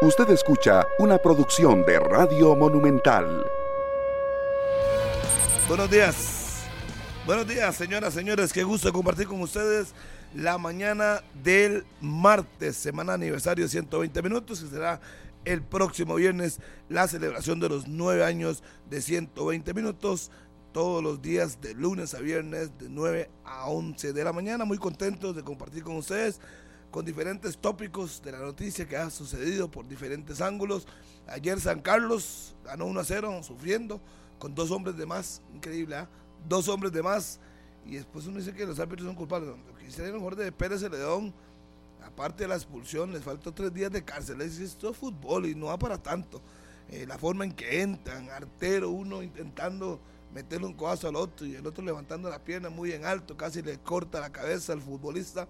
Usted escucha una producción de Radio Monumental. Buenos días. Buenos días, señoras, señores. Qué gusto compartir con ustedes la mañana del martes, semana aniversario de 120 minutos, que será el próximo viernes la celebración de los nueve años de 120 minutos todos los días de lunes a viernes de 9 a 11 de la mañana. Muy contentos de compartir con ustedes con diferentes tópicos de la noticia que ha sucedido por diferentes ángulos. Ayer San Carlos ganó 1 a 0 sufriendo con dos hombres de más, increíble, ¿ah? dos hombres de más. Y después uno dice que los árbitros son culpables. Lo que hicieron mejor de Pérez Celedón, aparte de la expulsión, les faltó tres días de cárcel. Es esto es fútbol y no va para tanto. Eh, la forma en que entran, artero, uno intentando meterle un codazo al otro y el otro levantando la pierna muy en alto, casi le corta la cabeza al futbolista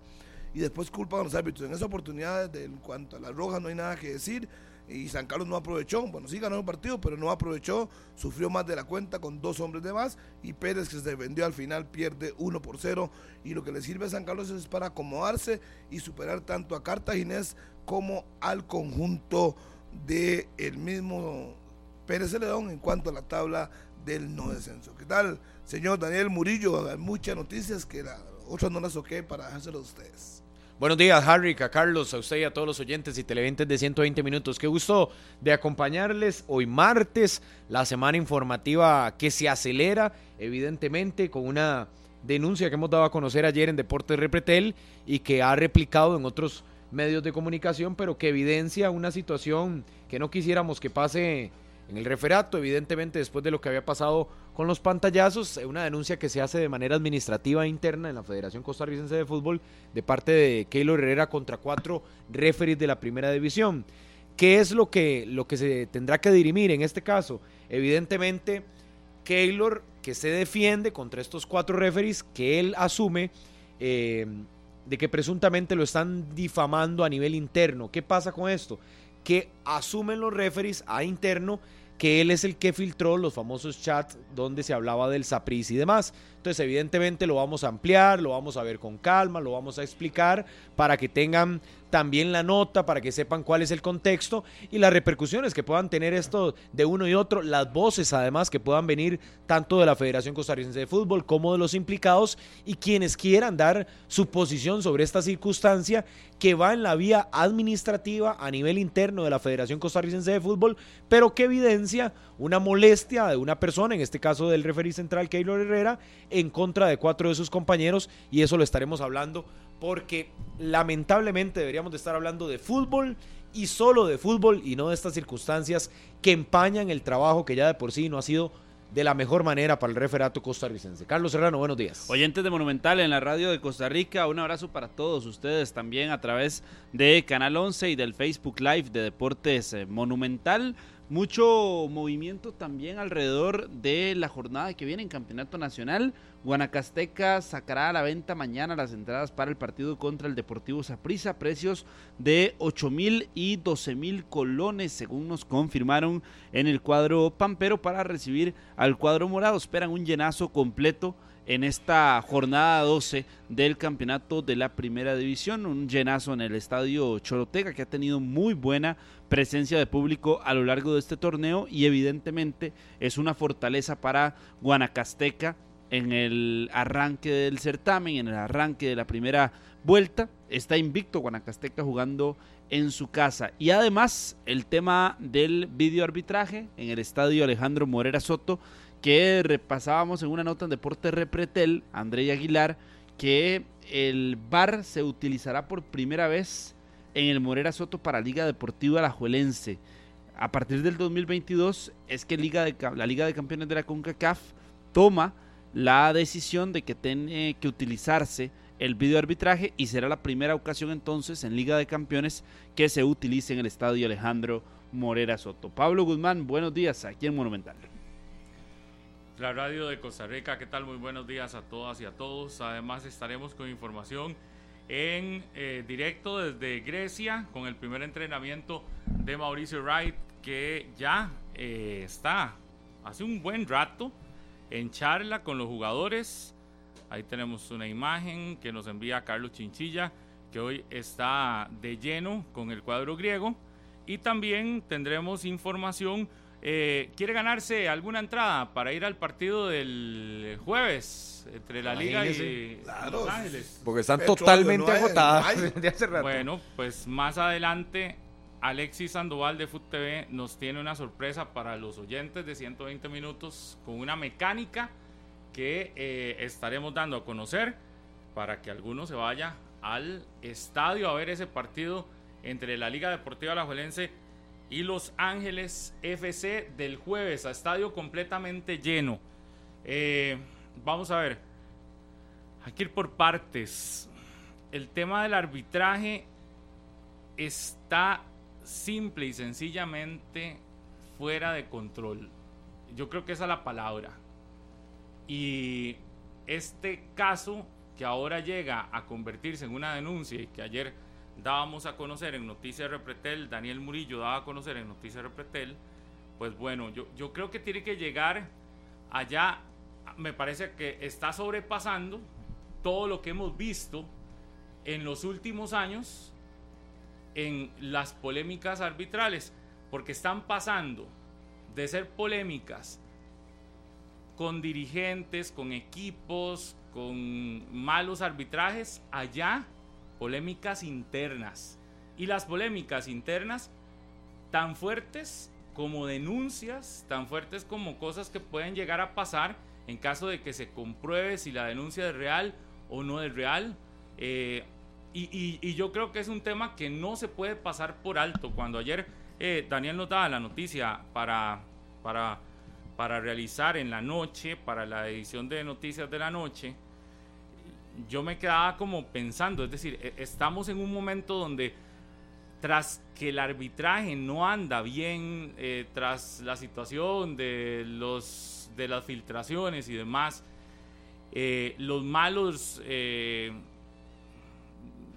y después culpan a los árbitros. En esa oportunidad, en cuanto a la roja, no hay nada que decir y San Carlos no aprovechó. Bueno, sí ganó el partido, pero no aprovechó. Sufrió más de la cuenta con dos hombres de más. Y Pérez, que se vendió al final, pierde 1 por 0. Y lo que le sirve a San Carlos es para acomodarse y superar tanto a Cartaginés como al conjunto del el mismo Pérez Celedón en cuanto a la tabla del no descenso. ¿Qué tal, señor Daniel Murillo? Hay muchas noticias que la, otras no las toqué para dejárselo a ustedes. Buenos días, Harry, Carlos, a usted y a todos los oyentes y televidentes de 120 minutos. Qué gusto de acompañarles hoy martes, la semana informativa que se acelera, evidentemente, con una denuncia que hemos dado a conocer ayer en Deportes Repretel y que ha replicado en otros medios de comunicación, pero que evidencia una situación que no quisiéramos que pase en el referato, evidentemente después de lo que había pasado con los pantallazos, eh, una denuncia que se hace de manera administrativa interna en la Federación Costarricense de Fútbol de parte de Keylor Herrera contra cuatro referees de la primera división. ¿Qué es lo que, lo que se tendrá que dirimir en este caso? Evidentemente, Keylor que se defiende contra estos cuatro referees que él asume eh, de que presuntamente lo están difamando a nivel interno. ¿Qué pasa con esto? Que asumen los referees a interno que él es el que filtró los famosos chats donde se hablaba del Sapriz y demás. Entonces, evidentemente lo vamos a ampliar, lo vamos a ver con calma, lo vamos a explicar para que tengan también la nota para que sepan cuál es el contexto y las repercusiones que puedan tener esto de uno y otro, las voces además que puedan venir tanto de la Federación Costarricense de Fútbol como de los implicados y quienes quieran dar su posición sobre esta circunstancia que va en la vía administrativa a nivel interno de la Federación Costarricense de Fútbol, pero que evidencia una molestia de una persona, en este caso del referí central Keylor Herrera, en contra de cuatro de sus compañeros y eso lo estaremos hablando porque lamentablemente deberíamos de estar hablando de fútbol y solo de fútbol y no de estas circunstancias que empañan el trabajo que ya de por sí no ha sido de la mejor manera para el referato costarricense. Carlos Serrano, buenos días. Oyentes de Monumental en la radio de Costa Rica, un abrazo para todos ustedes también a través de Canal 11 y del Facebook Live de Deportes eh, Monumental. Mucho movimiento también alrededor de la jornada que viene en Campeonato Nacional. Guanacasteca sacará a la venta mañana las entradas para el partido contra el Deportivo Saprissa, precios de 8 mil y 12 mil colones, según nos confirmaron en el cuadro Pampero, para recibir al cuadro morado. Esperan un llenazo completo en esta jornada 12 del campeonato de la primera división. Un llenazo en el estadio Chorotega que ha tenido muy buena presencia de público a lo largo de este torneo y evidentemente es una fortaleza para Guanacasteca en el arranque del certamen, en el arranque de la primera vuelta. Está invicto Guanacasteca jugando en su casa. Y además el tema del video arbitraje en el estadio Alejandro Morera Soto que repasábamos en una nota en Deporte Repretel, André Aguilar, que el VAR se utilizará por primera vez en el Morera Soto para Liga Deportiva Alajuelense. A partir del 2022 es que Liga la Liga de Campeones de la CONCACAF toma la decisión de que tiene que utilizarse el videoarbitraje y será la primera ocasión entonces en Liga de Campeones que se utilice en el estadio Alejandro Morera Soto. Pablo Guzmán, buenos días aquí en Monumental. La radio de Costa Rica, ¿qué tal? Muy buenos días a todas y a todos. Además estaremos con información en eh, directo desde Grecia con el primer entrenamiento de Mauricio Wright que ya eh, está hace un buen rato en charla con los jugadores. Ahí tenemos una imagen que nos envía Carlos Chinchilla que hoy está de lleno con el cuadro griego y también tendremos información. Eh, ¿Quiere ganarse alguna entrada para ir al partido del jueves entre la Liga y Claro. Los Ángeles? Porque están Petróleo, totalmente no hay, agotadas no desde hace rato. Bueno, pues más adelante Alexis Sandoval de Food TV nos tiene una sorpresa para los oyentes de 120 minutos con una mecánica que eh, estaremos dando a conocer para que alguno se vaya al estadio a ver ese partido entre la Liga Deportiva Alajuelense y Los Ángeles FC del jueves a estadio completamente lleno. Eh, vamos a ver, hay que ir por partes. El tema del arbitraje está simple y sencillamente fuera de control. Yo creo que esa es la palabra. Y este caso que ahora llega a convertirse en una denuncia y que ayer dábamos a conocer en Noticias Repretel, Daniel Murillo daba a conocer en Noticias Repretel, pues bueno, yo, yo creo que tiene que llegar allá, me parece que está sobrepasando todo lo que hemos visto en los últimos años en las polémicas arbitrales, porque están pasando de ser polémicas con dirigentes, con equipos, con malos arbitrajes, allá polémicas internas. Y las polémicas internas tan fuertes como denuncias, tan fuertes como cosas que pueden llegar a pasar en caso de que se compruebe si la denuncia es real o no es real. Eh, y, y- yo creo que es un tema que no se puede pasar por alto. Cuando ayer eh, Daniel nos daba la noticia para, para, para realizar en la noche, para la edición de Noticias de la Noche, yo me quedaba como pensando, es decir, e- estamos en un momento donde tras que el arbitraje no anda bien, eh, tras la situación de, los, de las filtraciones y demás, eh, los malos... eh,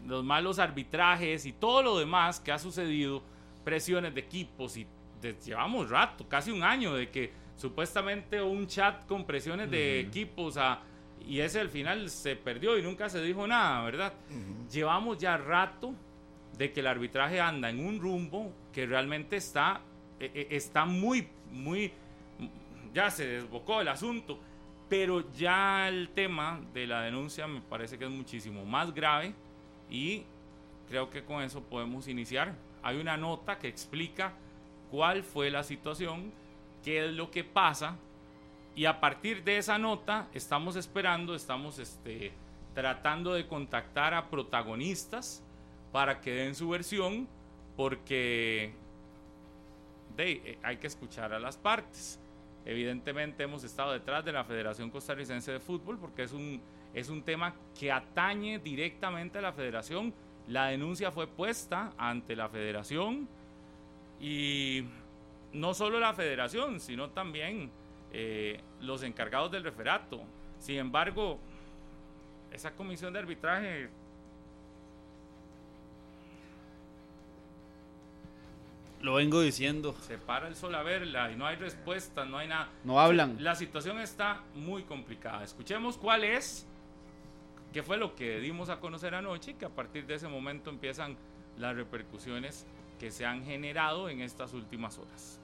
los malos arbitrajes y todo lo demás que ha sucedido, presiones de equipos y de- llevamos rato, casi un año de que supuestamente un chat con presiones de equipos a, y ese al final se perdió y nunca se dijo nada, ¿verdad? Llevamos ya rato de que el arbitraje anda en un rumbo que realmente está, eh, está muy, muy, ya se desbocó el asunto, pero ya el tema de la denuncia me parece que es muchísimo más grave y creo que con eso podemos iniciar. Hay una nota que explica cuál fue la situación, qué es lo que pasa y a partir de esa nota estamos esperando, estamos este, tratando de contactar a protagonistas para que den su versión porque eh, hay que escuchar a las partes. Evidentemente hemos estado detrás de la Federación Costarricense de Fútbol porque es un, es un tema que atañe directamente a la federación. La denuncia fue puesta ante la federación y no solo la federación, sino también eh, los encargados del referato. Sin embargo, esa comisión de arbitraje Lo vengo diciendo. se para el sol a verla y no hay respuesta, no hay nada. No hablan. La situación está muy complicada. Escuchemos cuál es, qué fue lo que dimos a conocer anoche y que a partir de ese momento empiezan las repercusiones que se han generado en estas últimas horas.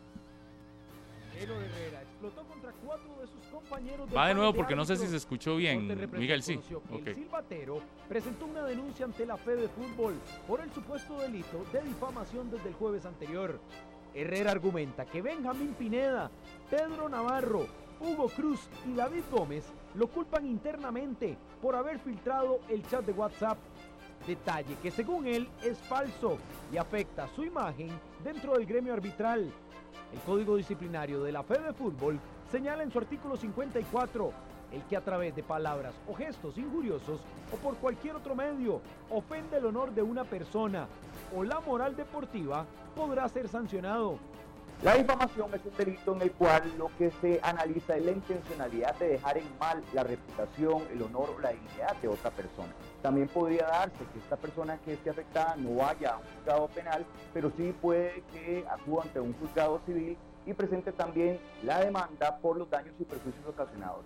Va de nuevo porque no sé si se escuchó bien. Miguel, sí. conoció que Ok. El silbatero presentó una denuncia ante la de Fútbol por el supuesto delito de difamación desde el jueves anterior. Herrera argumenta que Benjamín Pineda, Pedro Navarro, Hugo Cruz y David Gómez lo culpan internamente por haber filtrado el chat de WhatsApp. Detalle que según él es falso y afecta su imagen dentro del gremio arbitral. El Código Disciplinario de la Fede Fútbol señala en su artículo 54 el que a través de palabras o gestos injuriosos o por cualquier otro medio ofende el honor de una persona o la moral deportiva podrá ser sancionado. La difamación es un delito en el cual lo que se analiza es la intencionalidad de dejar en mal la reputación, el honor o la dignidad de otra persona. También podría darse que esta persona que esté afectada no vaya a un juzgado penal, pero sí puede que acuda ante un juzgado civil y presente también la demanda por los daños y perjuicios ocasionados.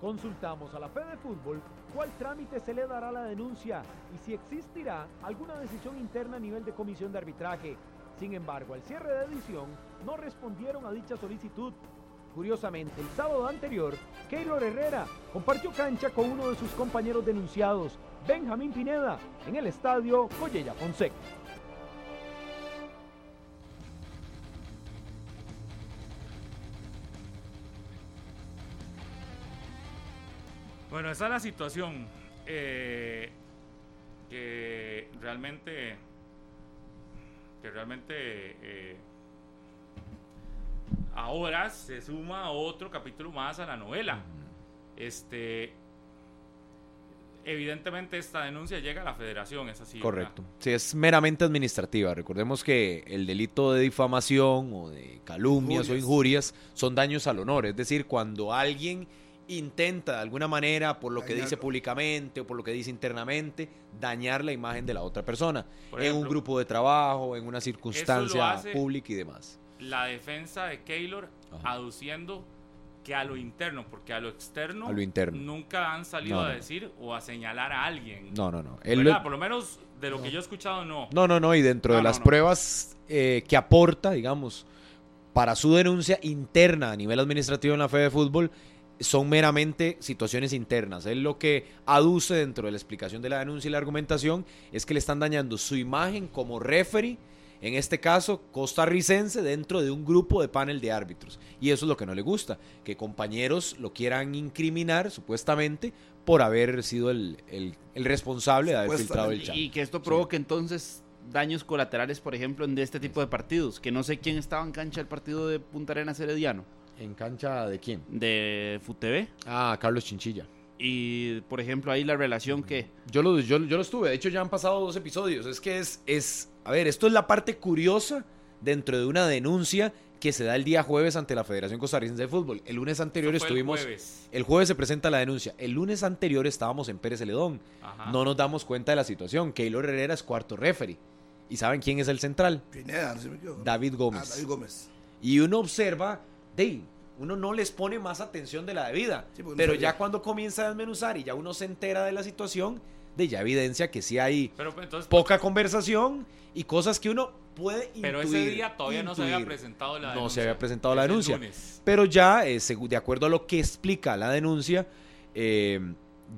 Consultamos a la Fede Fútbol cuál trámite se le dará a la denuncia y si existirá alguna decisión interna a nivel de comisión de arbitraje. Sin embargo, al cierre de edición no respondieron a dicha solicitud. Curiosamente, el sábado anterior, Keylor Herrera compartió cancha con uno de sus compañeros denunciados, Benjamín Pineda, en el estadio Collella Fonseca. Bueno, esa es la situación eh, que realmente que realmente eh, ahora se suma otro capítulo más a la novela. Este evidentemente esta denuncia llega a la federación, es así. ¿verdad? Correcto. Sí, es meramente administrativa. Recordemos que el delito de difamación o de calumnias o Injurias. son daños al honor. Es decir, cuando alguien intenta de alguna manera, por lo que dice públicamente o por lo que dice internamente, dañar la imagen de la otra persona. En un grupo de trabajo, en una circunstancia hace- pública y demás. La defensa de Keylor Ajá. aduciendo que a lo interno, porque a lo externo, A lo interno. nunca han salido No, a decir o a señalar a alguien. No, no, no. Él ¿Verdad? lo- Por lo menos de lo que yo he escuchado, no. No, no, no, y dentro de las pruebas eh, que aporta, digamos, para su denuncia interna a nivel administrativo en la Fede de Fútbol, son meramente situaciones internas. Él lo que aduce dentro de la explicación de la denuncia y la argumentación es que le están dañando su imagen como referee, en este caso costarricense, dentro de un grupo de panel de árbitros. Y eso es lo que no le gusta, que compañeros lo quieran incriminar, supuestamente, por haber sido el, el- el responsable de haber filtrado el chat. Y que esto provoque entonces daños colaterales, por ejemplo, en de este tipo de partidos. Que no sé quién estaba en cancha del partido de Punta Arenas Herediano, ¿En cancha de quién? de FUTV. Ah, Carlos Chinchilla. Y, por ejemplo, ahí la relación que... Yo lo, yo, yo lo estuve, de hecho ya han pasado dos episodios. Es que es, es, a ver, esto es la parte curiosa dentro de una denuncia que se da el día jueves ante la Federación Costarricense de Fútbol. El lunes anterior fue el estuvimos, jueves. el jueves se presenta la denuncia. El lunes anterior estábamos en Pérez Celedón. Ajá. No nos damos cuenta de la situación. Keylor Herrera es cuarto referee. ¿Y saben quién es el central? Pineda, no sé si me. David Gómez. Ah, David Gómez. Y uno observa, de uno no les pone más atención de la debida. Sí, porque no pero ya cuando comienza a desmenuzar y ya uno se entera de la situación, de ya evidencia que sí hay Pero pues, entonces, poca conversación y cosas que uno puede intuir. pero ese día todavía no se había presentado la No denuncia. se había presentado la denuncia. Pero ya, eh, de acuerdo a lo que explica la denuncia, eh,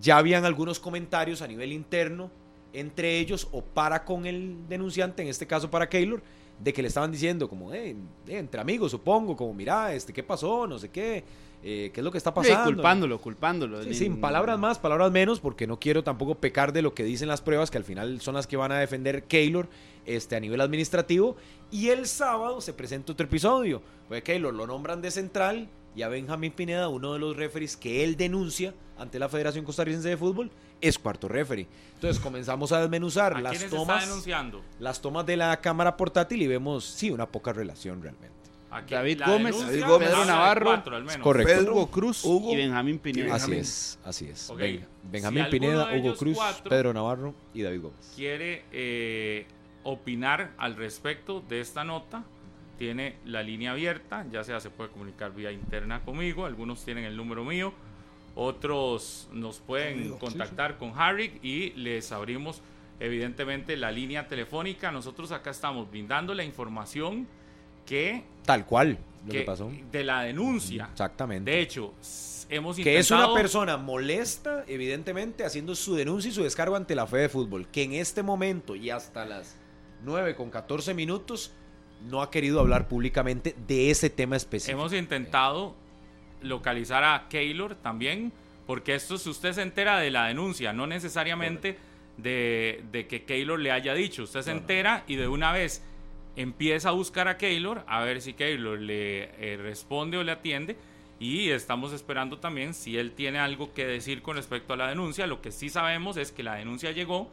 ya habían algunos comentarios a nivel interno entre ellos o para con el denunciante, en este caso para Keylor, de que le estaban diciendo como, eh, entre amigos supongo, como, mira, este, ¿qué pasó? No sé qué, eh, ¿qué es lo que está Sí, pasando? culpándolo, culpándolo. Sí, sin palabras más, palabras menos, porque no quiero tampoco pecar de lo que dicen las pruebas, que al final son las que van a defender Keylor este, a nivel administrativo. Y el sábado se presenta otro episodio. Pues Keylor lo nombran de central y a Benjamín Pineda, uno de los referees que él denuncia ante la Federación Costarricense de Fútbol, es cuarto referee. Entonces comenzamos a desmenuzar ¿A las quiénes está tomas, denunciando? las tomas de la cámara portátil y vemos, sí, una poca relación realmente. David Gómez, David Gómez, de Navarro, cuatro, al menos. correcto. Pedro, Hugo Cruz Hugo y Benjamín Pineda. Así Benjamín. es, así es. Ok. Ben- Benjamín Si Pineda, Hugo Cruz, cuatro- Pedro Navarro y David Gómez. quiere eh, opinar al respecto de esta nota, tiene la línea abierta, ya sea se puede comunicar vía interna conmigo, algunos tienen el número mío, otros nos pueden Conmigo. contactar con Harry y les abrimos evidentemente la línea telefónica. Nosotros acá estamos brindando la información que, Tal cual, lo que, que- pasó. de la denuncia. Exactamente. De hecho, hemos que es una intentado- persona molesta, evidentemente, haciendo su denuncia y su descargo ante la fe de fútbol, que en este momento y hasta las 9 con 14 minutos no ha querido hablar públicamente de ese tema específico. Hemos intentado localizar a Keylor también, porque esto si usted se entera de la denuncia, no necesariamente de, de que Keylor le haya dicho, usted se No, no. entera y de una vez empieza a buscar a Keylor, a ver si Keylor le eh, responde o le atiende. Y estamos esperando también si él tiene algo que decir con respecto a la denuncia. Lo que sí sabemos es que la denuncia llegó,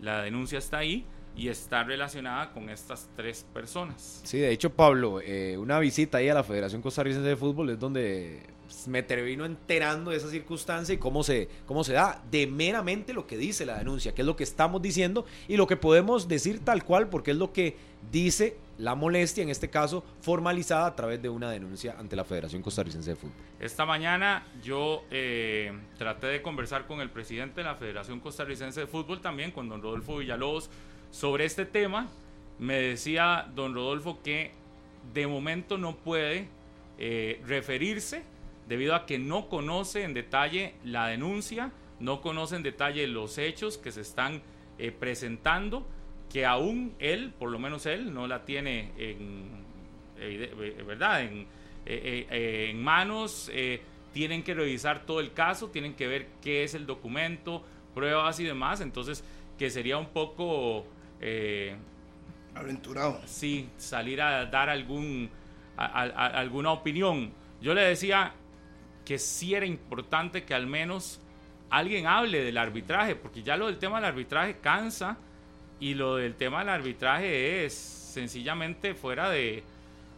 la denuncia está ahí y está relacionada con estas tres personas. Sí, de hecho, Pablo, eh, una visita ahí a la Federación Costarricense de Fútbol es donde me termino enterando de esa circunstancia y cómo se, cómo se da de meramente lo que dice la denuncia, que es lo que estamos diciendo y lo que podemos decir tal cual, porque es lo que dice la molestia, en este caso formalizada a través de una denuncia ante la Federación Costarricense de Fútbol. Esta mañana yo eh, traté de conversar con el presidente de la Federación Costarricense de Fútbol también, con don Rodolfo Villalobos, sobre este tema. Me decía don Rodolfo que de momento no puede eh, referirse debido a que no conoce en detalle la denuncia, no conoce en detalle los hechos que se están eh, presentando que aún él, por lo menos él, no la tiene en, eh, eh, ¿verdad? en, en manos. tienen que revisar todo el caso, tienen que ver qué es el documento, pruebas y demás. Entonces, que sería un poco... Aventurado. Sí, salir a dar algún, alguna opinión. Yo le decía que sí era importante que al menos alguien hable del arbitraje, porque ya lo del tema del arbitraje cansa y lo del tema del arbitraje es sencillamente fuera de...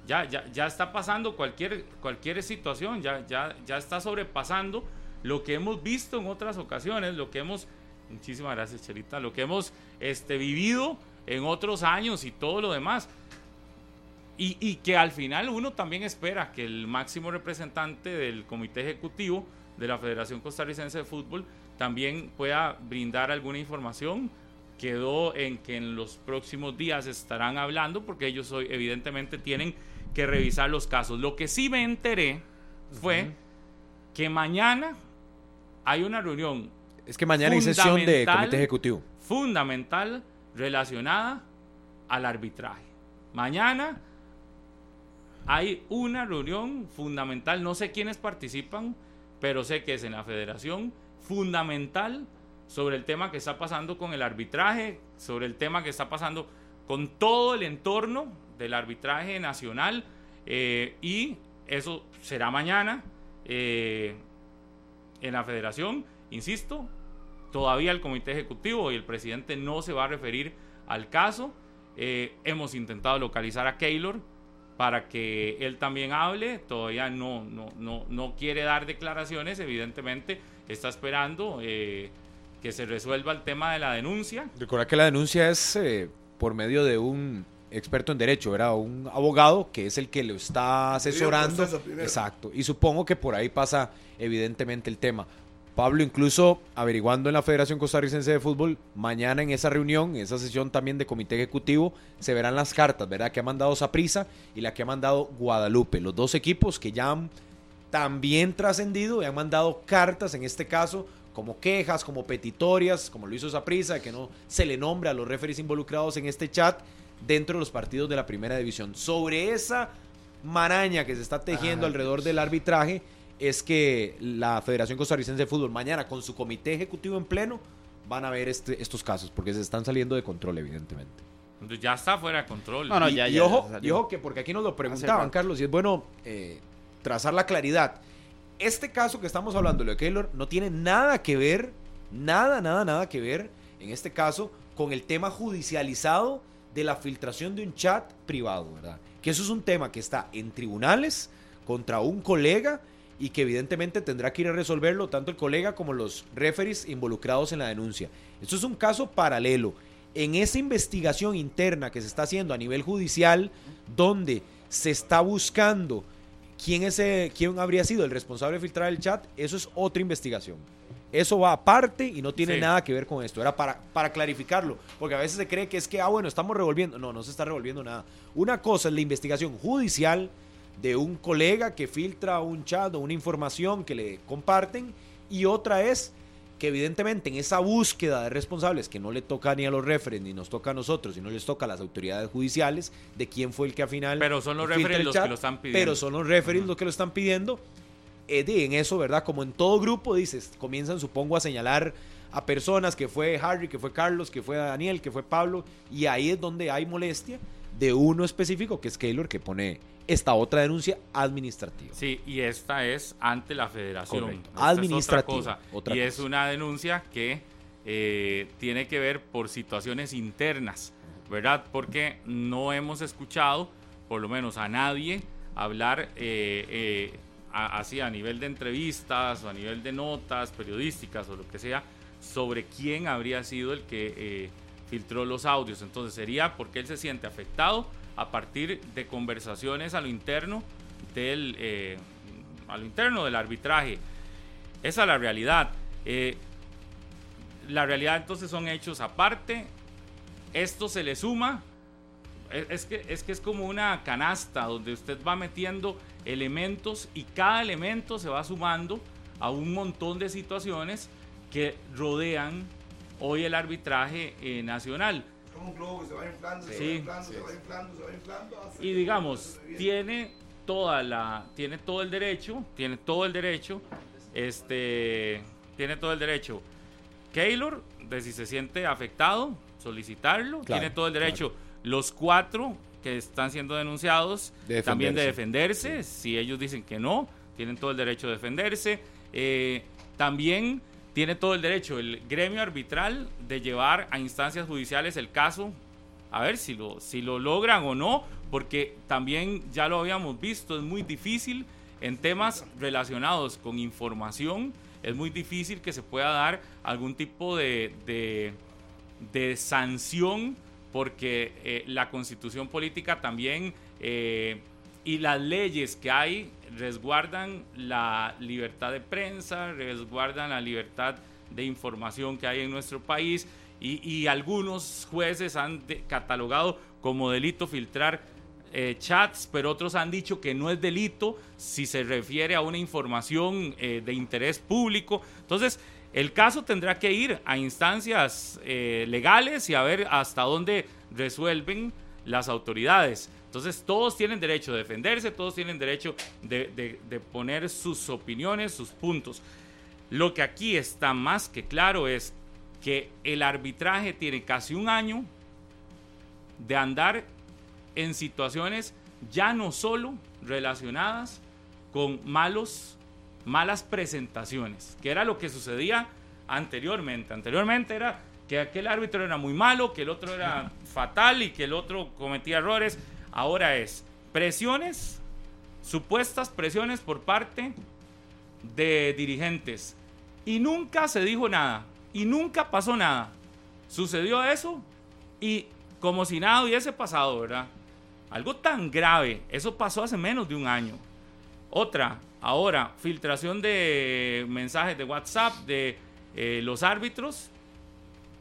Ya, ya, ya está pasando cualquier, cualquier situación, ya, ya, ya está sobrepasando lo que hemos visto en otras ocasiones, lo que hemos... Muchísimas gracias, Cherita. Lo que hemos este, vivido en otros años y todo lo demás. Y, y, que al final uno también espera que el máximo representante del comité ejecutivo de la Federación Costarricense de Fútbol también pueda brindar alguna información quedó en que en los próximos días estarán hablando porque ellos hoy evidentemente tienen que revisar los casos. Lo que sí me enteré fue que mañana hay una reunión. Es que mañana hay sesión de comité ejecutivo. Fundamental relacionada al arbitraje. Mañana hay una reunión fundamental, no sé quiénes participan, pero sé que es en la federación, fundamental sobre el tema que está pasando con el arbitraje, sobre el tema que está pasando con todo el entorno del arbitraje nacional eh, y eso será mañana eh, en la federación. Insisto, todavía el comité ejecutivo y el presidente no se va a referir al caso. Eh, hemos intentado localizar a Keylor para que él también hable. Todavía no, no, no, no quiere dar declaraciones, evidentemente está esperando que se resuelva el tema de la denuncia. Recuerda que la denuncia es eh, por medio de un experto en derecho, ¿verdad? Un abogado que es el que lo está asesorando. Exacto. Y supongo que por ahí pasa evidentemente el tema. Pablo, incluso averiguando en la Federación Costarricense de Fútbol, mañana en esa reunión, en esa sesión también de comité ejecutivo, se verán las cartas, ¿verdad? Que ha mandado Saprisa y la que ha mandado Guadalupe. Los dos equipos que ya han también trascendido y han mandado cartas, en este caso, como quejas, como petitorias, como lo hizo Saprisa, que no se le nombre a los referees involucrados en este chat dentro de los partidos de la primera división. Sobre esa maraña que se está tejiendo alrededor del arbitraje, es que la Federación Costarricense de Fútbol mañana con su comité ejecutivo en pleno van a ver este, estos casos, porque se están saliendo de control, evidentemente. Ya está fuera de control. y, ojo, que porque aquí nos lo preguntaban, Carlos, y es bueno eh, trazar la claridad este caso que estamos hablando, lo de Keylor, no tiene nada que ver, nada, nada, nada que ver, en este caso, con el tema judicializado de la filtración de un chat privado, ¿verdad? Que eso es un tema que está en tribunales contra un colega y que evidentemente tendrá que ir a resolverlo tanto el colega como los referees involucrados en la denuncia. Esto es un caso paralelo. En esa investigación interna que se está haciendo a nivel judicial, donde se está buscando quién, es, quién habría sido el responsable de filtrar el chat, eso es otra investigación. Eso va aparte y no tiene nada que ver con esto. Era para, para clarificarlo, porque a veces se cree que es que, ah, bueno, estamos revolviendo. No, no se está revolviendo nada. Una cosa es la investigación judicial de un colega que filtra un chat o una información que le comparten y otra es que evidentemente en esa búsqueda de responsables que no le toca ni a los referentes ni nos toca a nosotros, sino les toca a las autoridades judiciales de quién fue el que al final. Pero son los referentes los que lo están pidiendo. Pero son los referentes los que lo están pidiendo. Eh, en eso, ¿verdad? Como en todo grupo, dices, comienzan, supongo, a señalar a personas que fue Harry, que fue Carlos, que fue Daniel, que fue Pablo, y ahí es donde hay molestia de uno específico, que es Keylor, que pone esta otra denuncia administrativa. Sí, y esta es ante la federación. Administrativa. y es una denuncia que eh, tiene que ver por situaciones internas, ¿verdad? Porque no hemos escuchado, por lo menos a nadie, hablar eh, eh, así a nivel de entrevistas o a nivel de notas periodísticas o lo que sea, sobre quién habría sido el que filtró los audios. Entonces sería porque él se siente afectado a partir de conversaciones a lo interno del, eh, a lo interno del arbitraje. Esa es la realidad. Eh, la realidad entonces son hechos aparte. Esto se le suma. Es, que, es que es como una canasta donde usted va metiendo elementos y cada elemento se va sumando a un montón de situaciones que rodean hoy el arbitraje eh, nacional. Como un globo que se va inflando, se va inflando, se va inflando, se va inflando. Y digamos, tiene toda la, tiene todo el derecho, tiene todo el derecho, este, tiene todo el derecho. Keylor, de si se siente afectado, solicitarlo, tiene todo el derecho. Los cuatro que están siendo denunciados también de defenderse, si ellos dicen que no, tienen todo el derecho de defenderse. Eh, también tiene todo el derecho el gremio arbitral de llevar a instancias judiciales el caso, a ver si lo, si lo logran o no, porque también ya lo habíamos visto, es muy difícil en temas relacionados con información, es muy difícil que se pueda dar algún tipo de, de, sanción, porque eh, la constitución política también eh, y las leyes que hay resguardan la libertad de prensa, resguardan la libertad de información que hay en nuestro país y, algunos jueces han catalogado como delito filtrar eh, chats, pero otros han dicho que no es delito si se refiere a una información eh, de interés público. Entonces, el caso tendrá que ir a instancias eh, legales y a ver hasta dónde resuelven las autoridades. Entonces todos tienen derecho a defenderse, todos tienen derecho de, poner sus opiniones, sus puntos. Lo que aquí está más que claro es que el arbitraje tiene casi un año de andar en situaciones ya no solo relacionadas con malos, malas presentaciones, que era lo que sucedía anteriormente. Anteriormente era que aquel árbitro era muy malo, que el otro era fatal y que el otro cometía errores. Ahora es presiones, supuestas presiones por parte de dirigentes. Y nunca se dijo nada. Y nunca pasó nada. Sucedió eso y como si nada hubiese pasado, ¿verdad? Algo tan grave. Eso pasó hace menos de un año. Otra, ahora, filtración de mensajes de WhatsApp de eh, los árbitros.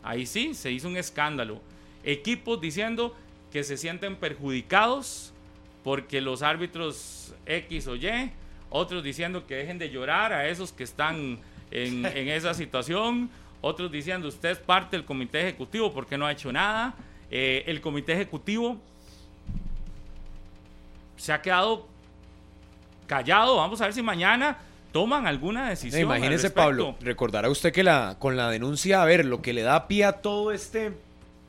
Ahí sí, se hizo un escándalo. Equipos diciendo que se sienten perjudicados porque los árbitros X o Y, otros diciendo que dejen de llorar a esos que están en, esa situación, otros diciendo usted es parte del comité ejecutivo porque no ha hecho nada. Eh, el comité ejecutivo se ha quedado callado. Vamos a ver si mañana toman alguna decisión. imagínese, Pablo, recordará usted que la, con la denuncia, a ver, lo que le da pie a todo este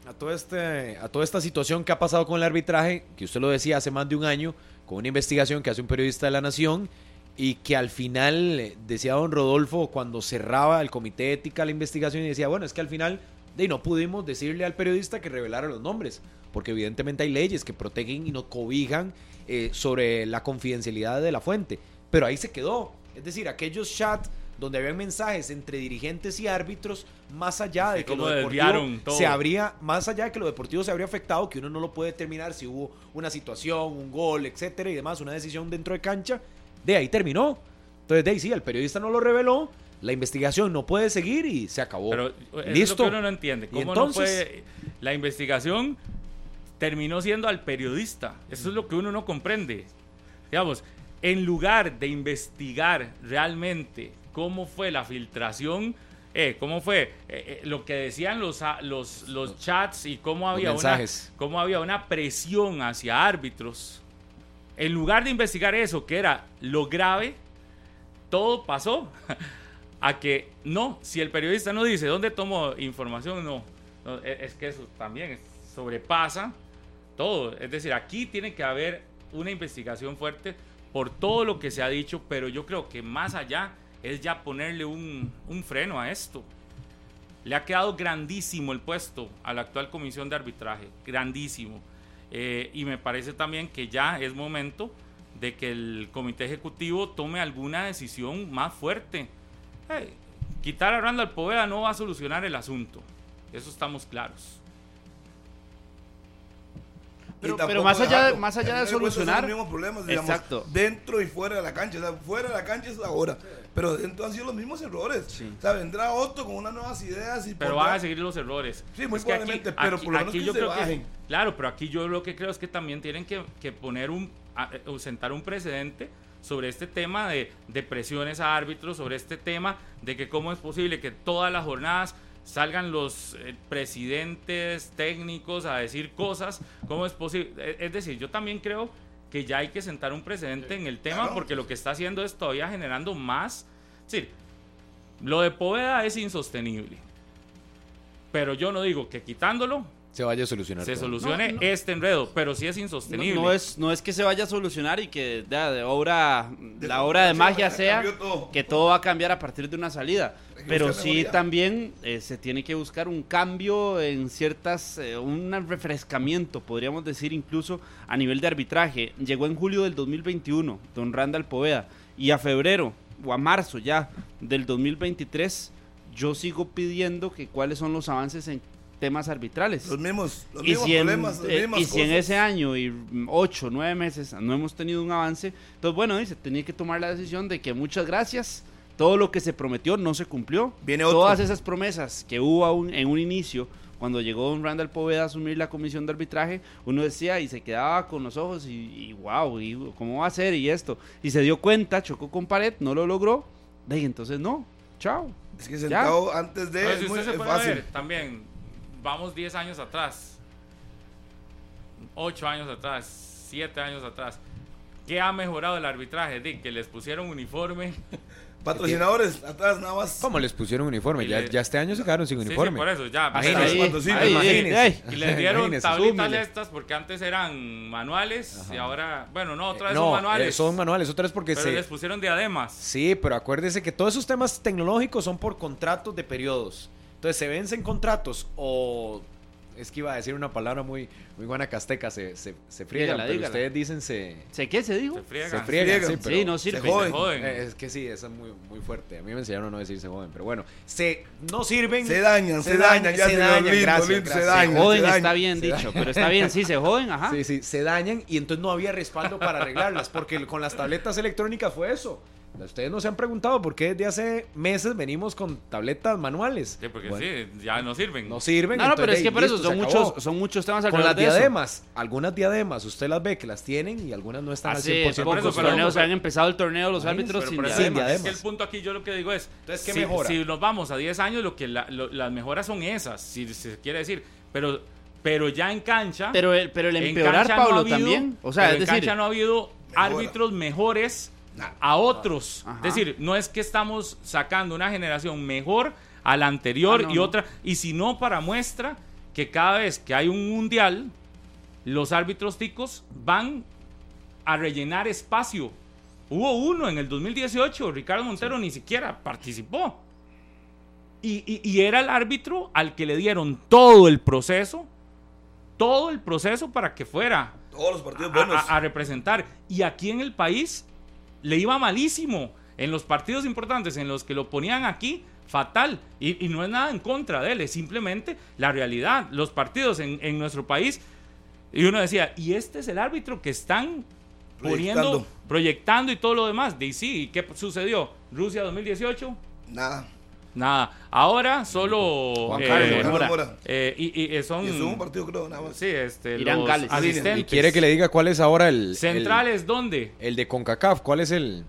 a, todo este, a toda esta situación que ha pasado con el arbitraje, que usted lo decía hace más de un año, con una investigación que hace un periodista de la Nación y que al final, eh, decía don Rodolfo, cuando cerraba el comité de ética la investigación y decía, bueno, es que al final de, no pudimos decirle al periodista que revelara los nombres, porque evidentemente hay leyes que protegen y nos cobijan eh, sobre la confidencialidad de la fuente, pero ahí se quedó. Es decir, aquellos chats donde había mensajes entre dirigentes y árbitros, más allá de que lo deportivo se habría, más allá de que lo deportivo se habría afectado, que uno no lo puede determinar si hubo una situación, un gol, etcétera y demás, una decisión dentro de cancha, de ahí terminó. Entonces, de ahí sí, el periodista no lo reveló, la investigación no puede seguir y se acabó. Pero Listo. que uno no entiende. ¿Cómo entonces, no la investigación terminó siendo al periodista? Eso es lo que uno no comprende. Digamos, en lugar de investigar realmente cómo fue la filtración, eh, cómo fue eh, eh, lo que decían los, los, los chats y cómo había, una, cómo había una presión hacia árbitros. En lugar de investigar eso, que era lo grave, todo pasó a que no, si el periodista no dice dónde tomó información, no, e, es que eso también sobrepasa todo. Es decir, aquí tiene que haber una investigación fuerte por todo lo que se ha dicho, pero yo creo que más allá es ya ponerle un, freno a esto. Le ha quedado grandísimo el puesto a la actual comisión de arbitraje, grandísimo. Eh, y me parece también que ya es momento de que el comité ejecutivo tome alguna decisión más fuerte. quitar a Randall Poveda no va a solucionar el asunto, eso estamos claros. Pero- pero más allá de- más allá de solucionar- los mismos problemas, digamos, Exacto. dentro y fuera de la cancha. O sea, fuera de la cancha es ahora, pero dentro han sido los mismos errores. Sí. O sea, vendrá Otto con unas nuevas ideas y Pero pondrá- van a seguir los errores. Sí, muy Es aquí- probablemente, pero por lo menos que yo se creo bajen. claro, pero aquí yo lo que creo es que también tienen que, que poner un, a- eh, sentar un precedente sobre este tema de, de presiones a árbitros, sobre este tema de que cómo es posible que todas las jornadas salgan los eh, presidentes técnicos a decir cosas, cómo es posible. Es decir, yo también creo que ya hay que sentar un precedente en el tema porque lo que está haciendo es todavía generando más. Es decir, lo de Poveda es insostenible. Pero yo no digo que quitándolo Se vaya a solucionar. se todo. solucione No, no. este enredo, pero sí es insostenible. no es, no es que se vaya a solucionar y que ya, de obra, De la obra de magia sea todo. que todo va a cambiar a partir de una salida. Pero sí mejoría. también eh, se tiene que buscar un cambio en ciertas, eh, un refrescamiento, podríamos decir incluso a nivel de arbitraje. Llegó en julio del 2021, don Randall Poveda, y a febrero o a marzo ya del 2023, yo sigo pidiendo que cuáles son los avances en temas arbitrales. Los mismos, los Y mismos si, en, problemas, las eh, mismas y si en ese año y mm, ocho, nueve meses no hemos tenido un avance, entonces bueno, dice, tenía que tomar la decisión de que muchas gracias, todo lo que se prometió no se cumplió. Viene otro. Todas esas promesas que hubo aún en un inicio, cuando llegó don Randall Poveda a asumir la comisión de arbitraje, uno decía y se quedaba con los ojos y, y wow, y ¿cómo va a ser? Y esto. Y se dio cuenta, chocó con pared, no lo logró, de ahí entonces no, chao. Es que sentado antes de. Pero es si muy- usted se es puede fácil. ver, también, vamos 10 años atrás, 8 años atrás, 7 años atrás. ¿Qué ha mejorado el arbitraje? Di, que les pusieron uniforme. Patrocinadores, atrás nada más. ¿Cómo les pusieron uniforme? Ya, le- ya este año se quedaron sin Sí, sí, uniforme. por eso, ya. Hasta pero- ahí, ahí, imagínense. Y les dieron Imagínense, tablitas súmele. estas porque antes eran manuales y ahora, bueno, no, otra vez no, son manuales. eh, son manuales, otra vez porque pero se... les pusieron diademas. Sí, pero acuérdese que todos esos temas tecnológicos son por contratos de periodos. Entonces se vencen contratos o... Es que iba a decir una palabra muy, muy buena casteca, se, se, se friegan, Dígala, pero dígala. ustedes dicen se... ¿Sé qué se dijo? Se friegan. Se friegan, friegan. sí, pero... sí, no se sirve. joden. Se joden. Eh, es que sí, eso es muy, muy fuerte. A mí me enseñaron a no decir se joden, pero bueno. Se, no sirven. Se dañan, se, dañan, ya se se dañan, lindo, gracias, lindo, se gracias. dañan. joden se está dañan. bien dicho, pero está bien, sí, se joden, ajá. Sí, sí, se dañan y entonces no había respaldo para arreglarlas, porque con las tabletas electrónicas fue eso. Ustedes no se han preguntado por qué desde hace meses venimos con tabletas manuales. Sí, porque Bueno, sí, ya no sirven. No sirven. No, no, pero es que por eso son muchos, son muchos temas Con las de eso. diademas, algunas diademas, usted las ve que las tienen y algunas no están al 100% por eso, pocos pero- torneos pero- han empezado el torneo los árbitros sin eso, Sin diademas. es que diademas. el punto aquí yo lo que digo es, Entonces, ¿qué si, mejora? si nos vamos a 10 años, lo que la- lo- las mejoras son esas, si se quiere decir, pero pero ya en cancha, Pero el, pero el en empeorar, cancha no ha Pablo, habido- también. O sea, pero es en decir, cancha no ha habido árbitros mejores a otros. Ajá. Es decir, no es que estamos sacando una generación mejor a la anterior Ah, no, y no. otra, y si no para muestra que cada vez que hay un mundial, los árbitros ticos van a rellenar espacio. Hubo uno en el 2018, Ricardo Montero ni siquiera participó. Y, y- y era el árbitro al que le dieron todo el proceso, todo el proceso para que fuera Todos los partidos a, buenos. a- a representar. Y aquí en el país le iba malísimo. En los partidos importantes en los que lo ponían aquí, fatal. Y, y no es nada en contra de él, es simplemente la realidad. Los partidos en, en nuestro país, y uno decía, ¿y este es el árbitro que están poniendo, Proyectando. proyectando y todo lo demás? De sí, ¿y qué sucedió? Rusia 2018, Nada. Nada. Ahora solo... Juan eh, Carlos Carlos Mora. Mora. eh, y, y, son... Y eso es un partido, creo, nada más. Sí, este, Irán, los Gales. asistentes. Y quiere que le diga cuál es ahora el... el- ¿Centrales dónde? El, de CONCACAF, ¿cuál es el,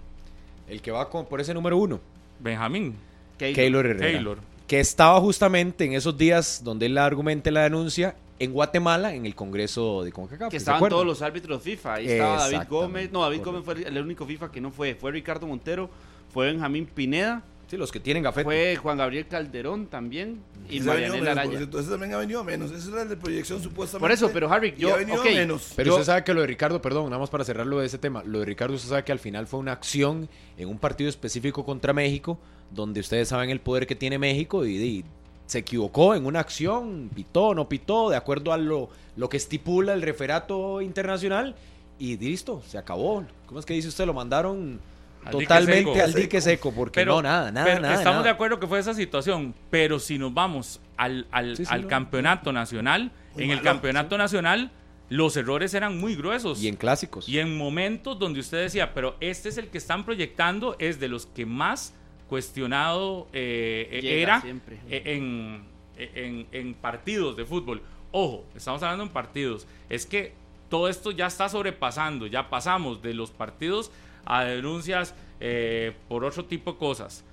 el que va con, por ese número uno? Benjamín. Keylor. Keylor Herrera. Taylor. Que estaba justamente en esos días donde él argumente la denuncia en Guatemala, en el Congreso de CONCACAF. que ¿se estaban todos los árbitros FIFA. Ahí estaba David Gómez. No, David correcto. Gómez fue el único FIFA que no fue. Fue Ricardo Montero, fue Benjamín Pineda, Sí, los que tienen gafete. fue Juan Gabriel Calderón también y Ese ha venido Marianela Araya. ese también ha venido menos. Ese era el de proyección supuestamente. Por eso, pero Harry, y yo, ha venido menos. Pero Yo- usted sabe que lo de Ricardo, perdón, nada más para cerrarlo de ese tema, lo de Ricardo usted sabe que al final fue una acción en un partido específico contra México, donde ustedes saben el poder que tiene México y, y se equivocó en una acción, pitó, no pitó, de acuerdo a lo, lo que estipula el referato internacional y listo, se acabó. ¿Cómo es que dice usted? Lo mandaron Al dique totalmente seco. al dique seco, porque Pero, no, nada, nada, pero nada. estamos nada. de acuerdo que fue esa situación, pero si nos vamos al, al, Sí, sí, al no. campeonato nacional, Muy en el campeonato nacional los errores eran muy gruesos. Y en clásicos. Y en momentos donde usted decía, pero este es el que están proyectando, es de los que más cuestionado eh, Llega era siempre. eh, en, en- en partidos de fútbol. Ojo, estamos hablando en partidos. Es que todo esto ya está sobrepasando, ya pasamos de los partidos a denuncias eh, por otro tipo de cosas.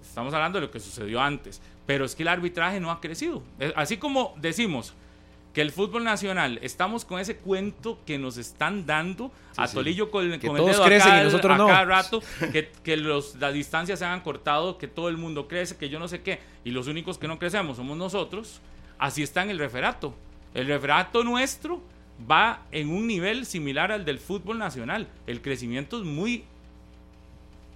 Estamos hablando de lo que sucedió antes. Pero es que el arbitraje no ha crecido. Así como decimos que el fútbol nacional, estamos con ese cuento que nos están dando a sí. Tolillo con, Que con el todos dedo crecen acá, y nosotros a no. cada rato, que, que los, las distancias se han cortado, que todo el mundo crece, que yo no sé qué, y los únicos que no crecemos somos nosotros. Así está en el referato. El referato nuestro va en un nivel similar al del fútbol nacional. El crecimiento es muy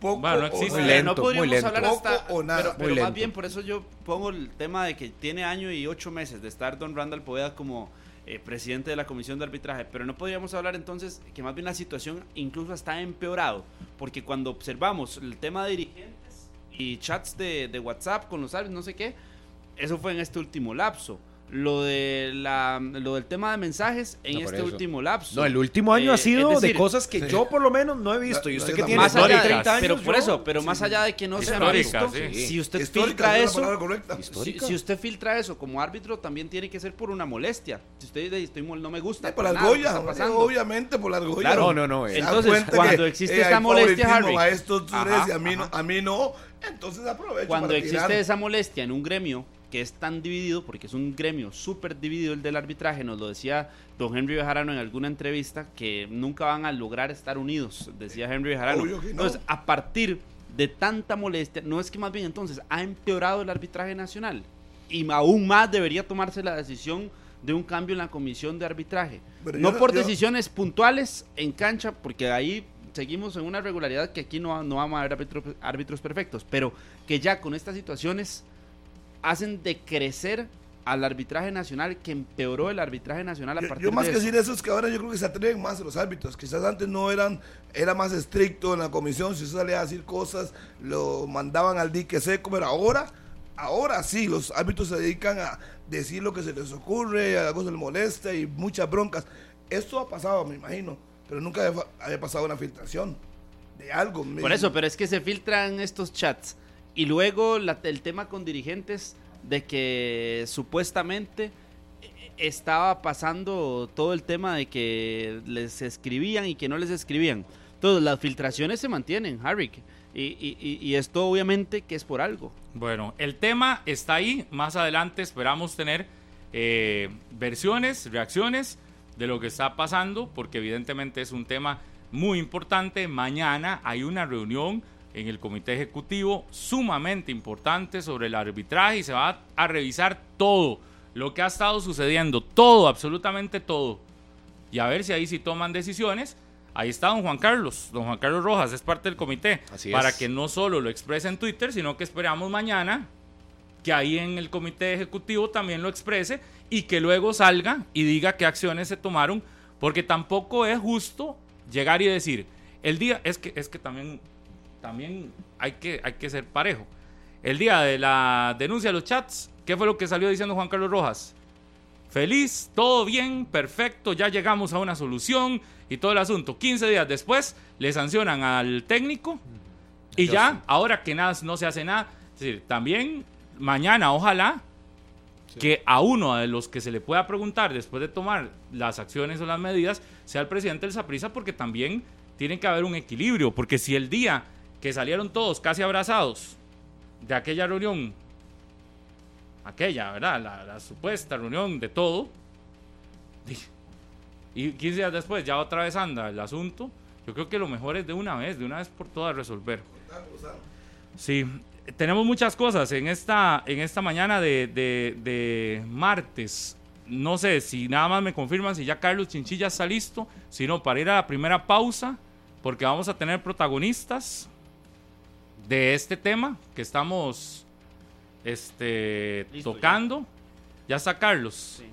Poco Bueno, no o existe. nada. Muy lento, no podríamos muy lento. hablar Poco hasta. o nada. Pero, pero más lento. bien, por eso yo pongo el tema de que tiene año y ocho meses de estar Don Randall Poveda como eh, presidente de la comisión de arbitraje. Pero no podríamos hablar entonces que más bien la situación incluso está empeorado. Porque cuando observamos el tema de dirigentes y chats de, de WhatsApp con los árbitros, no sé qué, eso fue en este último lapso. Lo, de la, lo del tema de mensajes en No, este eso. último lapso. No, el último año Eh, ha sido es de cosas que sí. yo por lo menos no he visto. No, y usted no, que tiene más allá de de, 30 años. pero por yo- eso, pero más allá de que no se ha visto, sí. si usted Histórica, filtra eso, si, usted filtra eso como árbitro, también tiene que ser por una molestia. Si usted dice, no me gusta, Eh, por la argolla, pasando. obviamente por la argolla. Claro. No, no, eh. Entonces, cuando que, existe eh, esa hay molestia, Harry. A estos tú Ajá, y a mí, no, ajá. a mí no, entonces aprovecho Cuando existe esa molestia en un gremio que es tan dividido, porque es un gremio súper dividido el del arbitraje, nos lo decía don Henry Bejarano en alguna entrevista, que nunca van a lograr estar unidos, decía Henry Bejarano. No. Entonces, a partir de tanta molestia, no es que más bien entonces ha empeorado el arbitraje nacional y aún más debería tomarse la decisión de un cambio en la comisión de arbitraje. Pero no yo- por yo- decisiones puntuales en cancha, porque ahí seguimos en una regularidad que aquí no, no vamos a haber árbitro- árbitros perfectos, pero que ya con estas situaciones hacen decrecer al arbitraje nacional, que empeoró el arbitraje nacional a partir yo más de que eso. decir eso es que ahora yo creo que se atreven más los árbitros. Quizás antes no eran, era más estricto en la comisión. Si usted salía a decir cosas, lo mandaban al dique seco. Pero ahora, ahora sí, los árbitros se dedican a decir lo que se les ocurre, algo se les molesta y muchas broncas. Esto ha pasado, me imagino, pero nunca había, había pasado una filtración de algo. Por eso, pero es que se filtran estos chats. Y luego la- el tema con dirigentes de que supuestamente eh, estaba pasando todo el tema de que les escribían y que no les escribían. Entonces, las filtraciones se mantienen, Harry. Y, y- y- esto obviamente que es por algo. Bueno, el tema está ahí. Más adelante esperamos tener eh, versiones, reacciones de lo que está pasando, porque evidentemente es un tema muy importante. Mañana hay una reunión en el comité ejecutivo sumamente importante sobre el arbitraje y se va a revisar todo lo que ha estado sucediendo, todo, absolutamente todo. Y a ver si ahí sí toman decisiones. Ahí está don Juan Carlos, don Juan Carlos Rojas, es parte del comité, Así para es. que no solo lo exprese en Twitter, sino que esperamos mañana que ahí en el comité ejecutivo también lo exprese y que luego salga y diga qué acciones se tomaron, porque tampoco es justo llegar y decir, el día, es que, es que también, también hay que, hay que ser parejo. El día de la denuncia de los chats, ¿qué fue lo que salió diciendo Juan Carlos Rojas? Feliz, todo bien, perfecto, ya llegamos a una solución y todo el asunto. 15 días después le sancionan al técnico y ya, ahora que nada, no se hace nada. Es decir, también mañana, ojalá que a uno de los que se le pueda preguntar después de tomar las acciones o las medidas sea el presidente del Saprisa, porque también tiene que haber un equilibrio. Porque si el día que salieron todos casi abrazados de aquella reunión, aquella, ¿verdad? La, la supuesta reunión de todo, y 15 días después ya otra vez anda el asunto, yo creo que lo mejor es de una vez, de una vez por todas resolver. Sí, tenemos muchas cosas en esta, en esta mañana de, de- de martes. No sé si nada más me confirman si ya Carlos Chinchilla está listo, sino para ir a la primera pausa, porque vamos a tener protagonistas de este tema que estamos este, Listo ya. tocando. Ya. está Carlos. Sí.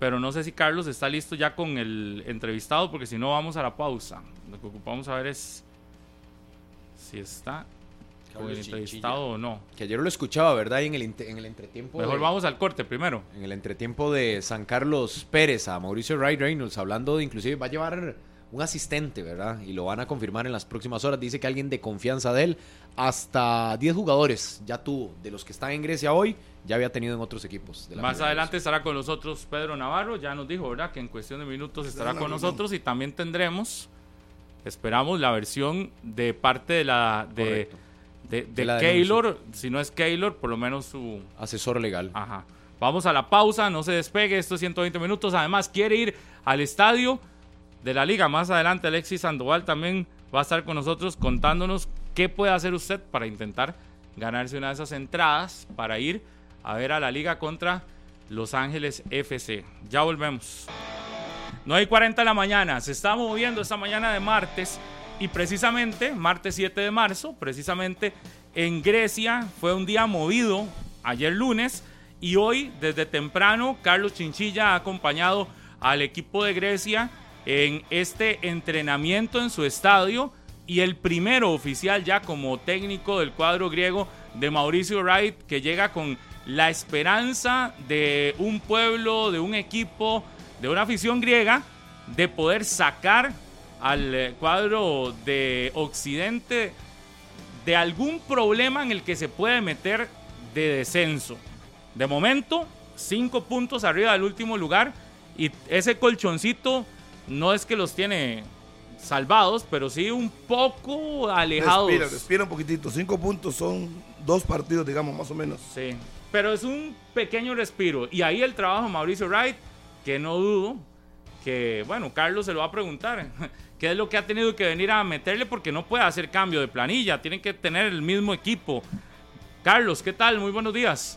Pero no sé si Carlos está listo ya con el entrevistado, porque si no vamos a la pausa. Lo que ocupamos a ver es si está con el entrevistado o no. Que ayer lo escuchaba, ¿verdad? Y en el, en el entretiempo. Mejor vamos al corte primero. En el entretiempo de San Carlos Pérez a Mauricio Wright Reynolds, hablando de inclusive va a llevar un asistente, ¿verdad? Y lo van a confirmar en las próximas horas. Dice que alguien de confianza de él, hasta 10 jugadores ya tuvo, de los que están en Grecia hoy, ya había tenido en otros equipos. Más adelante estará con nosotros Pedro Navarro, ya nos dijo, ¿verdad? Que en cuestión de minutos estará con nosotros y también tendremos, esperamos, la versión de parte de la... De, de, de, Keylor, si no es Keylor, por lo menos su... Asesor legal. Ajá. Vamos a la pausa, no se despegue, estos 120 minutos. Además, quiere ir al estadio de la liga. Más adelante Alexis Sandoval también va a estar con nosotros contándonos qué puede hacer usted para intentar ganarse una de esas entradas para ir a ver a la liga contra Los Ángeles FC. Ya volvemos. No hay 40 de la mañana, se está moviendo esta mañana de martes y precisamente, martes 7 de marzo, precisamente en Grecia fue un día movido ayer lunes y hoy desde temprano Carlos Chinchilla ha acompañado al equipo de Grecia en este entrenamiento en su estadio y el primero oficial ya como técnico del cuadro griego de Mauricio Wright que llega con la esperanza de un pueblo, de un equipo, de una afición griega de poder sacar al eh, cuadro de Occidente de algún problema en el que se puede meter de descenso. De momento, cinco puntos arriba del último lugar y ese colchoncito no es que los tiene salvados, pero sí un poco alejados. Respira, respira un poquitito. Cinco puntos son dos partidos, digamos, más o menos. Sí, pero es un pequeño respiro. Y ahí el trabajo de Mauricio Wright, que no dudo que, bueno, Carlos se lo va a preguntar. ¿Qué es lo que ha tenido que venir a meterle? Porque no puede hacer cambio de planilla, tienen que tener el mismo equipo. Carlos, ¿qué tal? Muy buenos días.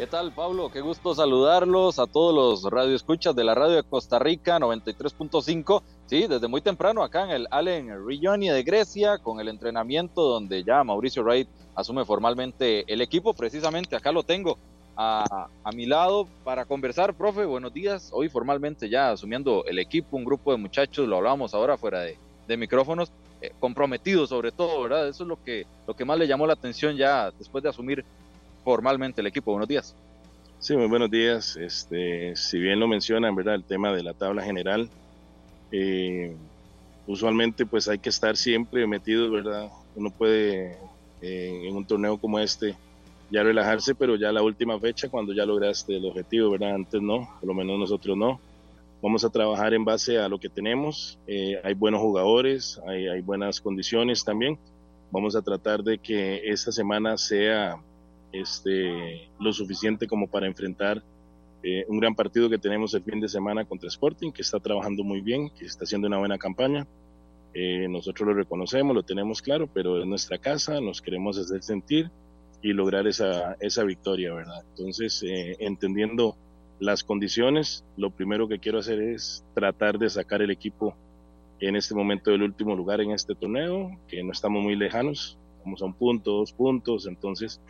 ¿Qué tal, Pablo? Qué gusto saludarlos a todos los radioescuchas de la radio de Costa Rica 93.5. Sí, desde muy temprano acá en el Allen Rigioni de Grecia, con el entrenamiento donde ya Mauricio Wright asume formalmente el equipo. Precisamente acá lo tengo a, a, mi lado para conversar, profe. Buenos días. Hoy formalmente ya asumiendo el equipo, un grupo de muchachos, lo hablábamos ahora fuera de, de micrófonos, eh, comprometidos sobre todo, ¿verdad? Eso es lo que, lo que más le llamó la atención ya después de asumir formalmente el equipo. Buenos días. Sí, muy buenos días. Este, si bien lo mencionan, ¿verdad? El tema de la tabla general, eh, usualmente pues hay que estar siempre metido, ¿verdad? Uno puede eh, en un torneo como este ya relajarse, pero ya la última fecha cuando ya lograste el objetivo, ¿verdad? Antes no, por lo menos nosotros no. Vamos a trabajar en base a lo que tenemos. Eh, hay buenos jugadores, hay, hay buenas condiciones también. Vamos a tratar de que esta semana sea este, lo suficiente como para enfrentar eh, un gran partido que tenemos el fin de semana contra Sporting, que está trabajando muy bien, que está haciendo una buena campaña. Eh, nosotros lo reconocemos, lo tenemos claro, pero es nuestra casa, nos queremos hacer sentir y lograr esa, esa victoria, ¿verdad? Entonces, eh, entendiendo las condiciones, lo primero que quiero hacer es tratar de sacar el equipo en este momento del último lugar en este torneo, que no estamos muy lejanos, vamos a un punto, dos puntos, entonces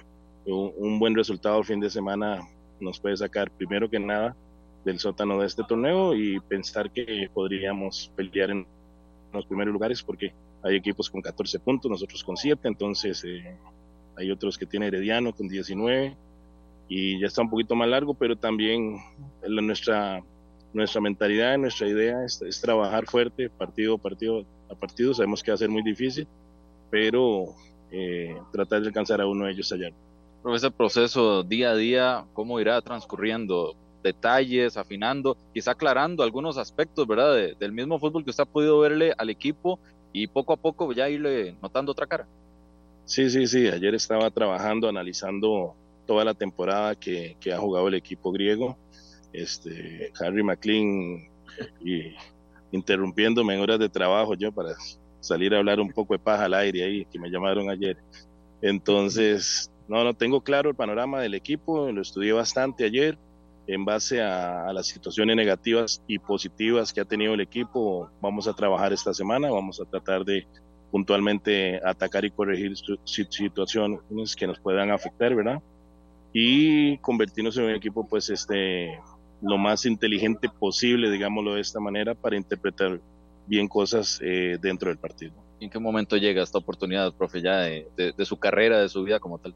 un buen resultado fin de semana nos puede sacar primero que nada del sótano de este torneo y pensar que podríamos pelear en los primeros lugares porque hay equipos con 14 puntos, nosotros con 7, entonces eh, hay otros que tiene Herediano con 19 y ya está un poquito más largo, pero también nuestra, nuestra mentalidad, nuestra idea es, trabajar fuerte, partido a partido a partido, sabemos que va a ser muy difícil, pero eh, tratar de alcanzar a uno de ellos allá ese proceso día a día, cómo irá transcurriendo, detalles, afinando, quizá aclarando algunos aspectos, ¿verdad? del mismo fútbol que usted ha podido verle al equipo y poco a poco ya irle notando otra cara. Sí, sí, sí. Ayer estaba trabajando, analizando toda la temporada que, que ha jugado el equipo griego. Este, Harry McLean y interrumpiéndome en horas de trabajo yo para salir a hablar un poco de paja al aire ahí, que me llamaron ayer. Entonces, no, no tengo claro el panorama del equipo, lo estudié bastante ayer en base a, las situaciones negativas y positivas que ha tenido el equipo. Vamos a trabajar esta semana, vamos a tratar de puntualmente atacar y corregir situaciones que nos puedan afectar, ¿verdad? Y convertirnos en un equipo, pues, este, lo más inteligente posible, digámoslo de esta manera, para interpretar bien cosas eh, dentro del partido. ¿En qué momento llega esta oportunidad, profe, ya de, su carrera, de su vida como tal?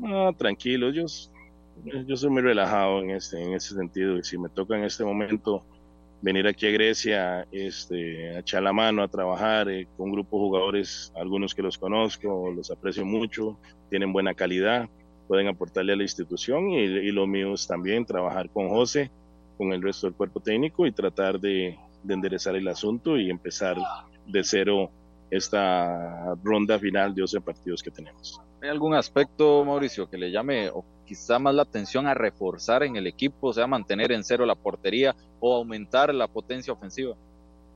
No, tranquilo, yo, yo soy muy relajado en, este, en ese sentido. Y si me toca en este momento venir aquí a Grecia este, a echar la mano, a trabajar eh, con un grupo de jugadores, algunos que los conozco, los aprecio mucho, tienen buena calidad, pueden aportarle a la institución y, y los míos también, trabajar con José, con el resto del cuerpo técnico y tratar de, de enderezar el asunto y empezar de cero esta ronda final de 12 partidos que tenemos. ¿Hay algún aspecto, Mauricio, que le llame o quizá más la atención a reforzar en el equipo, o sea, mantener en cero la portería o aumentar la potencia ofensiva?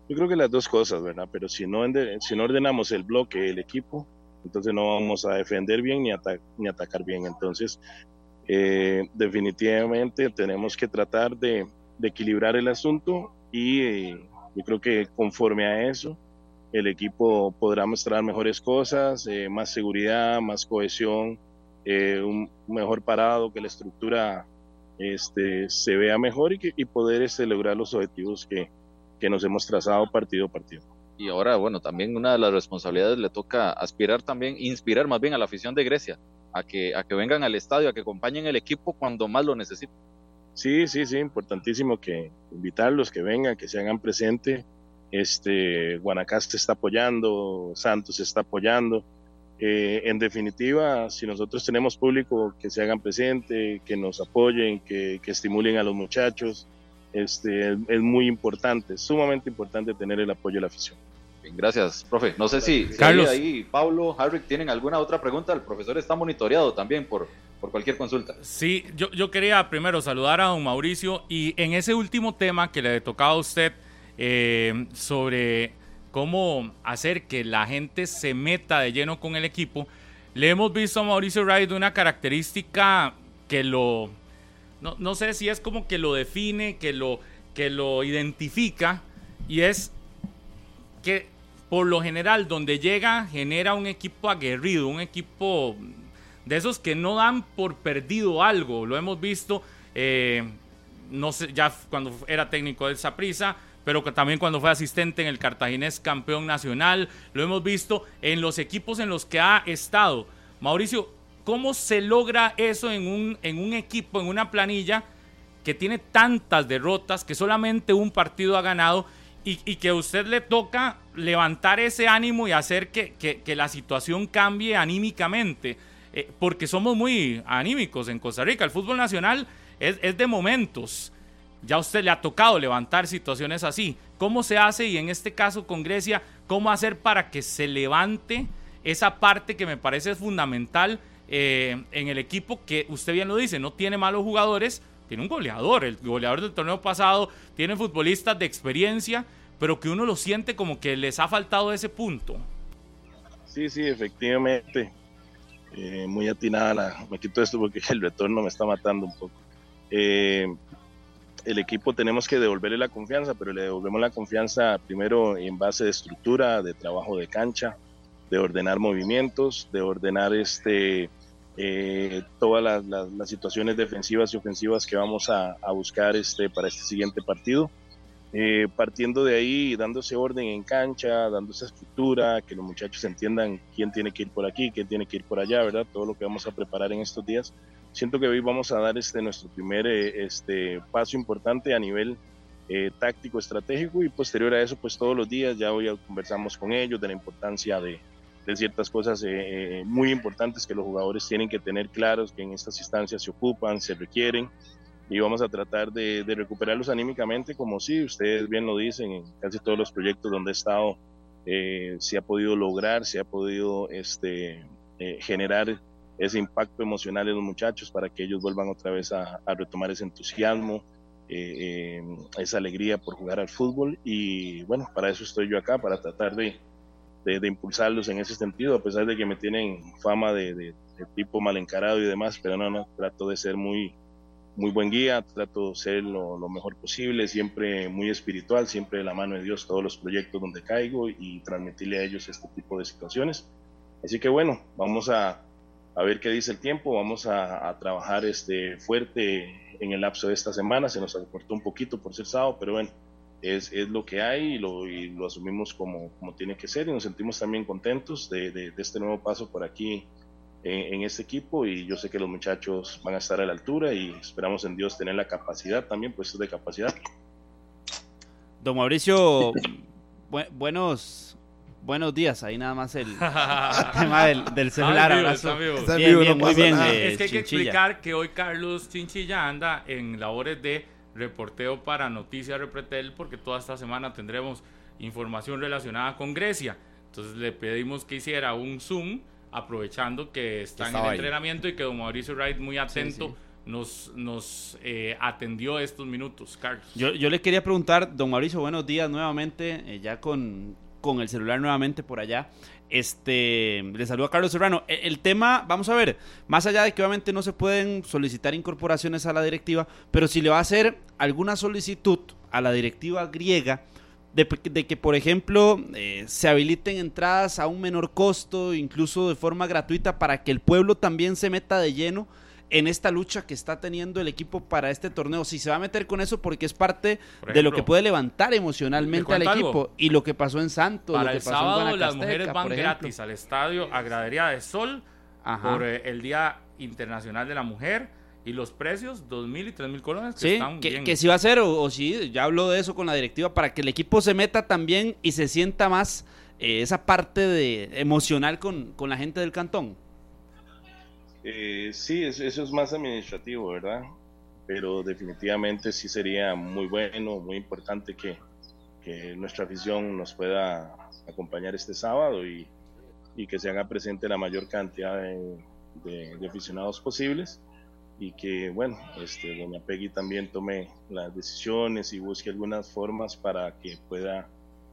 Yo creo que las dos cosas, ¿verdad? Pero si no, si no ordenamos el bloque del equipo, entonces no vamos a defender bien ni, atacar bien. Entonces, eh, definitivamente tenemos que tratar de, de equilibrar el asunto y eh, yo creo que conforme a eso el equipo podrá mostrar mejores cosas, eh, más seguridad, más cohesión, eh, un mejor parado, que la estructura este, se vea mejor y, que, y poder este, lograr los objetivos que, que nos hemos trazado partido a partido. Y ahora, bueno, también una de las responsabilidades le toca aspirar también, inspirar más bien a la afición de Grecia, a que, a que vengan al estadio, a que acompañen el equipo cuando más lo necesiten. Sí, sí, sí, importantísimo que invitarlos, que vengan, que se hagan presente. Este, Guanacaste está apoyando, Santos está apoyando. Eh, en definitiva, si nosotros tenemos público, que se hagan presente, que nos apoyen, que, estimulen a los muchachos, este, es, muy importante, sumamente importante tener el apoyo de la afición. Bien, gracias, profe. No sé si, Carlos. ahí Pablo, Harry, tienen alguna otra pregunta. El profesor está monitoreado también por, por cualquier consulta. Sí, yo, yo quería primero saludar a don Mauricio y en ese último tema que le tocaba a usted eh, sobre cómo hacer que la gente se meta de lleno con el equipo, le hemos visto a Mauricio Wright una característica que lo, no, no, sé si es como que lo define, que lo, que lo identifica y es que por lo general donde llega genera un equipo aguerrido, un equipo de esos que no dan por perdido algo. Lo hemos visto, eh, no sé, ya cuando era técnico del Saprissa, pero también cuando fue asistente en el Cartaginés campeón nacional. Lo hemos visto en los equipos en los que ha estado. Mauricio, ¿cómo se logra eso en un, en un equipo, en una planilla que tiene tantas derrotas, que solamente un partido ha ganado? Y, que a usted le toca levantar ese ánimo y hacer que, que la situación cambie anímicamente. Eh, porque somos muy anímicos en Costa Rica. El fútbol nacional es, es de momentos. Ya usted le ha tocado levantar situaciones así. ¿Cómo se hace? Y en este caso con Grecia, ¿cómo hacer para que se levante esa parte que me parece fundamental eh, en el equipo que usted bien lo dice, no tiene malos jugadores, tiene un goleador, el goleador del torneo pasado, tiene futbolistas de experiencia, pero que uno lo siente como que les ha faltado ese punto. Sí, sí, efectivamente. Eh, muy atinada la, me quito esto porque el retorno me está matando un poco. Eh, el equipo tenemos que devolverle la confianza, pero le devolvemos la confianza primero en base de estructura, de trabajo de cancha, de ordenar movimientos, de ordenar este, eh, todas las, situaciones defensivas y ofensivas que vamos a, buscar este, para este siguiente partido. Eh, partiendo de ahí, dándose orden en cancha, dando esa estructura, que los muchachos entiendan quién tiene que ir por aquí, quién tiene que ir por allá, ¿verdad? Todo lo que vamos a preparar en estos días. Siento que hoy vamos a dar este nuestro primer eh, este, paso importante a nivel eh, táctico, estratégico y posterior a eso, pues todos los días ya hoy conversamos con ellos de la importancia de, de ciertas cosas muy importantes que los jugadores tienen que tener claros, que en estas instancias se ocupan, se requieren y vamos a tratar de, recuperarlos anímicamente, como si ustedes bien lo dicen, en casi todos los proyectos donde he estado eh, se ha podido lograr, se ha podido este, eh, generar ese impacto emocional en los muchachos para que ellos vuelvan otra vez a, retomar ese entusiasmo, eh, esa alegría por jugar al fútbol. Y bueno, para eso estoy yo acá, para tratar de, de, impulsarlos en ese sentido, a pesar de que me tienen fama de, de tipo mal encarado y demás, pero no, no, trato de ser muy muy buen guía, trato de ser lo, mejor posible, siempre muy espiritual, siempre de la mano de Dios todos los proyectos donde caigo y transmitirle a ellos este tipo de situaciones. Así que bueno, vamos a, a ver qué dice el tiempo, vamos a, trabajar este, fuerte en el lapso de esta semana, se nos acortó un poquito por ser sábado, pero bueno, es, es lo que hay y lo, y lo asumimos como, como tiene que ser y nos sentimos también contentos de, de, este nuevo paso por aquí en, en, este equipo y yo sé que los muchachos van a estar a la altura y esperamos en Dios tener la capacidad también, puestos de capacidad. Don Mauricio, buenos buenos días, ahí nada más el tema del, celular. muy bien. Eh, es que hay que explicar que hoy Carlos Chinchilla anda en labores de reporteo para Noticias Repretel porque toda esta semana tendremos información relacionada con Grecia. Entonces le pedimos que hiciera un Zoom aprovechando que está en el entrenamiento y que don Mauricio Wright muy atento nos, nos eh, atendió estos minutos, Carlos. Yo, yo, le quería preguntar, don Mauricio, buenos días nuevamente, eh, ya con, con el celular nuevamente por allá. Este, le saludo a Carlos Serrano. E, el, tema, vamos a ver, más allá de que obviamente no se pueden solicitar incorporaciones a la directiva, pero si le va a hacer alguna solicitud a la directiva griega de, que, por ejemplo, eh, se habiliten entradas a un menor costo, incluso de forma gratuita, para que el pueblo también se meta de lleno en esta lucha que está teniendo el equipo para este torneo. Si se va a meter con eso porque es parte de lo que puede levantar emocionalmente al equipo y lo que pasó en Santos. Para lo que el sábado las mujeres van gratis al estadio a Gradería de Sol por eh, el Día Internacional de la Mujer. Y los precios, dos mil y tres mil colones, que están que, bien. que si va a ser, o, si, ya hablo de eso con la directiva, para que el equipo se meta también y se sienta más eh, esa parte de emocional con, con la gente del cantón. Eh, sí, eso, es más administrativo, ¿verdad? Pero definitivamente sí sería muy bueno, muy importante que, nuestra afición nos pueda acompañar este sábado y, que se haga presente la mayor cantidad de, aficionados posibles y que, bueno, este, doña Peggy también tome las decisiones y busque algunas formas para que pueda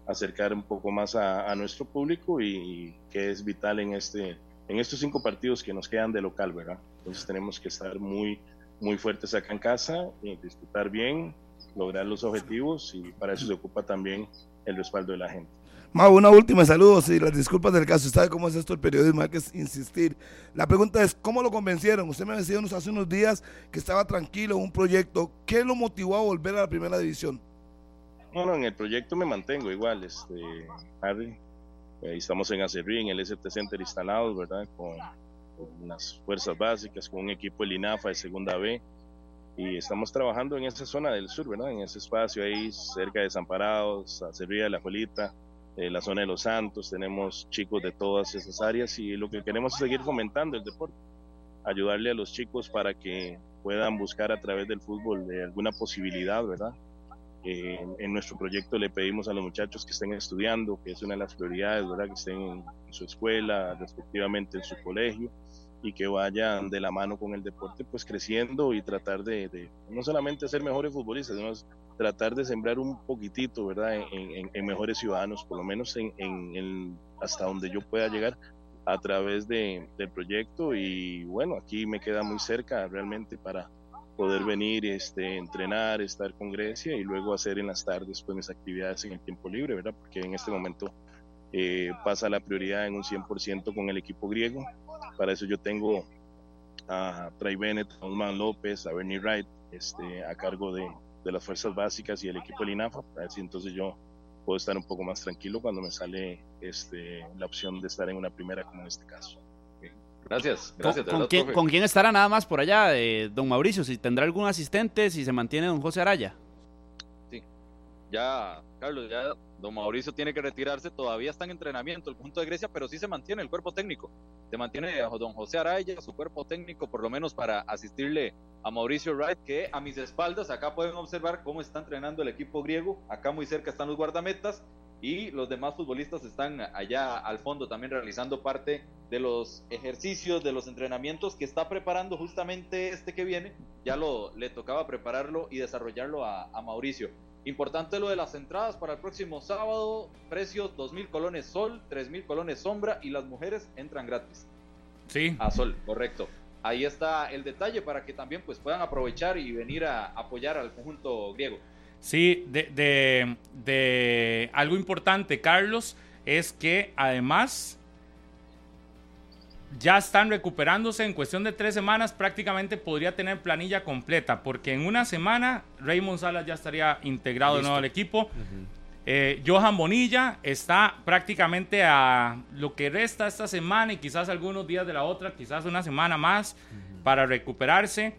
acercar un poco más a, nuestro público y, que es vital en este en estos cinco partidos que nos quedan de local, ¿verdad? Entonces tenemos que estar muy, muy fuertes acá en casa, y disfrutar bien, lograr los objetivos y para eso se ocupa también el respaldo de la gente. Mau, una última saludos y las disculpas del caso. ¿Sabe cómo es esto el periodismo? Hay que insistir. La pregunta es, ¿cómo lo convencieron? Usted me decía hace unos días que estaba tranquilo en un proyecto. ¿Qué lo motivó a volver a la primera división? Bueno, en el proyecto me mantengo igual, este, Harry. Eh, estamos en Acerrí, en el ST Center instalados, ¿verdad? Con, unas fuerzas básicas, con un equipo del INAFA de segunda B. Y estamos trabajando en esa zona del sur, ¿verdad? En ese espacio ahí, cerca de Desamparados, Acerrí de la Juelita, eh, la zona de Los Santos. Tenemos chicos de todas esas áreas y lo que queremos es seguir fomentando el deporte. Ayudarle a los chicos para que puedan buscar a través del fútbol de alguna posibilidad, ¿verdad? en nuestro proyecto le pedimos a los muchachos que estén estudiando, que es una de las prioridades, ¿verdad? que estén en, su escuela, respectivamente en su colegio, y que vayan de la mano con el deporte, pues creciendo y tratar de, no solamente ser mejores futbolistas, sino tratar de sembrar un poquitito, ¿verdad? En, mejores ciudadanos, por lo menos en, hasta donde yo pueda llegar a través de, del proyecto. Y bueno, aquí me queda muy cerca realmente para poder venir, este, entrenar, estar con Grecia y luego hacer en las tardes pues, mis actividades en el tiempo libre, ¿verdad? Porque en este momento eh, pasa la prioridad en un 100% con el equipo griego. Para eso yo tengo a Trey Bennett, a Usman López, a Bernie Wright este, a cargo de, de las fuerzas básicas y el equipo del INAFA. Si entonces yo puedo estar un poco más tranquilo cuando me sale este, la opción de estar en una primera como en este caso. Gracias, gracias. ¿Con, quién, estará nada más por allá, eh, don Mauricio? ¿Si tendrá algún asistente, si se mantiene don José Araya? Ya, Carlos, ya don Mauricio tiene que retirarse, todavía está en entrenamiento el punto de Grecia, pero sí se mantiene el cuerpo técnico. Se mantiene don José Araya, su cuerpo técnico, por lo menos para asistirle a Mauricio Wright, que a mis espaldas, acá pueden observar cómo está entrenando el equipo griego, acá muy cerca están los guardametas, y los demás futbolistas están allá al fondo también realizando parte de los ejercicios, de los entrenamientos que está preparando justamente este que viene. Ya lo le tocaba prepararlo y desarrollarlo a, Mauricio. Importante lo de las entradas para el próximo sábado, precios 2.000 colones sol, 3.000 colones sombra y las mujeres entran gratis. Sí. A sol, correcto. Ahí está el detalle para que también pues puedan aprovechar y venir a apoyar al conjunto griego. Sí, de, de, algo importante, Carlos, es que además ya están recuperándose en cuestión de tres semanas, prácticamente podría tener planilla completa, porque en una semana Raymond Salas ya estaría integrado de nuevo al equipo. Eh, Johan Bonilla está prácticamente a lo que resta esta semana y quizás algunos días de la otra, quizás una semana más para recuperarse.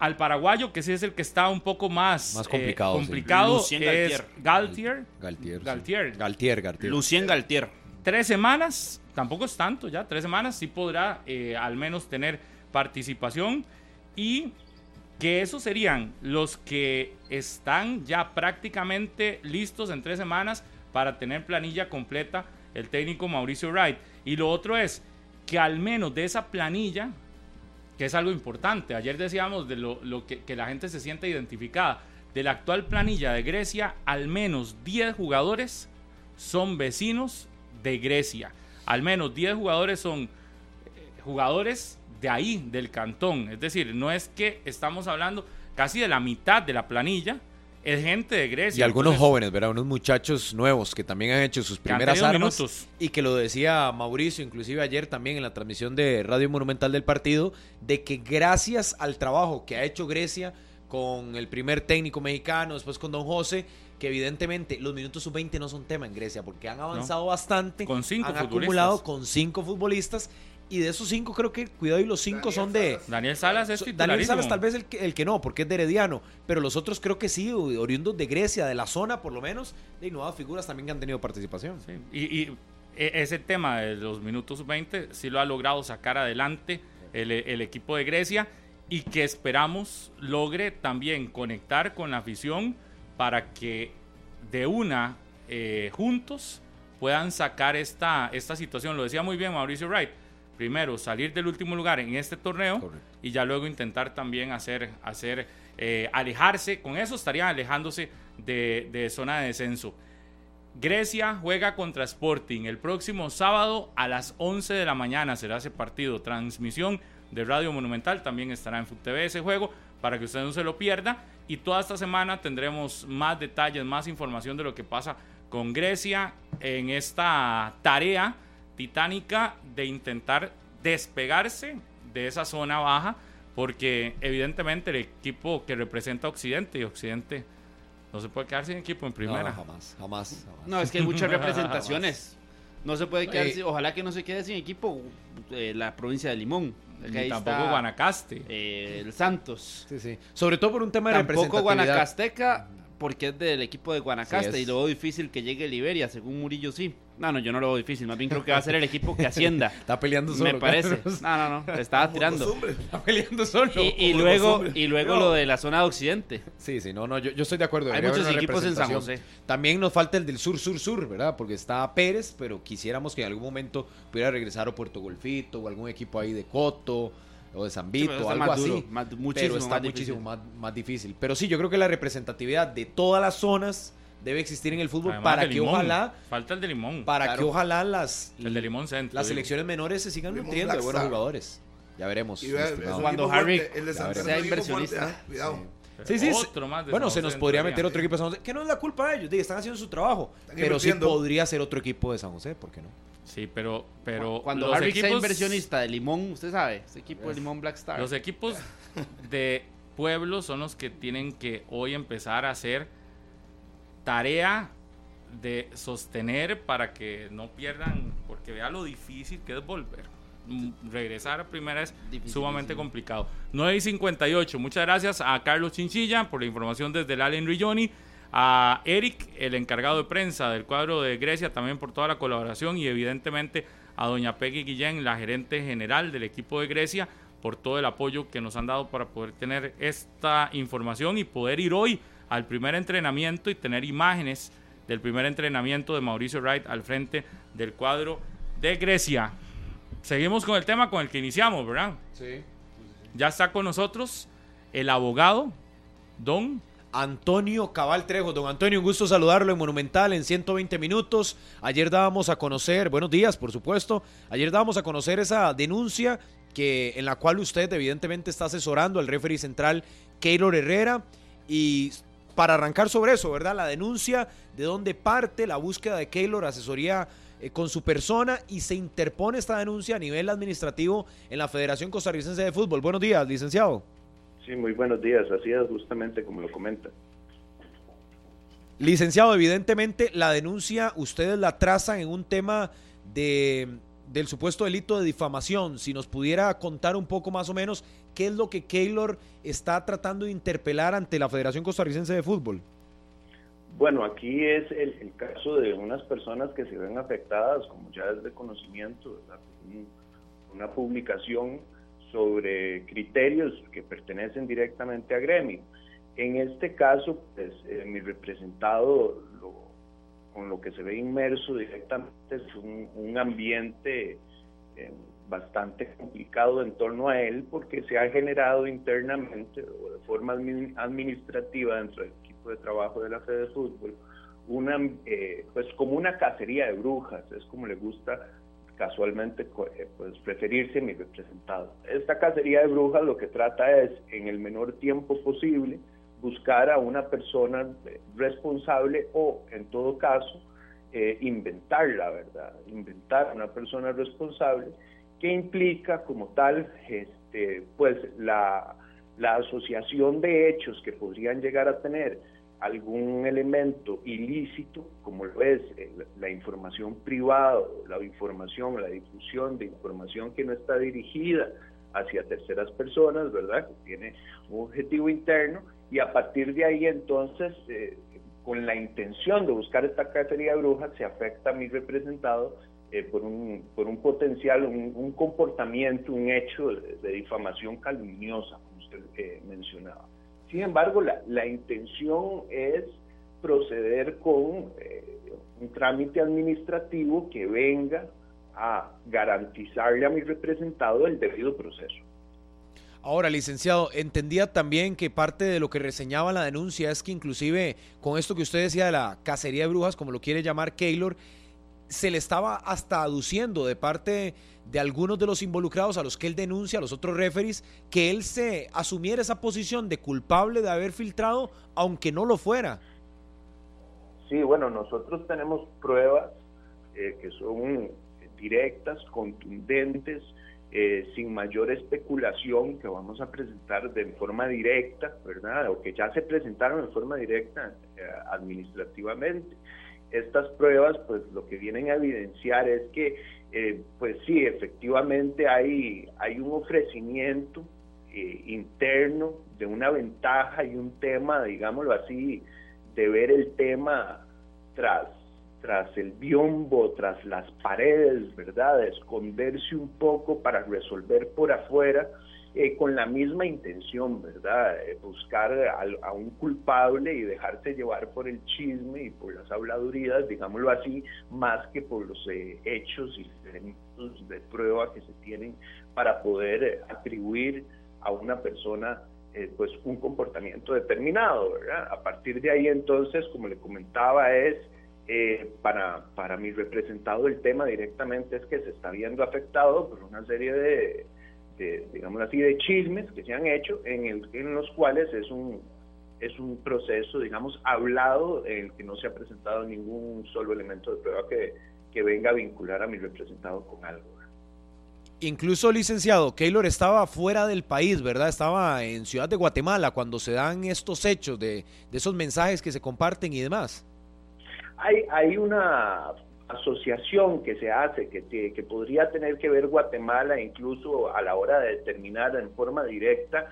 Al paraguayo, que sí es el que está un poco más, Más eh, complicado, sí. Lucien es Galtier. Galtier. sí. Galtier. Galtier, Galtier. Lucien Galtier. Tres semanas, tampoco es tanto ya, tres semanas sí podrá eh, al menos tener participación y que esos serían los que están ya prácticamente listos en tres semanas para tener planilla completa el técnico Mauricio Wright. Y lo otro es que al menos de esa planilla, que es algo importante, ayer decíamos de lo, que, que la gente se siente identificada, de la actual planilla de Grecia, al menos 10 jugadores son vecinos de Grecia. Al menos 10 jugadores son eh, jugadores de ahí, del cantón. Es decir, no es que estamos hablando casi de la mitad de la planilla, es gente de Grecia. Y algunos Entonces, jóvenes, ¿verdad? Unos muchachos nuevos que también han hecho sus primeras armas. minutos. Y que lo decía Mauricio, inclusive ayer también en la transmisión de Radio Monumental del partido, de que gracias al trabajo que ha hecho Grecia con el primer técnico mexicano, después con Don José, que evidentemente los minutos sub-20 no son tema en Grecia, porque han avanzado bastante. Con cinco han acumulado con cinco futbolistas. Y de esos cinco, creo que, cuidado, y los cinco son de. Daniel Salas es Daniel. Salas tal vez el que, el que no, porque es de Herediano, pero los otros creo que sí, oriundos de Grecia, de la zona por lo menos, de nuevas figuras también que han tenido participación. Sí, Y, y e- ese tema de los minutos 20 sí lo ha logrado sacar adelante el, el equipo de Grecia y que esperamos logre también conectar con la afición para que de una eh, juntos puedan sacar esta, esta situación. Lo decía muy bien Mauricio Wright. Primero, salir del último lugar en este torneo Correcto. y ya luego intentar también hacer, hacer eh, alejarse. Con eso estarían alejándose de, de zona de descenso. Grecia juega contra Sporting el próximo sábado a las 11 de la mañana será ese partido. Transmisión de Radio Monumental también estará en FUTV ese juego para que usted no se lo pierda. Y toda esta semana tendremos más detalles, más información de lo que pasa con Grecia en esta tarea titánica de intentar despegarse de esa zona baja porque evidentemente el equipo que representa a Occidente y Occidente no se puede quedar sin equipo en primera. No, jamás, jamás, jamás. No, es que hay muchas representaciones. No se puede quedar, Eh, sin- ojalá que no se quede sin equipo eh, la provincia de Limón. Ahí tampoco está, Guanacaste. eh, el Santos. Sí, sí. Sobre todo por un tema de Tampoco representatividad. Guanacasteca, porque es del equipo de Guanacaste Sí, y lo veo difícil que llegue Liberia, según Murillo sí. No, no, yo no lo veo difícil, más bien creo que va a ser el equipo que ascienda. Está peleando solo. Me parece. No, no, no, le estaba tirando. Está peleando solo. Y, luego, y luego No. lo de la zona de Occidente. Sí, sí, no, no, yo, yo estoy de acuerdo. Hay muchos equipos en San. José. También nos falta el del sur, sur, sur, ¿verdad? Porque está Pérez, pero quisiéramos que en algún momento pudiera regresar a Puerto Golfito o algún equipo ahí de Coto o de San Sí, Vito, pero está algo más así. duro, más- pero está más muchísimo difícil. más, más difícil. Pero sí, yo creo que la representatividad de todas las zonas debe existir en el fútbol Además para que Limón. ojalá, Falta el de Limón. para Claro. que ojalá las, el de Limón Centro. las digo. selecciones menores se sigan Limón nutriendo de buenos jugadores. Ya veremos. Y Cuando Harry el de sea inversionista. fuerte, ah, Cuidado. Sí, sí, sí. Otro más de Bueno, se nos podría meter otro equipo de San José, que no es la culpa de ellos, están haciendo su trabajo, Están pero sí podría ser otro equipo de San José, ¿por qué no? Sí, pero, pero Cuando los Harry sea equipos, inversionista de Limón, usted sabe, ese equipo de Limón Black Star. los equipos de pueblo son los que tienen que hoy empezar a hacer tarea de sostener para que no pierdan, porque vea lo difícil que es volver. Mm, Regresar a primera es Dificilísimo. sumamente complicado. 9 y 58. Muchas gracias a Carlos Chinchilla por la información desde el Allen Rilloni. A Eric, el encargado de prensa del cuadro de Grecia, también por toda la colaboración. Y evidentemente a doña Peggy Guillén, la gerente general del equipo de Grecia, por todo el apoyo que nos han dado para poder tener esta información y poder ir hoy al primer entrenamiento y tener imágenes del primer entrenamiento de Mauricio Wright al frente del cuadro de Grecia. Seguimos con el tema con el que iniciamos, ¿verdad? Sí. Ya está con nosotros el abogado Don Antonio Cabal Trejo. Don Antonio, un gusto saludarlo en Monumental en 120 minutos. Ayer dábamos a conocer, buenos días, por supuesto. Ayer dábamos a conocer esa denuncia que, en la cual usted evidentemente está asesorando al referee central Keylor Herrera. Y para arrancar sobre eso, ¿verdad? La denuncia, de dónde parte, la búsqueda de Keylor, asesoría eh, con su persona y se interpone esta denuncia a nivel administrativo en la Federación Costarricense de Fútbol. Buenos días, licenciado. Sí, muy buenos días, así es justamente como lo comenta. Licenciado, evidentemente la denuncia ustedes la trazan en un tema de, del supuesto delito de difamación. Si nos pudiera contar un poco más o menos qué es lo que Keylor está tratando de interpelar ante la Federación Costarricense de Fútbol. Bueno, aquí es el, caso de unas personas que se ven afectadas, como ya es de conocimiento, una publicación sobre criterios que pertenecen directamente a gremio. En este caso, pues, eh, mi representado, con lo que se ve inmerso directamente, es un, ambiente eh, bastante complicado en torno a él, porque se ha generado internamente o de forma administrativa dentro del equipo de trabajo de la Fede de Fútbol, una, eh, pues como una cacería de brujas, es como le gusta casualmente pues preferirse mi representado. Esta cacería de brujas lo que trata es en el menor tiempo posible buscar a una persona responsable o, en todo caso, eh, inventar la verdad, inventar a una persona responsable que implica como tal este, pues la asociación de hechos que podrían llegar a tener algún elemento ilícito, como lo es la información privada, la información, la difusión de información que no está dirigida hacia terceras personas, ¿verdad? Que tiene un objetivo interno y a partir de ahí entonces, eh, con la intención de buscar esta cacería de brujas, se afecta a mi representado eh, por, un, por un potencial, un, comportamiento, un hecho de, difamación calumniosa, como usted eh, mencionaba. Sin embargo, la, la, intención es proceder con un trámite administrativo que venga a garantizarle a mi representado el debido proceso. Ahora, licenciado, entendía también que parte de lo que reseñaba la denuncia es que inclusive con esto que usted decía de la cacería de brujas, como lo quiere llamar Keylor, se le estaba hasta aduciendo de parte de algunos de los involucrados a los que él denuncia, a los otros referees, que él se asumiera esa posición de culpable de haber filtrado, aunque no lo fuera. Sí, bueno, nosotros tenemos pruebas eh, que son directas, contundentes, eh, sin mayor especulación que vamos a presentar de forma directa, ¿verdad? O que ya se presentaron en forma directa eh, administrativamente. Estas pruebas, pues lo que vienen a evidenciar es que, eh, pues sí, efectivamente hay, hay un ofrecimiento interno de una ventaja y un tema, digámoslo así, de ver el tema tras tras el biombo, tras las paredes, ¿verdad? esconderse un poco para resolver por afuera, eh, con la misma intención, ¿verdad? Eh, buscar a, un culpable y dejarse llevar por el chisme y por las habladurías, digámoslo así, más que por los eh, hechos y elementos de prueba que se tienen para poder atribuir a una persona pues un comportamiento determinado, ¿verdad? A partir de ahí entonces, como le comentaba, es eh, para, para mi representado el tema directamente es que se está viendo afectado por una serie de, digamos así, de chismes que se han hecho en, el, en los cuales es un, es un proceso, digamos, hablado en el que no se ha presentado ningún solo elemento de prueba que, que venga a vincular a mi representado con algo. Incluso, licenciado, Keylor estaba fuera del país, ¿verdad? Estaba en Ciudad de Guatemala cuando se dan estos hechos de, de esos mensajes que se comparten y demás. Hay, hay una asociación que se hace, que, que podría tener que ver Guatemala incluso a la hora de determinar en forma directa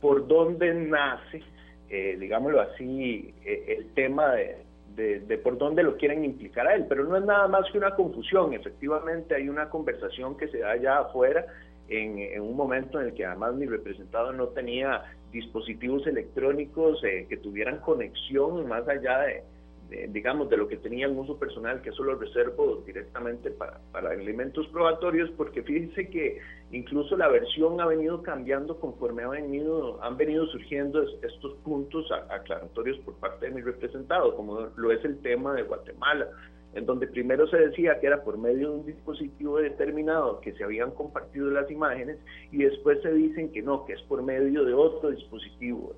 por dónde nace, eh, digámoslo así, eh, el tema de, por dónde lo quieren implicar a él. Pero no es nada más que una confusión, efectivamente hay una conversación que se da allá afuera en, en un momento en el que además mi representado no tenía dispositivos electrónicos eh, que tuvieran conexión más allá de digamos, de lo que tenía en uso personal, que eso lo reservo directamente para, para elementos probatorios, porque fíjense que incluso la versión ha venido cambiando conforme ha venido, han venido surgiendo estos puntos aclaratorios por parte de mi representado, como lo es el tema de Guatemala. En donde primero se decía que era por medio de un dispositivo determinado que se habían compartido las imágenes y después se dicen que no, que es por medio de otro dispositivo,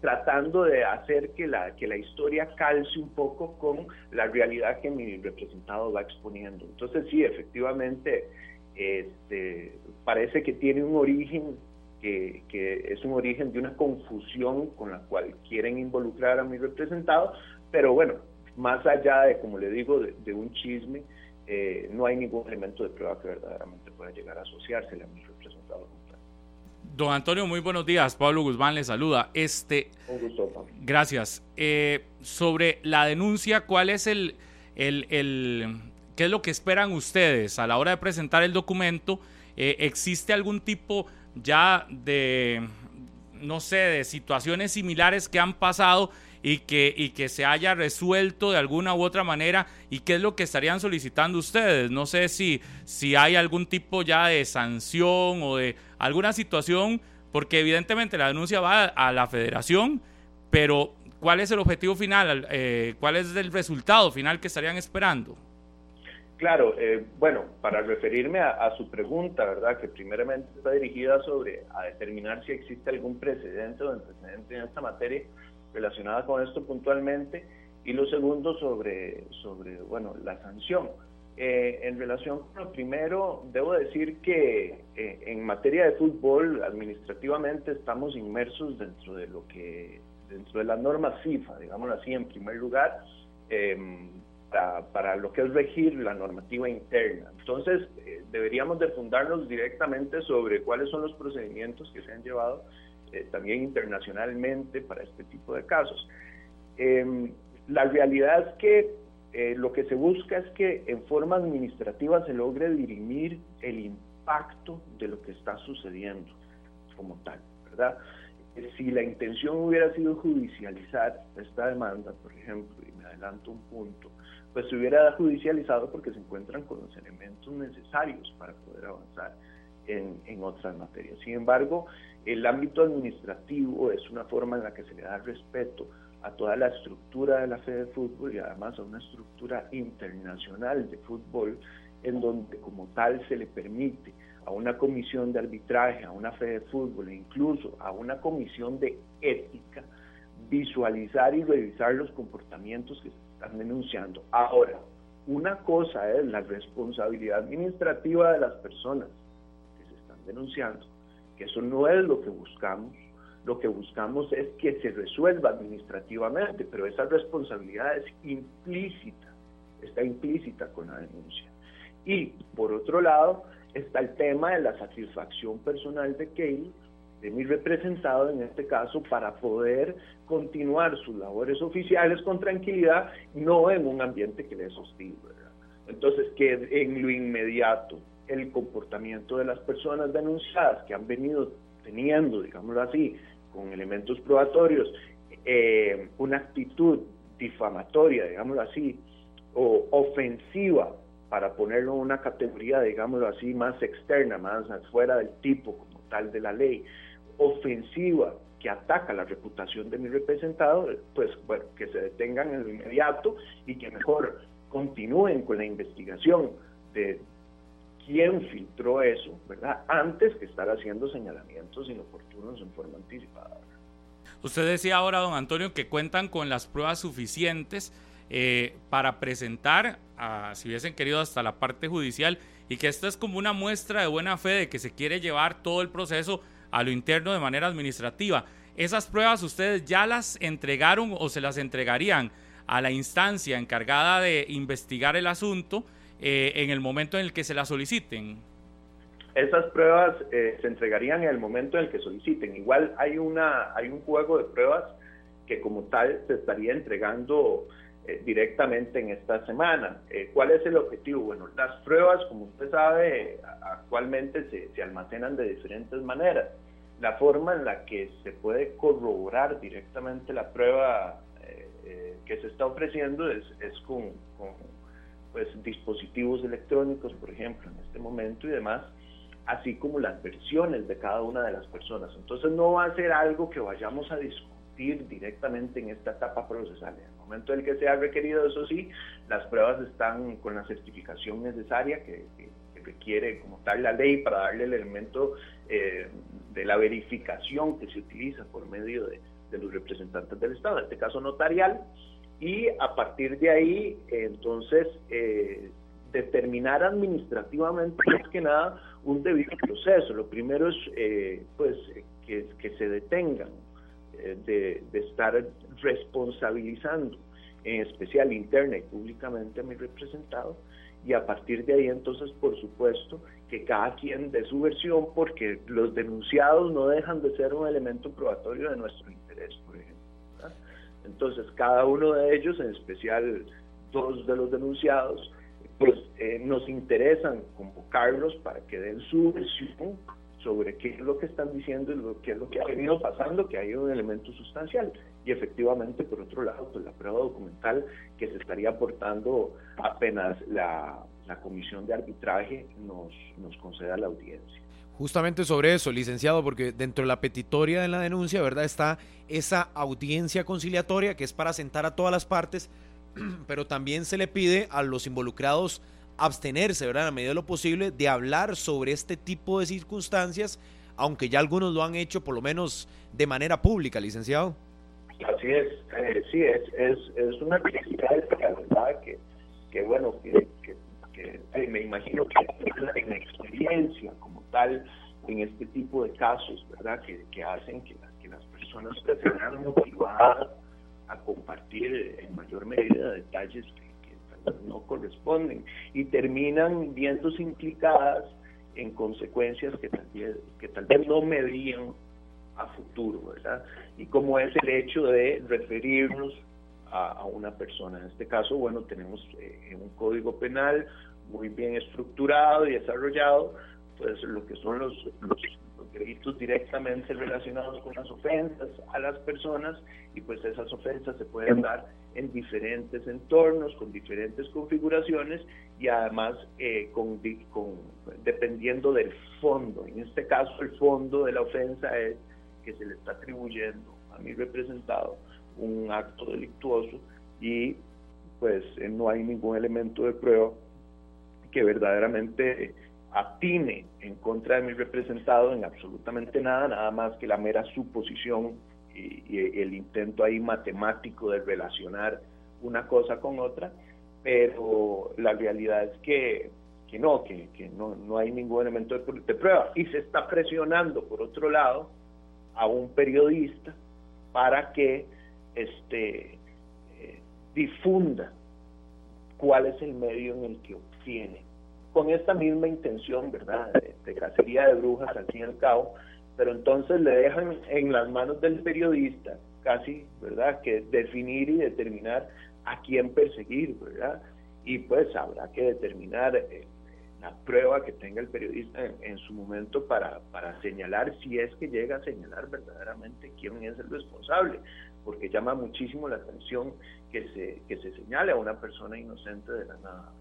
tratando de hacer que la, que la historia calce un poco con la realidad que mi representado va exponiendo. Entonces sí, efectivamente, este, parece que tiene un origen que, que, es un origen de una confusión con la cual quieren involucrar a mi representado, pero bueno, más allá de, como le digo, de, un chisme, eh, no hay ningún elemento de prueba que verdaderamente pueda llegar a asociársele a mi representado. Don Antonio, muy buenos días. Pablo Guzmán le saluda. Este, Un gusto, Pablo. Gracias. Eh, sobre la denuncia, ¿cuál es el, el, el, qué es lo que esperan ustedes a la hora de presentar el documento? Eh, ¿Existe algún tipo ya de, no sé, de situaciones similares que han pasado y que, y que se haya resuelto de alguna u otra manera y qué es lo que estarían solicitando ustedes. No sé si, si hay algún tipo ya de sanción o de alguna situación, porque evidentemente la denuncia va a, la federación, pero ¿cuál es el objetivo final? Eh, ¿Cuál es el resultado final que estarían esperando? Claro, eh, bueno, para referirme a, su pregunta, ¿verdad? Que primeramente está dirigida sobre a determinar si existe algún precedente o antecedente en esta materia, relacionada con esto puntualmente y lo segundo sobre, sobre bueno, la sanción. Eh, en relación con lo primero, debo decir que eh, en materia de fútbol, administrativamente estamos inmersos dentro de lo que, dentro de las normas FIFA, digámoslo así, en primer lugar, em, para, para, lo que es regir la normativa interna. Entonces, eh, deberíamos de fundarnos directamente sobre cuáles son los procedimientos que se han llevado eh, también internacionalmente para este tipo de casos. Em, la realidad es que eh, lo que se busca es que en forma administrativa se logre dirimir el impacto de lo que está sucediendo como tal, ¿verdad? Eh, si la intención hubiera sido judicializar esta demanda, por ejemplo, y me adelanto un punto, pues se hubiera judicializado porque se encuentran con los elementos necesarios para poder avanzar en, en otras materias. Sin embargo, el ámbito administrativo es una forma en la que se le da respeto a toda la estructura de la fe de fútbol y además a una estructura internacional de fútbol en donde como tal se le permite a una comisión de arbitraje, a una fe de fútbol e incluso a una comisión de ética visualizar y revisar los comportamientos que se están denunciando. Ahora, una cosa es la responsabilidad administrativa de las personas denunciando que eso no es lo que buscamos. Lo que buscamos es que se resuelva administrativamente, pero esa responsabilidad es implícita, está implícita con la denuncia. Y por otro lado está el tema de la satisfacción personal de Kale, de mi representado en este caso, para poder continuar sus labores oficiales con tranquilidad, no en un ambiente que le hostil. Entonces, que en lo inmediato el comportamiento de las personas denunciadas que han venido teniendo, digámoslo así, con elementos probatorios, eh, una actitud difamatoria, digámoslo así, o ofensiva, para ponerlo en una categoría, digámoslo así, más externa, más fuera del tipo como tal de la ley, ofensiva, que ataca la reputación de mi representado, pues bueno, que se detengan en lo inmediato y que mejor continúen con la investigación de, quién filtró eso, ¿verdad? Antes que estar haciendo señalamientos inoportunos en forma anticipada. Usted decía ahora, don Antonio, que cuentan con las pruebas suficientes eh, para presentar, a, si hubiesen querido, hasta la parte judicial y que esta es como una muestra de buena fe de que se quiere llevar todo el proceso a lo interno de manera administrativa. ¿Esas pruebas ustedes ya las entregaron o se las entregarían a la instancia encargada de investigar el asunto? Eh, en el momento en el que se la soliciten? Esas pruebas eh, se entregarían en el momento en el que soliciten. Igual hay, una, hay un juego de pruebas que como tal se estaría entregando eh, directamente en esta semana. ¿Cuál es el objetivo? Bueno, las pruebas, como usted sabe, actualmente se, se, almacenan de diferentes maneras. La forma en la que se puede corroborar directamente la prueba que se está ofreciendo es, es con pues, dispositivos electrónicos, por ejemplo, en este momento y demás, así como las versiones de cada una de las personas. Entonces no va a ser algo que vayamos a discutir directamente en esta etapa procesal. momento en que sea requerido, eso sí, las pruebas están con la certificación necesaria que, requiere como tal la ley para darle el elemento eh, de la verificación que se utiliza por medio de, los representantes del Estado, en este caso notarial, y a partir de ahí, entonces, eh, determinar administrativamente más que nada un debido proceso. Lo primero es eh, pues que, se detengan eh, de, de, estar responsabilizando, en especial interna y públicamente a mi representado, y a partir de ahí entonces, por supuesto, que cada quien dé su versión, porque los denunciados no dejan de ser un elemento probatorio de nuestro interés, por ejemplo. Entonces, cada uno de ellos, en especial dos de los denunciados, pues eh, nos interesan convocarlos para que den su versión sobre qué es lo que están diciendo y qué es lo que ha venido pasando, que hay un elemento sustancial. Y efectivamente, por otro lado, pues la prueba documental que se estaría aportando apenas la, comisión de arbitraje nos conceda la audiencia. Justamente sobre eso, licenciado, porque dentro de la petitoria de la denuncia, ¿verdad? Está esa audiencia conciliatoria que es para sentar a todas las partes pero también se le pide a los involucrados abstenerse, ¿verdad? A medida de lo posible, de hablar sobre este tipo de circunstancias, aunque ya algunos lo han hecho, por lo menos de manera pública, licenciado. Así es, eh, sí, es, es, es una ¿verdad? Que, que bueno, que, me imagino que la experiencia tal en este tipo de casos, ¿verdad? Que, que hacen que, que las personas se vean motivadas a compartir en mayor medida detalles que, no corresponden y terminan viéndose implicadas en consecuencias que tal vez, que tal vez no medían a futuro, ¿verdad? Y como es el hecho de referirnos a, una persona. En este caso, bueno, tenemos eh, un código penal muy bien estructurado y desarrollado, pues lo que son los, los delitos directamente relacionados con las ofensas a las personas y pues esas ofensas se pueden dar en diferentes entornos, con diferentes configuraciones y además eh, con, dependiendo del fondo. En este caso el fondo de la ofensa es que se le está atribuyendo a mi representado un acto delictuoso y pues eh, no hay ningún elemento de prueba que verdaderamente atine en contra de mi representado en absolutamente nada, nada más que la mera suposición y, el intento ahí matemático de relacionar una cosa con otra, pero la realidad es que, que no, que, que no, no, hay ningún elemento de, prueba. Y se está presionando, por otro lado, a un periodista para que este, eh, difunda cuál es el medio en el que obtiene con esta misma intención, ¿verdad? De, cacería de brujas al fin y al cabo, pero entonces le dejan en las manos del periodista casi, ¿verdad? Que definir y determinar a quién perseguir, ¿verdad? Y pues habrá que determinar eh, la prueba que tenga el periodista en, su momento para, para señalar si es que llega a señalar verdaderamente quién es el responsable, porque llama muchísimo la atención que se, que se señale a una persona inocente de la nada.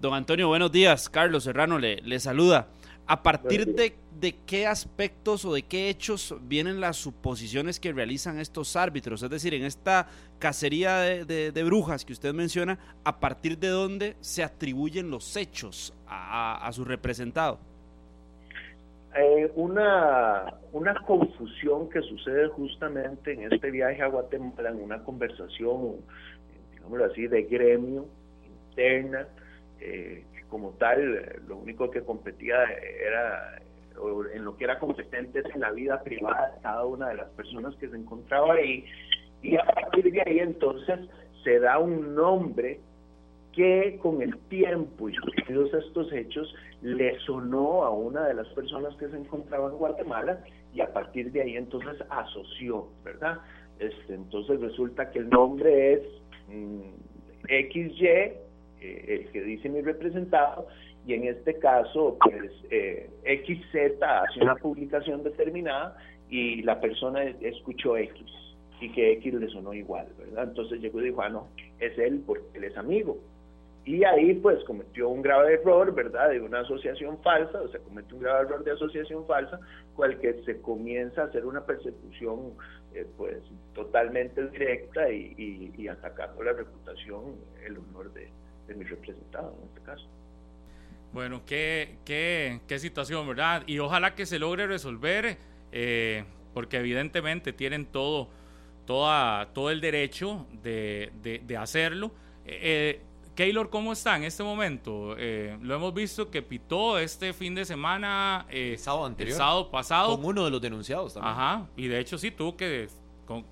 Don Antonio, buenos días. Carlos Serrano le, le saluda. ¿A partir de, de, qué aspectos o de qué hechos vienen las suposiciones que realizan estos árbitros? Es decir, en esta cacería de, de, brujas que usted menciona, ¿a partir de dónde se atribuyen los hechos a, a su representado? Eh, una, una confusión que sucede justamente en este viaje a Guatemala, en una conversación, digámoslo así, de gremio interna eh, como tal, lo único que competía era, en lo que era competente en la vida privada de cada una de las personas que se encontraba ahí, y a partir de ahí entonces se da un nombre que con el tiempo y sucedidos estos hechos le sonó a una de las personas que se encontraba en Guatemala y a partir de ahí entonces asoció, ¿verdad? Este, entonces resulta que el nombre es mm, XY eh, el que dice mi representado, y en este caso, pues eh, XZ hace una publicación determinada y la persona escuchó X y que X le sonó igual, ¿verdad? Entonces llegó y dijo, ah, no, es él porque él es amigo. Y ahí pues cometió un grave error, ¿verdad? De una asociación falsa, o sea, cometió un grave error de asociación falsa, el que se comienza a hacer una persecución eh, pues totalmente directa y, y, atacando la reputación, el honor de, mi representado en este caso. Bueno, qué, qué, qué situación, ¿verdad? Y ojalá que se logre resolver, eh, porque evidentemente tienen todo, toda, todo el derecho de, de, hacerlo. Eh, Keylor, ¿cómo está en este momento? Eh, lo hemos visto que pitó este fin de semana. Eh, sábado anterior. El sábado pasado. Con uno de los denunciados también. Ajá. Y de hecho sí tuvo que,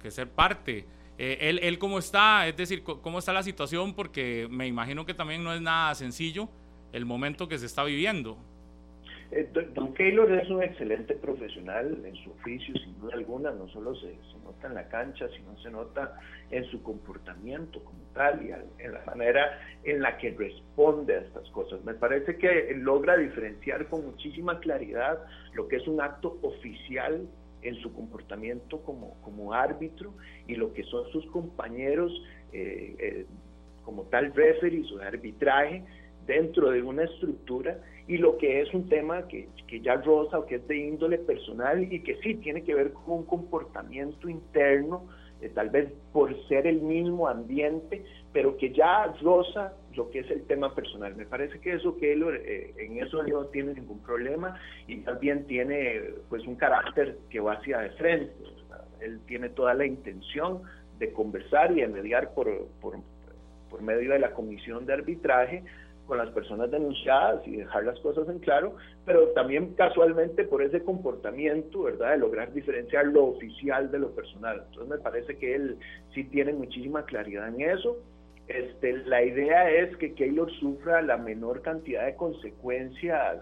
que ser parte. Eh, él, él, ¿cómo está? Es decir, ¿cómo está la situación? Porque me imagino que también no es nada sencillo el momento que se está viviendo. Eh, don Keylor es un excelente profesional en su oficio, sin duda alguna, no solo se, se, nota en la cancha, sino se nota en su comportamiento como tal y en la manera en la que responde a estas cosas. Me parece que logra diferenciar con muchísima claridad lo que es un acto oficial en su comportamiento como, como árbitro y lo que son sus compañeros eh, eh, como tal referees o arbitraje dentro de una estructura y lo que es un tema que, que, ya rosa o que es de índole personal y que sí tiene que ver con un comportamiento interno, eh, tal vez por ser el mismo ambiente, pero que ya rosa lo que es el tema personal. Me parece que eso él eh, en eso no tiene ningún problema y también tiene pues un carácter que va hacia de frente. Él tiene toda la intención de conversar y de mediar por, por, por medio de la comisión de arbitraje con las personas denunciadas y dejar las cosas en claro, pero también casualmente por ese comportamiento, ¿verdad?, de lograr diferenciar lo oficial de lo personal. Entonces me parece que él sí tiene muchísima claridad en eso. Este, la idea es que Keylor sufra la menor cantidad de consecuencias,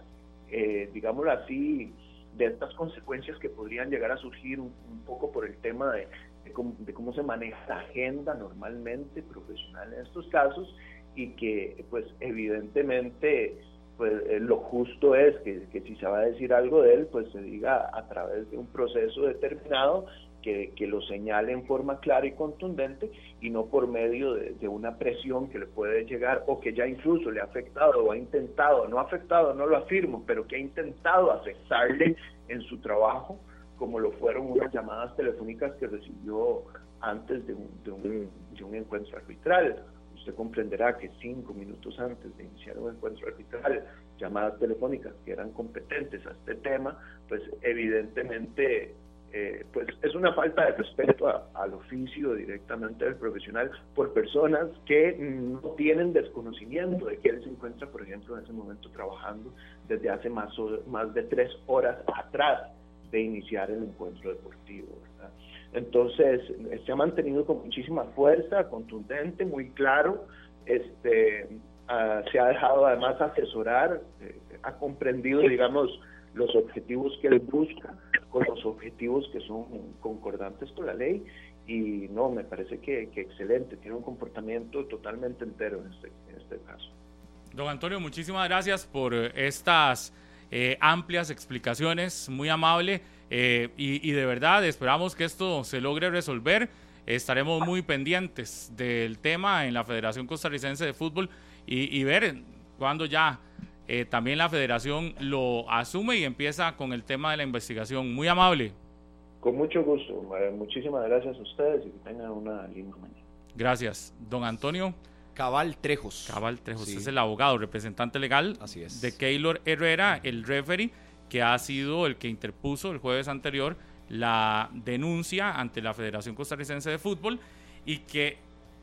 eh, digámoslo así, de estas consecuencias que podrían llegar a surgir un, poco por el tema de, cómo, de cómo se maneja la agenda normalmente profesional en estos casos y que pues evidentemente pues eh, lo justo es que, si se va a decir algo de él pues se diga a través de un proceso determinado que, que lo señale en forma clara y contundente y no por medio de, una presión que le puede llegar o que ya incluso le ha afectado o ha intentado, no ha afectado, no lo afirmo, pero que ha intentado afectarle en su trabajo como lo fueron unas llamadas telefónicas que recibió antes de un, de un, de un encuentro arbitral. Usted comprenderá que cinco minutos antes de iniciar un encuentro arbitral, llamadas telefónicas que eran competentes a este tema, pues evidentemente eh, pues es una falta de respeto al oficio directamente del profesional por personas que no tienen desconocimiento de que él se encuentra, por ejemplo, en ese momento trabajando desde hace más, más de tres horas atrás de iniciar el encuentro deportivo. Entonces, se ha mantenido con muchísima fuerza, contundente, muy claro. Este, ah, se ha dejado además asesorar, eh, ha comprendido, digamos, los objetivos que él busca con los objetivos que son concordantes con la ley. Y no, me parece que, excelente, tiene un comportamiento totalmente entero en este, en este caso. Don Antonio, muchísimas gracias por estas eh, amplias explicaciones, muy amable. Eh, y, de verdad esperamos que esto se logre resolver. Estaremos muy pendientes del tema en la Federación Costarricense de Fútbol y, ver cuándo ya eh, también la federación lo asume y empieza con el tema de la investigación. Muy amable. Con mucho gusto. Muchísimas gracias a ustedes y que tengan una linda mañana. Gracias. Don Antonio. Cabal Trejos. Cabal Trejos es el abogado, representante legal Así es. de Keylor Herrera, el referee que ha sido el que interpuso el jueves anterior la denuncia ante la Federación Costarricense de Fútbol y que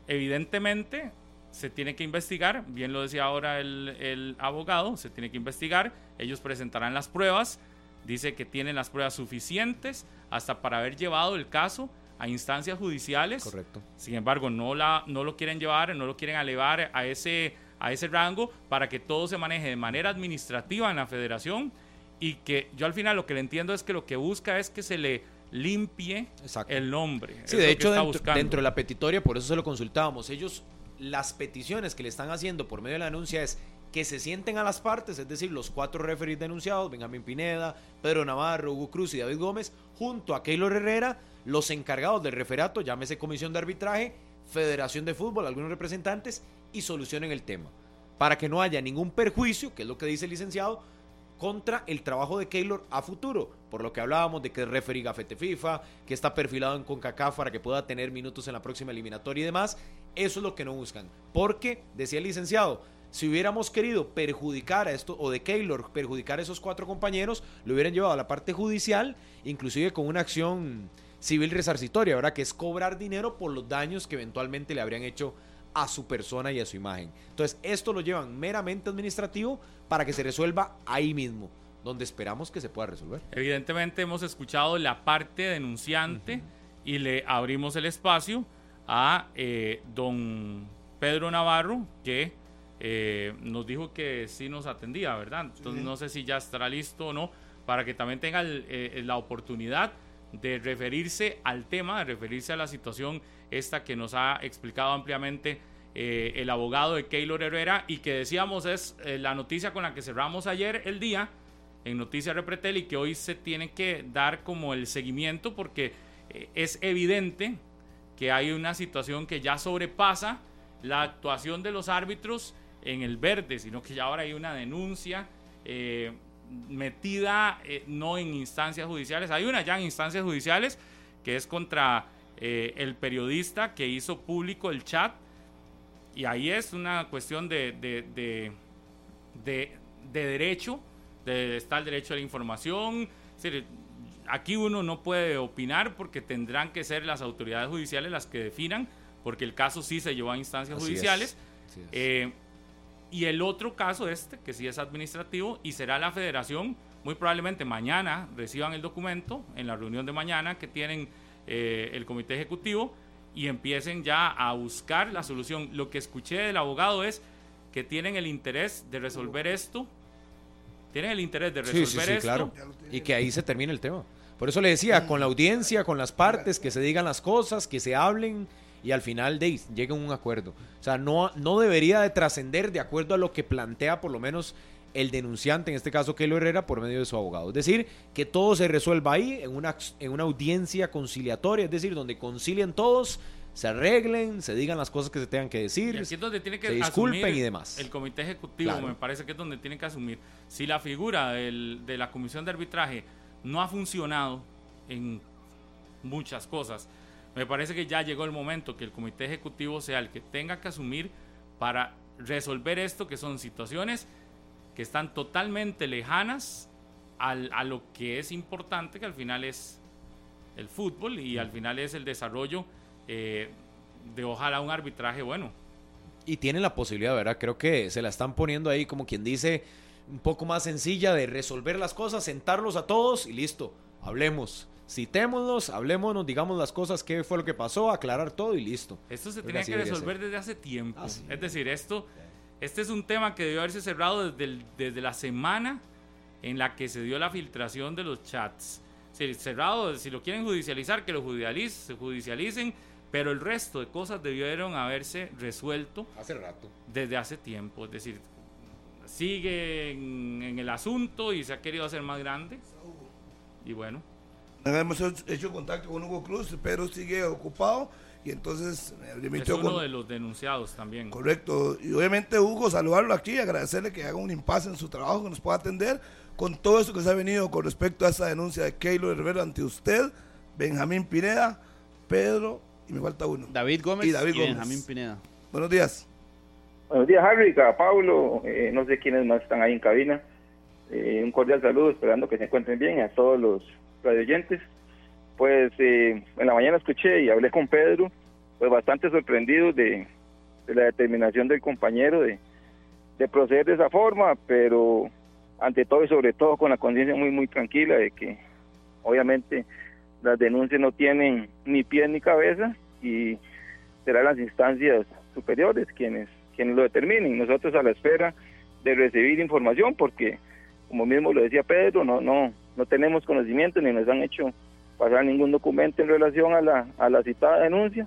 evidentemente se tiene que investigar, bien lo decía ahora el, abogado, se tiene que investigar, ellos presentarán las pruebas, dice que tienen las pruebas suficientes hasta para haber llevado el caso a instancias judiciales. Correcto. Sin embargo, no, la, no lo quieren llevar, no lo quieren elevar a ese, a ese rango para que todo se maneje de manera administrativa en la federación y que yo al final lo que le entiendo es que lo que busca es que se le limpie el nombre. Sí, de hecho, dentro, de la petitoria, por eso se lo consultábamos, ellos, las peticiones que le están haciendo por medio de la denuncia es que se sienten a las partes, es decir, los cuatro referees denunciados, Benjamín Pineda, Pedro Navarro, Hugo Cruz y David Gómez, junto a Keylor Herrera, los encargados del referato, llámese comisión de arbitraje, federación de fútbol, algunos representantes, y solucionen el tema. Para que no haya ningún perjuicio, que es lo que dice el licenciado, contra el trabajo de Keylor a futuro, por lo que hablábamos de que es referee gafete FIFA, que está perfilado en CONCACAF para que pueda tener minutos en la próxima eliminatoria y demás. Eso es lo que no buscan, porque, decía el licenciado, si hubiéramos querido perjudicar a esto, o de Keylor perjudicar a esos cuatro compañeros, lo hubieran llevado a la parte judicial, inclusive con una acción civil resarcitoria, ¿verdad? Que es cobrar dinero por los daños que eventualmente le habrían hecho a su persona y a su imagen. Entonces, esto lo llevan meramente administrativo para que se resuelva ahí mismo, donde esperamos que se pueda resolver. Evidentemente hemos escuchado la parte denunciante y le abrimos el espacio a eh, don Pedro Navarro, que eh, nos dijo que sí nos atendía, ¿verdad? Entonces no sé si ya estará listo o no, para que también tenga eh, la oportunidad de referirse al tema, de referirse a la situación esta que nos ha explicado ampliamente eh, el abogado de Keylor Herrera y que decíamos es eh, la noticia con la que cerramos ayer el día en Noticias Repretel y que hoy se tiene que dar como el seguimiento porque es evidente que hay una situación que ya sobrepasa la actuación de los árbitros en el verde, sino que ya ahora hay una denuncia metida no en instancias judiciales, hay una ya en instancias judiciales que es contra el periodista que hizo público el chat y ahí es una cuestión de, de, de, derecho, de, está el derecho a la información. Aquí uno no puede opinar porque tendrán que ser las autoridades judiciales las que definan, porque el caso sí se llevó a instancias judiciales. Eh, y el otro caso este, que sí es administrativo, y será la federación, muy probablemente mañana reciban el documento en la reunión de mañana que tienen eh, el comité ejecutivo y empiecen ya a buscar la solución. Lo que escuché del abogado es que tienen el interés de resolver esto. Tienen el interés de resolver sí, sí, esto. Claro. Y que ahí se termine el tema. Por eso le decía, con la audiencia, con las partes, que se digan las cosas, que se hablen y al final de lleguen a un acuerdo. O sea, no, no debería de trascender de acuerdo a lo que plantea por lo menos el denunciante, en este caso Kelo Herrera, por medio de su abogado. Es decir, que todo se resuelva ahí en una, en una audiencia conciliatoria, es decir, donde concilien todos, se arreglen, se digan las cosas que se tengan que decir, es donde tiene que se disculpen y demás. El comité ejecutivo me parece que es donde tiene que asumir. Si la figura de la comisión de arbitraje no ha funcionado en muchas cosas, me parece que ya llegó el momento que el comité ejecutivo sea el que tenga que asumir para resolver esto, que son situaciones que están totalmente lejanas al, a lo que es importante, que al final es el fútbol y al final es el desarrollo eh, de ojalá un arbitraje bueno. Y tienen la posibilidad, ¿verdad? Creo que se la están poniendo ahí como quien dice un poco más sencilla de resolver las cosas, sentarlos a todos y listo, hablemos. Citémonos, hablémonos, digamos las cosas, qué fue lo que pasó, aclarar todo y listo. Esto se tenía que resolver desde hace tiempo. es decir, esto este es un tema que debió haberse cerrado desde, desde la semana en la que se dio la filtración de los chats. cerrado, si lo quieren judicializar, que lo judicialicen, judicialicen, pero el resto de cosas debieron haberse resuelto. Hace rato. Desde hace tiempo. Es decir, sigue en, el asunto y se ha querido hacer más grande. Y bueno. Hemos hecho contacto con Hugo Cruz, pero sigue ocupado y entonces me es uno de los denunciados también. Correcto. Y obviamente Hugo, saludarlo aquí, agradecerle que haga un impasse en su trabajo, que nos pueda atender con todo eso que se ha venido con respecto a esa denuncia de Keylor Rivera ante usted, Benjamín Pineda, Pedro y me falta uno. David Gómez y, David Benjamín Pineda. Buenos días. Buenos días, Harry, Pablo, eh, no sé quiénes más están ahí en cabina. Eh, un cordial saludo, esperando que se encuentren bien a todos los radioyentes pues eh, en la mañana escuché y hablé con Pedro, pues bastante sorprendido de, la determinación del compañero de, proceder de esa forma, pero ante todo y sobre todo con la conciencia muy, muy tranquila de que obviamente las denuncias no tienen ni pies ni cabeza y serán las instancias superiores quienes, quienes lo determinen. Nosotros a la espera de recibir información porque, como mismo lo decía Pedro, no, no, no tenemos conocimiento ni nos han hecho pasar ningún documento en relación a la, a la citada denuncia,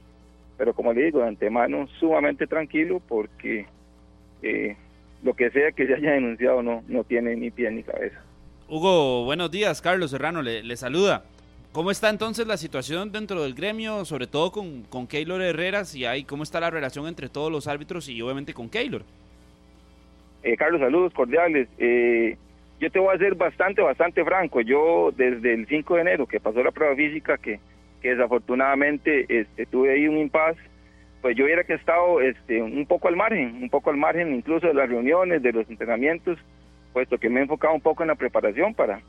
pero como le digo, de antemano sumamente tranquilo porque eh, lo que sea que se haya denunciado no, no tiene ni pie ni cabeza. Hugo, buenos días, Carlos Serrano le, le saluda. ¿Cómo está entonces la situación dentro del gremio, sobre todo con, con Keylor Herreras y ahí cómo está la relación entre todos los árbitros y obviamente con Keylor? Eh, Carlos, saludos cordiales. Eh, yo te voy a ser bastante, bastante franco. Yo desde el 5 de enero que pasó la prueba física, que, que desafortunadamente este, tuve ahí un impasse, pues yo hubiera que estado este, un poco al margen, un poco al margen incluso de las reuniones, de los entrenamientos, puesto que me he enfocado un poco en la preparación para,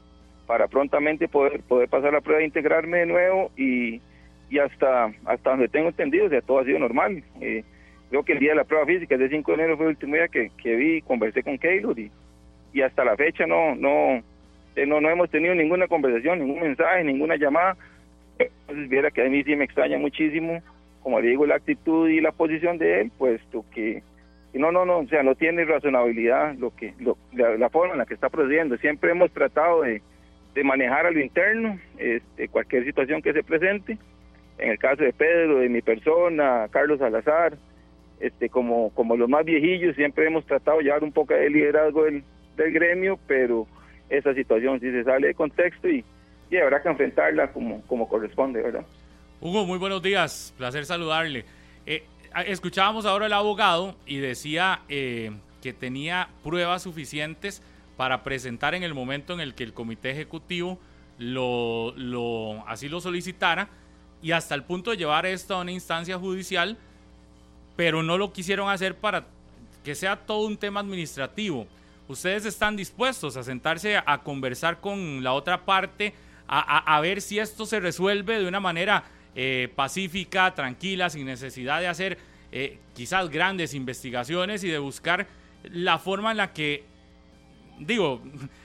para prontamente poder, poder pasar la prueba, integrarme de nuevo y, y hasta, hasta donde tengo entendido, o sea, todo ha sido normal. Eh, creo que el día de la prueba física, el 5 de enero, fue el último día que, que vi, conversé con Keylor y, y hasta la fecha no, no, eh, no, no hemos tenido ninguna conversación, ningún mensaje, ninguna llamada. Entonces, viera que a mí sí me extraña muchísimo, como le digo, la actitud y la posición de él, puesto que no, no, no, o sea, no tiene razonabilidad lo que, lo, la, la forma en la que está procediendo. Siempre hemos tratado de, de manejar a lo interno, este, cualquier situación que se presente. En el caso de Pedro, de mi persona, Carlos Salazar, este, como, como los más viejillos, siempre hemos tratado de llevar un poco de liderazgo del, del gremio, pero esa situación sí se sale de contexto y, habrá que enfrentarla como, como corresponde, ¿verdad? Hugo, muy buenos días, placer saludarle. Eh, escuchábamos ahora al abogado y decía eh, que tenía pruebas suficientes para presentar en el momento en el que el comité ejecutivo lo, lo, así lo solicitara y hasta el punto de llevar esto a una instancia judicial, pero no lo quisieron hacer para que sea todo un tema administrativo. ¿Ustedes están dispuestos a sentarse a, conversar con la otra parte, a, ver si esto se resuelve de una manera eh, pacífica, tranquila, sin necesidad de hacer eh, quizás grandes investigaciones y de buscar la forma en la que digo,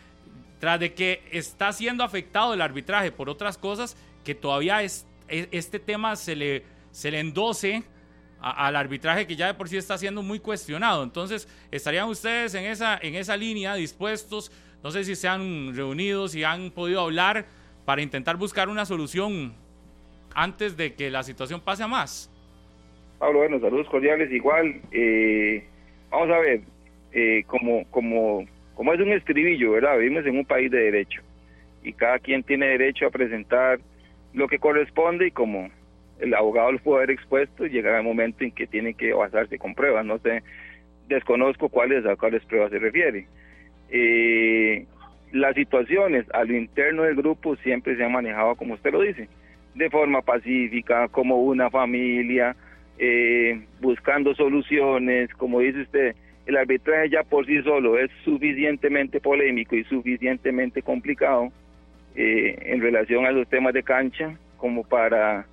tras de que está siendo afectado el arbitraje por otras cosas, que todavía es, es este tema se le, se le endose al arbitraje que ya de por sí está siendo muy cuestionado. Entonces, ¿estarían ustedes en esa, en esa línea dispuestos? No sé si se han reunido, si han podido hablar para intentar buscar una solución antes de que la situación pase a más. Pablo, bueno, saludos cordiales igual. Eh, vamos a ver, eh, como, como como es un estribillo, ¿verdad? Vivimos en un país de derecho y cada quien tiene derecho a presentar lo que corresponde y como el abogado lo puede haber expuesto, llegará el momento en que tiene que basarse con pruebas. No sé, desconozco cuáles a cuáles pruebas se refiere. Eh, las situaciones a lo interno del grupo siempre se han manejado, como usted lo dice, de forma pacífica, como una familia, eh, buscando soluciones, como dice usted, el arbitraje ya por sí solo es suficientemente polémico y suficientemente complicado eh, en relación a los temas de cancha como para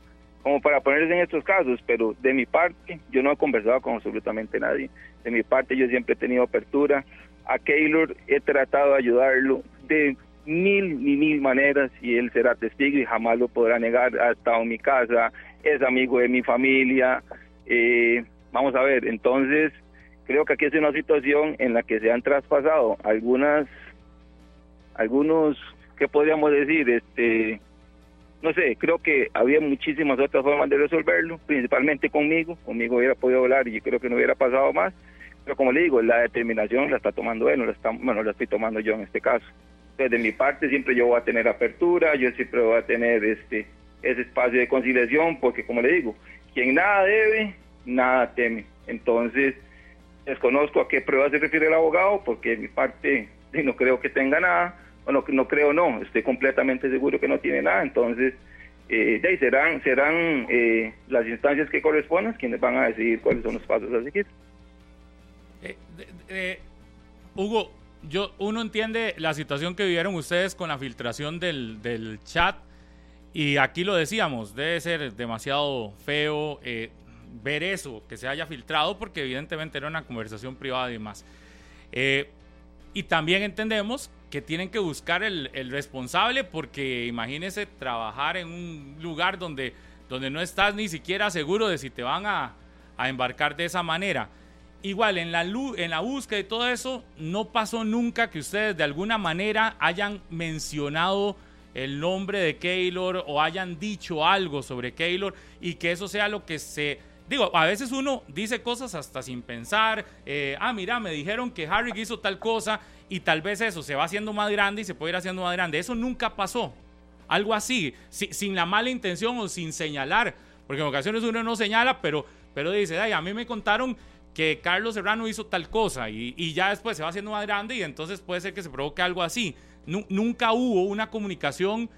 como para ponerse en estos casos, pero de mi parte yo no he conversado con absolutamente nadie. De mi parte yo siempre he tenido apertura. A Keylor he tratado de ayudarlo de mil y mil maneras y él será testigo y jamás lo podrá negar. Ha estado en mi casa, es amigo de mi familia. Eh, vamos a ver, entonces creo que aquí es una situación en la que se han traspasado algunas, algunos, ¿qué podríamos decir? Este, no sé, creo que había muchísimas otras formas de resolverlo, principalmente conmigo, conmigo hubiera podido hablar y yo creo que no hubiera pasado más, pero como le digo, la determinación la está tomando él, no la está, bueno, la estoy tomando yo en este caso. Entonces, de mi parte siempre yo voy a tener apertura, yo siempre voy a tener este ese espacio de conciliación, porque como le digo, quien nada debe, nada teme. Entonces, Desconozco a qué pruebas se refiere el abogado, porque mi parte no creo que tenga nada. Bueno, no creo, no, estoy completamente seguro que no tiene nada. Entonces, eh, de ahí serán, serán eh, las instancias que correspondan quienes van a decidir cuáles son los pasos a seguir. Eh, eh, Hugo, yo, uno entiende la situación que vivieron ustedes con la filtración del, del chat. Y aquí lo decíamos, debe ser demasiado feo. Ver eso, que se haya filtrado, porque evidentemente era una conversación privada y demás. Eh, y también entendemos que tienen que buscar el, el, responsable, porque imagínese trabajar en un lugar donde, donde no estás ni siquiera seguro de si te van a, a embarcar de esa manera. Igual, en la, en la búsqueda y todo eso, no pasó nunca que ustedes de alguna manera hayan mencionado el nombre de Keylor o hayan dicho algo sobre Keylor y que eso sea lo que se digo, a veces uno dice cosas hasta sin pensar, eh, ah, mira, me dijeron que Harry hizo tal cosa y tal vez eso se va haciendo más grande y se puede ir haciendo más grande. Eso nunca pasó. Algo así, si, sin la mala intención o sin señalar, porque en ocasiones uno no señala, pero, pero dice, ay, a mí me contaron que Carlos Serrano hizo tal cosa y, ya después se va haciendo más grande y entonces puede ser que se provoque algo así. Nu- nunca hubo una comunicación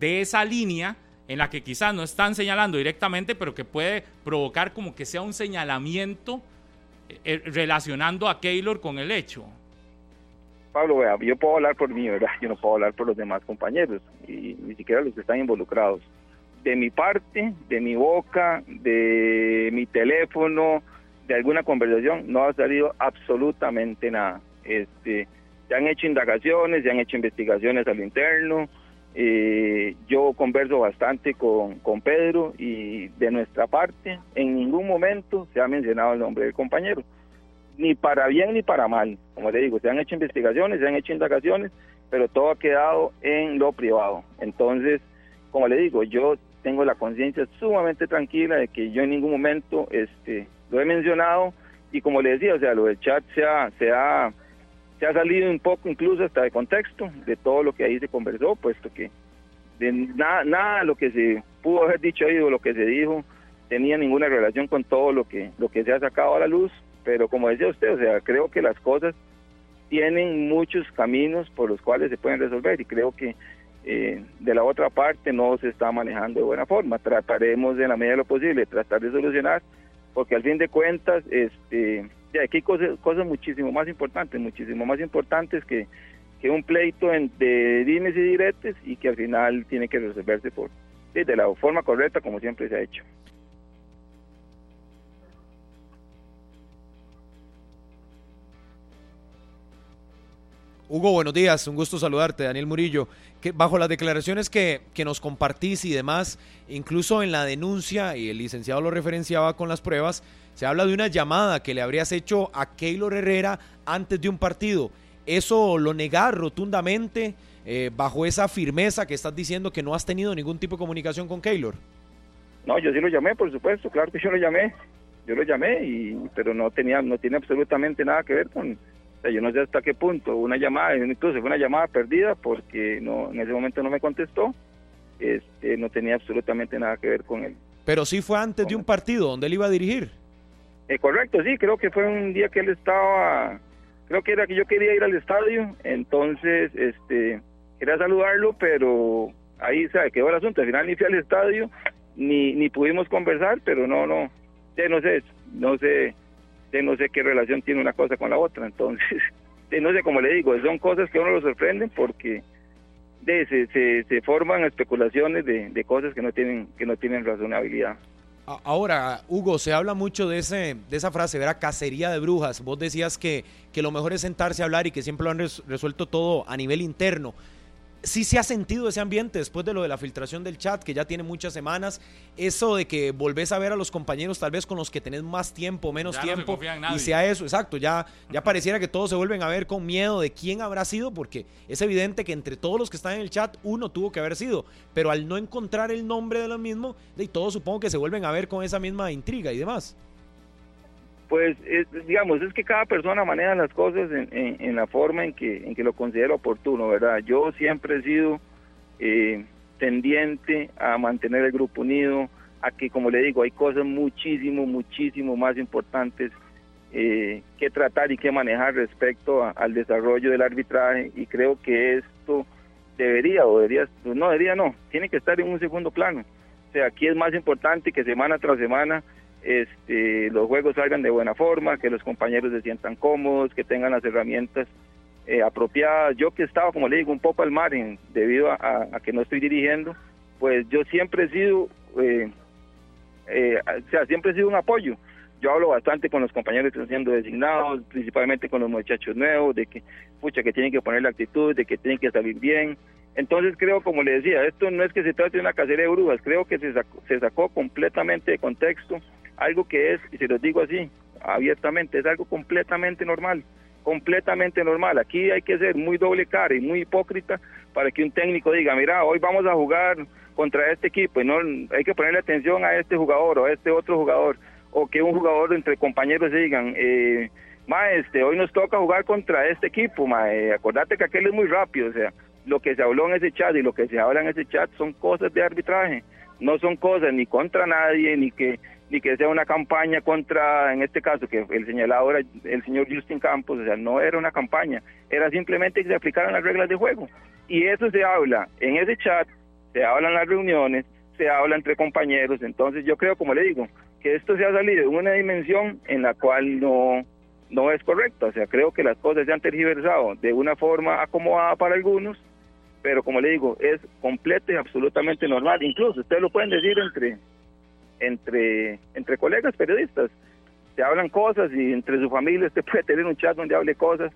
de esa línea en la que quizás no están señalando directamente, pero que puede provocar como que sea un señalamiento eh, eh, relacionando a Keylor con el hecho. Pablo, vea, yo puedo hablar por mí, ¿verdad? Yo no puedo hablar por los demás compañeros y ni siquiera los que están involucrados. De mi parte, de mi boca, de mi teléfono, de alguna conversación, no ha salido absolutamente nada. Este, se han hecho indagaciones, se han hecho investigaciones al interno. Eh, yo converso bastante con, con Pedro y de nuestra parte, en ningún momento se ha mencionado el nombre del compañero ni para bien ni para mal. Como le digo, se han hecho investigaciones, se han hecho indagaciones, pero todo ha quedado en lo privado. Entonces, como le digo, yo tengo la conciencia sumamente tranquila de que yo en ningún momento este, lo he mencionado y como le decía, o sea, lo del chat se ha, se ha, se ha salido un poco incluso hasta de contexto de todo lo que ahí se conversó, puesto que de nada, nada lo que se pudo haber dicho ahí o lo que se dijo tenía ninguna relación con todo lo que, lo que se ha sacado a la luz, pero como decía usted, o sea, creo que las cosas tienen muchos caminos por los cuales se pueden resolver y creo que eh, de la otra parte no se está manejando de buena forma. Trataremos en la medida de lo posible tratar de solucionar, porque al fin de cuentas, este, ya aquí hay cosas, muchísimo más importantes, muchísimo más importantes que, que un pleito en- de dimes y diretes y que al final tiene que resolverse por de la forma correcta como siempre se ha hecho. Hugo, buenos días, un gusto saludarte, Daniel Murillo. Bajo las declaraciones que, que nos compartís y demás, incluso en la denuncia, y el licenciado lo referenciaba con las pruebas, se habla de una llamada que le habrías hecho a Keylor Herrera antes de un partido. ¿Eso lo negás rotundamente eh, bajo esa firmeza que estás diciendo que no has tenido ningún tipo de comunicación con Keylor? No, yo sí lo llamé, por supuesto, claro que yo lo llamé. Yo lo llamé, y, pero no tenía no tiene absolutamente nada que ver con... O sea, yo no sé hasta qué punto. Una llamada, incluso fue una llamada perdida porque no en ese momento no me contestó. Este, no tenía absolutamente nada que ver con él. Pero sí fue antes de un partido donde él iba a dirigir. Eh, correcto, sí, creo que fue un día que él estaba, creo que era que yo quería ir al estadio, entonces, este, quería saludarlo, pero ahí se quedó el asunto, al final ni fui al estadio, ni, ni pudimos conversar, pero no, no, ya no sé, no sé, ya no sé qué relación tiene una cosa con la otra, entonces, no sé, como le digo, son cosas que a uno lo sorprenden porque de, se, se, se forman especulaciones de, de cosas que no tienen, que no tienen razonabilidad. Ahora, Hugo, se habla mucho de, ese, de esa frase, ¿verdad? Cacería de brujas. Vos decías que, que lo mejor es sentarse a hablar y que siempre lo han res- resuelto todo a nivel interno. Sí se ha sentido ese ambiente después de lo de la filtración del chat, que ya tiene muchas semanas. Eso de que volvés a ver a los compañeros tal vez con los que tenés más tiempo, menos Ya no se tiempo. y sea eso, exacto. Ya, ya pareciera que todos se vuelven a ver con miedo de quién habrá sido, porque es evidente que entre todos los que están en el chat, uno tuvo que haber sido. Pero al no encontrar el nombre de lo mismo, de todos supongo que se vuelven a ver con esa misma intriga y demás. Pues, es- digamos, es que cada persona maneja las cosas en la forma en que, en que lo considera oportuno, ¿verdad? Yo siempre he sido eh, tendiente a mantener el grupo unido, a que, como le digo, hay cosas muchísimo, muchísimo más importantes eh, que tratar y que manejar respecto a- al desarrollo del arbitraje y creo que esto debería o debería, no debería no, tiene que estar en un segundo plano. O sea, aquí es más importante que semana tras semana este, los juegos salgan de buena forma, que los compañeros se sientan cómodos, que tengan las herramientas eh, apropiadas. Yo que estaba, como le digo, un poco al margen debido a, que no estoy dirigiendo, pues yo siempre he sido, eh, eh, o sea, siempre he sido un apoyo. Yo hablo bastante con los compañeros que están siendo designados, principalmente con los muchachos nuevos, de que, pucha, que tienen que poner la actitud, de que tienen que salir bien. Entonces creo, como le decía, esto no es que se trate de una cacería de brujas, creo que se sacó, se sacó completamente de contexto algo que es, y se los digo así, abiertamente, es algo completamente normal, completamente normal. Aquí hay que ser muy doble cara y muy hipócrita para que un técnico diga, mira, hoy vamos a jugar contra este equipo y no hay que ponerle atención a este jugador o a este otro jugador, o que un jugador entre compañeros digan, eh, ma, este, hoy nos toca jugar contra este equipo, ma, acordate que aquel es muy rápido, o sea, lo que se habló en ese chat y lo que se habla en ese chat son cosas de arbitraje, no son cosas ni contra nadie, ni que ni que sea una campaña contra, en este caso, que el señalado era el señor Justin Campos, o sea, no era una campaña, era simplemente que se aplicaran las reglas de juego. Y eso se habla en ese chat, se habla en las reuniones, se habla entre compañeros, entonces yo creo, como le digo, que esto se ha salido de una dimensión en la cual no, no es correcto, o sea, creo que las cosas se han tergiversado de una forma acomodada para algunos, pero como le digo, es completo y absolutamente normal, incluso ustedes lo pueden decir entre entre, entre colegas periodistas. Se hablan cosas y entre su familia usted puede tener un chat donde hable cosas.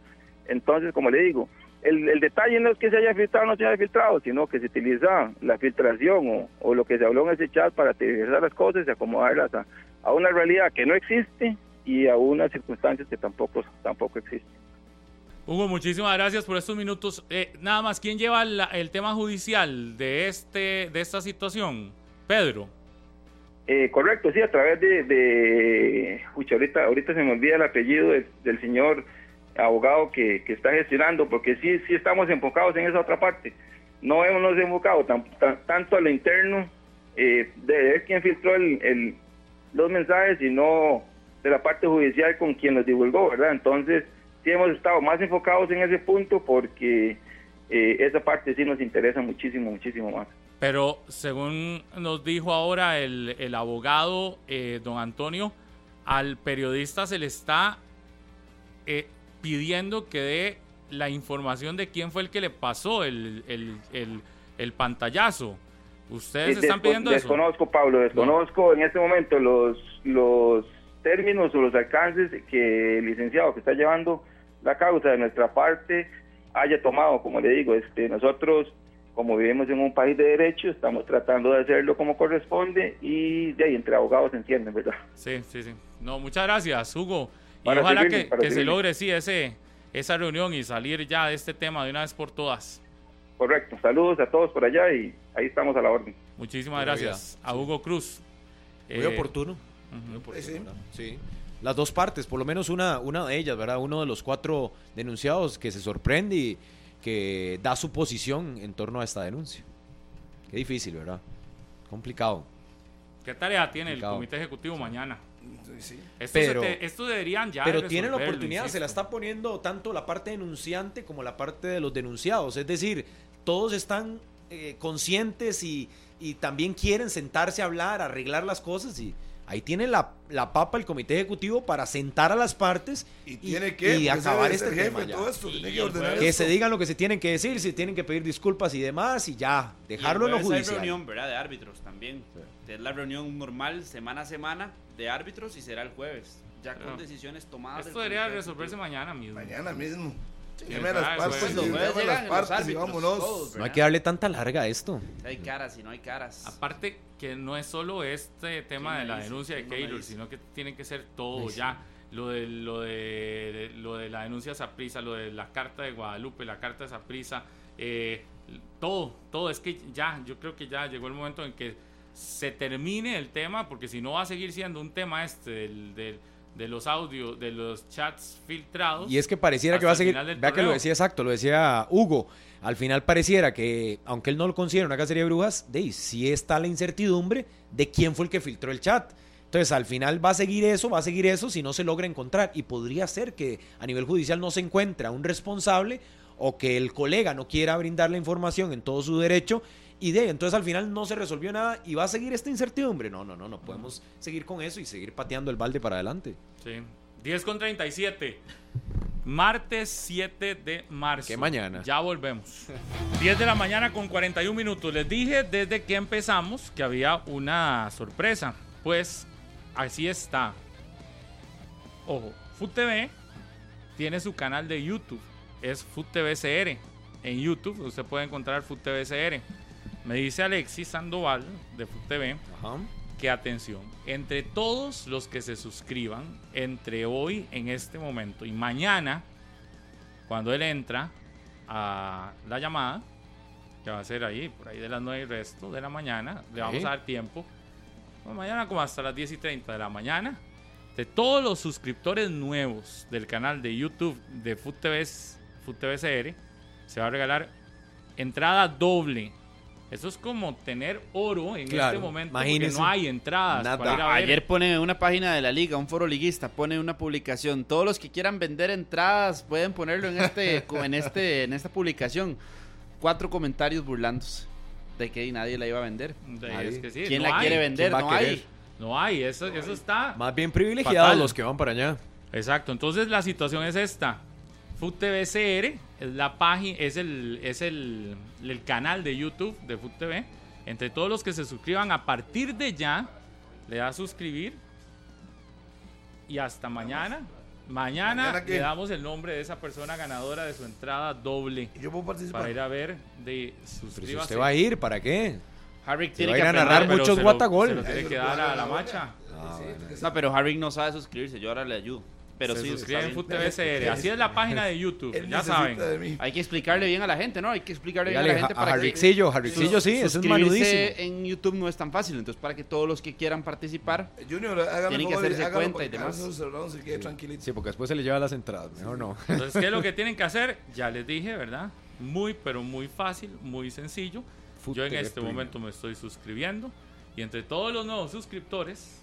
Entonces, como le digo, el, el detalle no es que se haya filtrado o no se haya filtrado, sino que se utiliza la filtración o, o lo que se habló en ese chat para tergiversar las cosas y acomodarlas a, una realidad que no existe y a unas circunstancias que tampoco, tampoco existen. Hugo, muchísimas gracias por estos minutos. Eh, nada más, ¿quién lleva la- el tema judicial de, este, de esta situación? Pedro. Eh, correcto, sí, a través de, de pucha, ahorita, ahorita se me olvida el apellido del, señor abogado que, está gestionando, porque sí, sí estamos enfocados en esa otra parte. No hemos enfocado tan- tan- tanto a lo interno eh, de ver quién filtró el, el- los mensajes, sino de la parte judicial con quien los divulgó, ¿verdad? Entonces, sí hemos estado más enfocados en ese punto porque eh, esa parte sí nos interesa muchísimo, muchísimo más. Pero según nos dijo ahora el, el abogado eh, don Antonio, al periodista se le está eh, pidiendo que dé la información de quién fue el que le pasó el, el, el- el pantallazo. ¿Ustedes están pidiendo eso? Desconozco, Pablo, desconozco en este momento los, los términos o los alcances que el licenciado que está llevando la causa de nuestra parte haya tomado. Como le digo, este, nosotros, como vivimos en un país de derecho, estamos tratando de hacerlo como corresponde y de ahí entre abogados se entienden, ¿verdad? Sí, sí, sí. No, muchas gracias, Hugo. Y Para ojalá servirle, que, se logre, sí, ese, esa reunión y salir ya de este tema de una vez por todas. Correcto. Saludos a todos por allá y ahí estamos a la orden. Muchísimas gracias a Hugo Cruz. Muy Eh, oportuno. Muy oportuno, ¿verdad? Sí. Las dos partes, por lo menos una, una de ellas, ¿verdad? Uno de los cuatro denunciados que se sorprende y que da su posición en torno a esta denuncia. Qué difícil, ¿verdad? Complicado. ¿Qué tarea tiene el comité ejecutivo mañana? Esto, Pero- te- esto deberían ya Pero tiene la oportunidad, se la está poniendo tanto la parte denunciante como la parte de los denunciados. Es decir, todos están eh, conscientes y, y también quieren sentarse a hablar, arreglar las cosas y ahí tiene la, la papa el comité ejecutivo para sentar a las partes y, tiene que, y acabar este tema ya. todo esto, tiene que ordenar que esto. se digan lo que se tienen que decir, si tienen que pedir disculpas y demás y ya, dejarlo en lo judicial. Hay reunión, ¿verdad? De árbitros también. Es la reunión normal semana a semana de árbitros y será el jueves. Ya con decisiones tomadas. Esto debería resolverse mañana mismo. Mañana mismo. A las ah, partes, y las partes vámonos. todos, No hay que darle tanta larga a esto. Si hay caras y no hay caras. Aparte que no es solo este tema de la denuncia de Keylor, sino que tiene que ser todo ya. Lo de, lo, de, de- lo de la denuncia Saprisa, lo de la carta de Guadalupe, la carta de Saprisa, eh, todo, todo. Es que ya, yo creo que ya llegó el momento en que se termine el tema, porque si no va a seguir siendo un tema este del, del- de los audios, de los chats filtrados. Y es que pareciera que va a seguir. Vea que lo decía exacto, lo decía Hugo. Al final pareciera que, aunque él no lo considera una cacería de brujas, de ahí sí está la incertidumbre de quién fue el que filtró el chat. Entonces, al final va a seguir eso, va a seguir eso si no se logra encontrar. Y podría ser que a nivel judicial no se encuentra un responsable o que el colega no quiera brindar la información en todo su derecho. Y de entonces al final no se resolvió nada y va a seguir esta incertidumbre. No, no, no, no podemos seguir con eso y seguir pateando el balde para adelante. Sí. 10 con 37. Martes 7 de marzo. Que mañana. Ya volvemos. 10 de la mañana con 41 minutos. Les dije desde que empezamos que había una sorpresa. Pues así está. Ojo, Food TV tiene su canal de YouTube. Es Food TV CR. En YouTube usted puede encontrar Food TV CR. Me dice Alexis Sandoval de Food TV que atención, entre todos los que se suscriban entre hoy en este momento y mañana, cuando él entra a la llamada, que va a ser ahí, por ahí de las 9 y resto de la mañana, le vamos Sí. a dar tiempo, Bueno, mañana como hasta las 10 y 30 de la mañana, de todos los suscriptores nuevos del canal de YouTube de Food TV, Food TV CR, se va a regalar entrada doble Eso es como tener oro en Claro, este momento porque no hay entradas Nada. para ir a ver. Ayer pone una página de la liga, un foro liguista, pone una publicación. Todos los que quieran vender entradas pueden ponerlo en este, en este, en esta publicación. Cuatro comentarios burlándose de que nadie la iba a vender. De- Nadie. es que sí, ¿Quién no la hay. quiere vender? ¿Quién va a No hay. No hay, eso, eso está. Más bien privilegiados Fatal. los que van para allá. Exacto, entonces la situación es esta. Food TV CR es la página, es el, es el, el canal de YouTube de Food TV. Entre todos los que se suscriban a partir de ya, le da a suscribir. Y hasta mañana. Mañana, le damos el nombre de esa persona ganadora de su entrada doble ¿Y yo puedo participar? para ir a ver de si usted va a ir, ¿para qué? Harry tiene va que ir a aprender, narrar muchos se lo- guatagol. Se lo tiene que dar a la macha. No, pero Harry no sabe suscribirse, yo ahora le ayudo. Pero se sí, suscribe está en bien. Food TV CR. Así es la página de YouTube. Él ya saben. Hay que explicarle bien a la gente, ¿no? Hay que explicarle bien a la gente a, a para que Harrixillo, Harrixillo sí, ese es manudísimo. en YouTube no es tan fácil, entonces para que todos los que quieran participar Junior, hágame Tienen que hacerse hágalo cuenta porque y demás. quede tranquilito. Sí, porque después se le lleva las entradas, mejor no. Entonces, ¿qué es lo que tienen que hacer? Ya les dije, ¿verdad? Muy, pero muy fácil, muy sencillo. Yo en este momento me estoy suscribiendo y entre todos los nuevos suscriptores,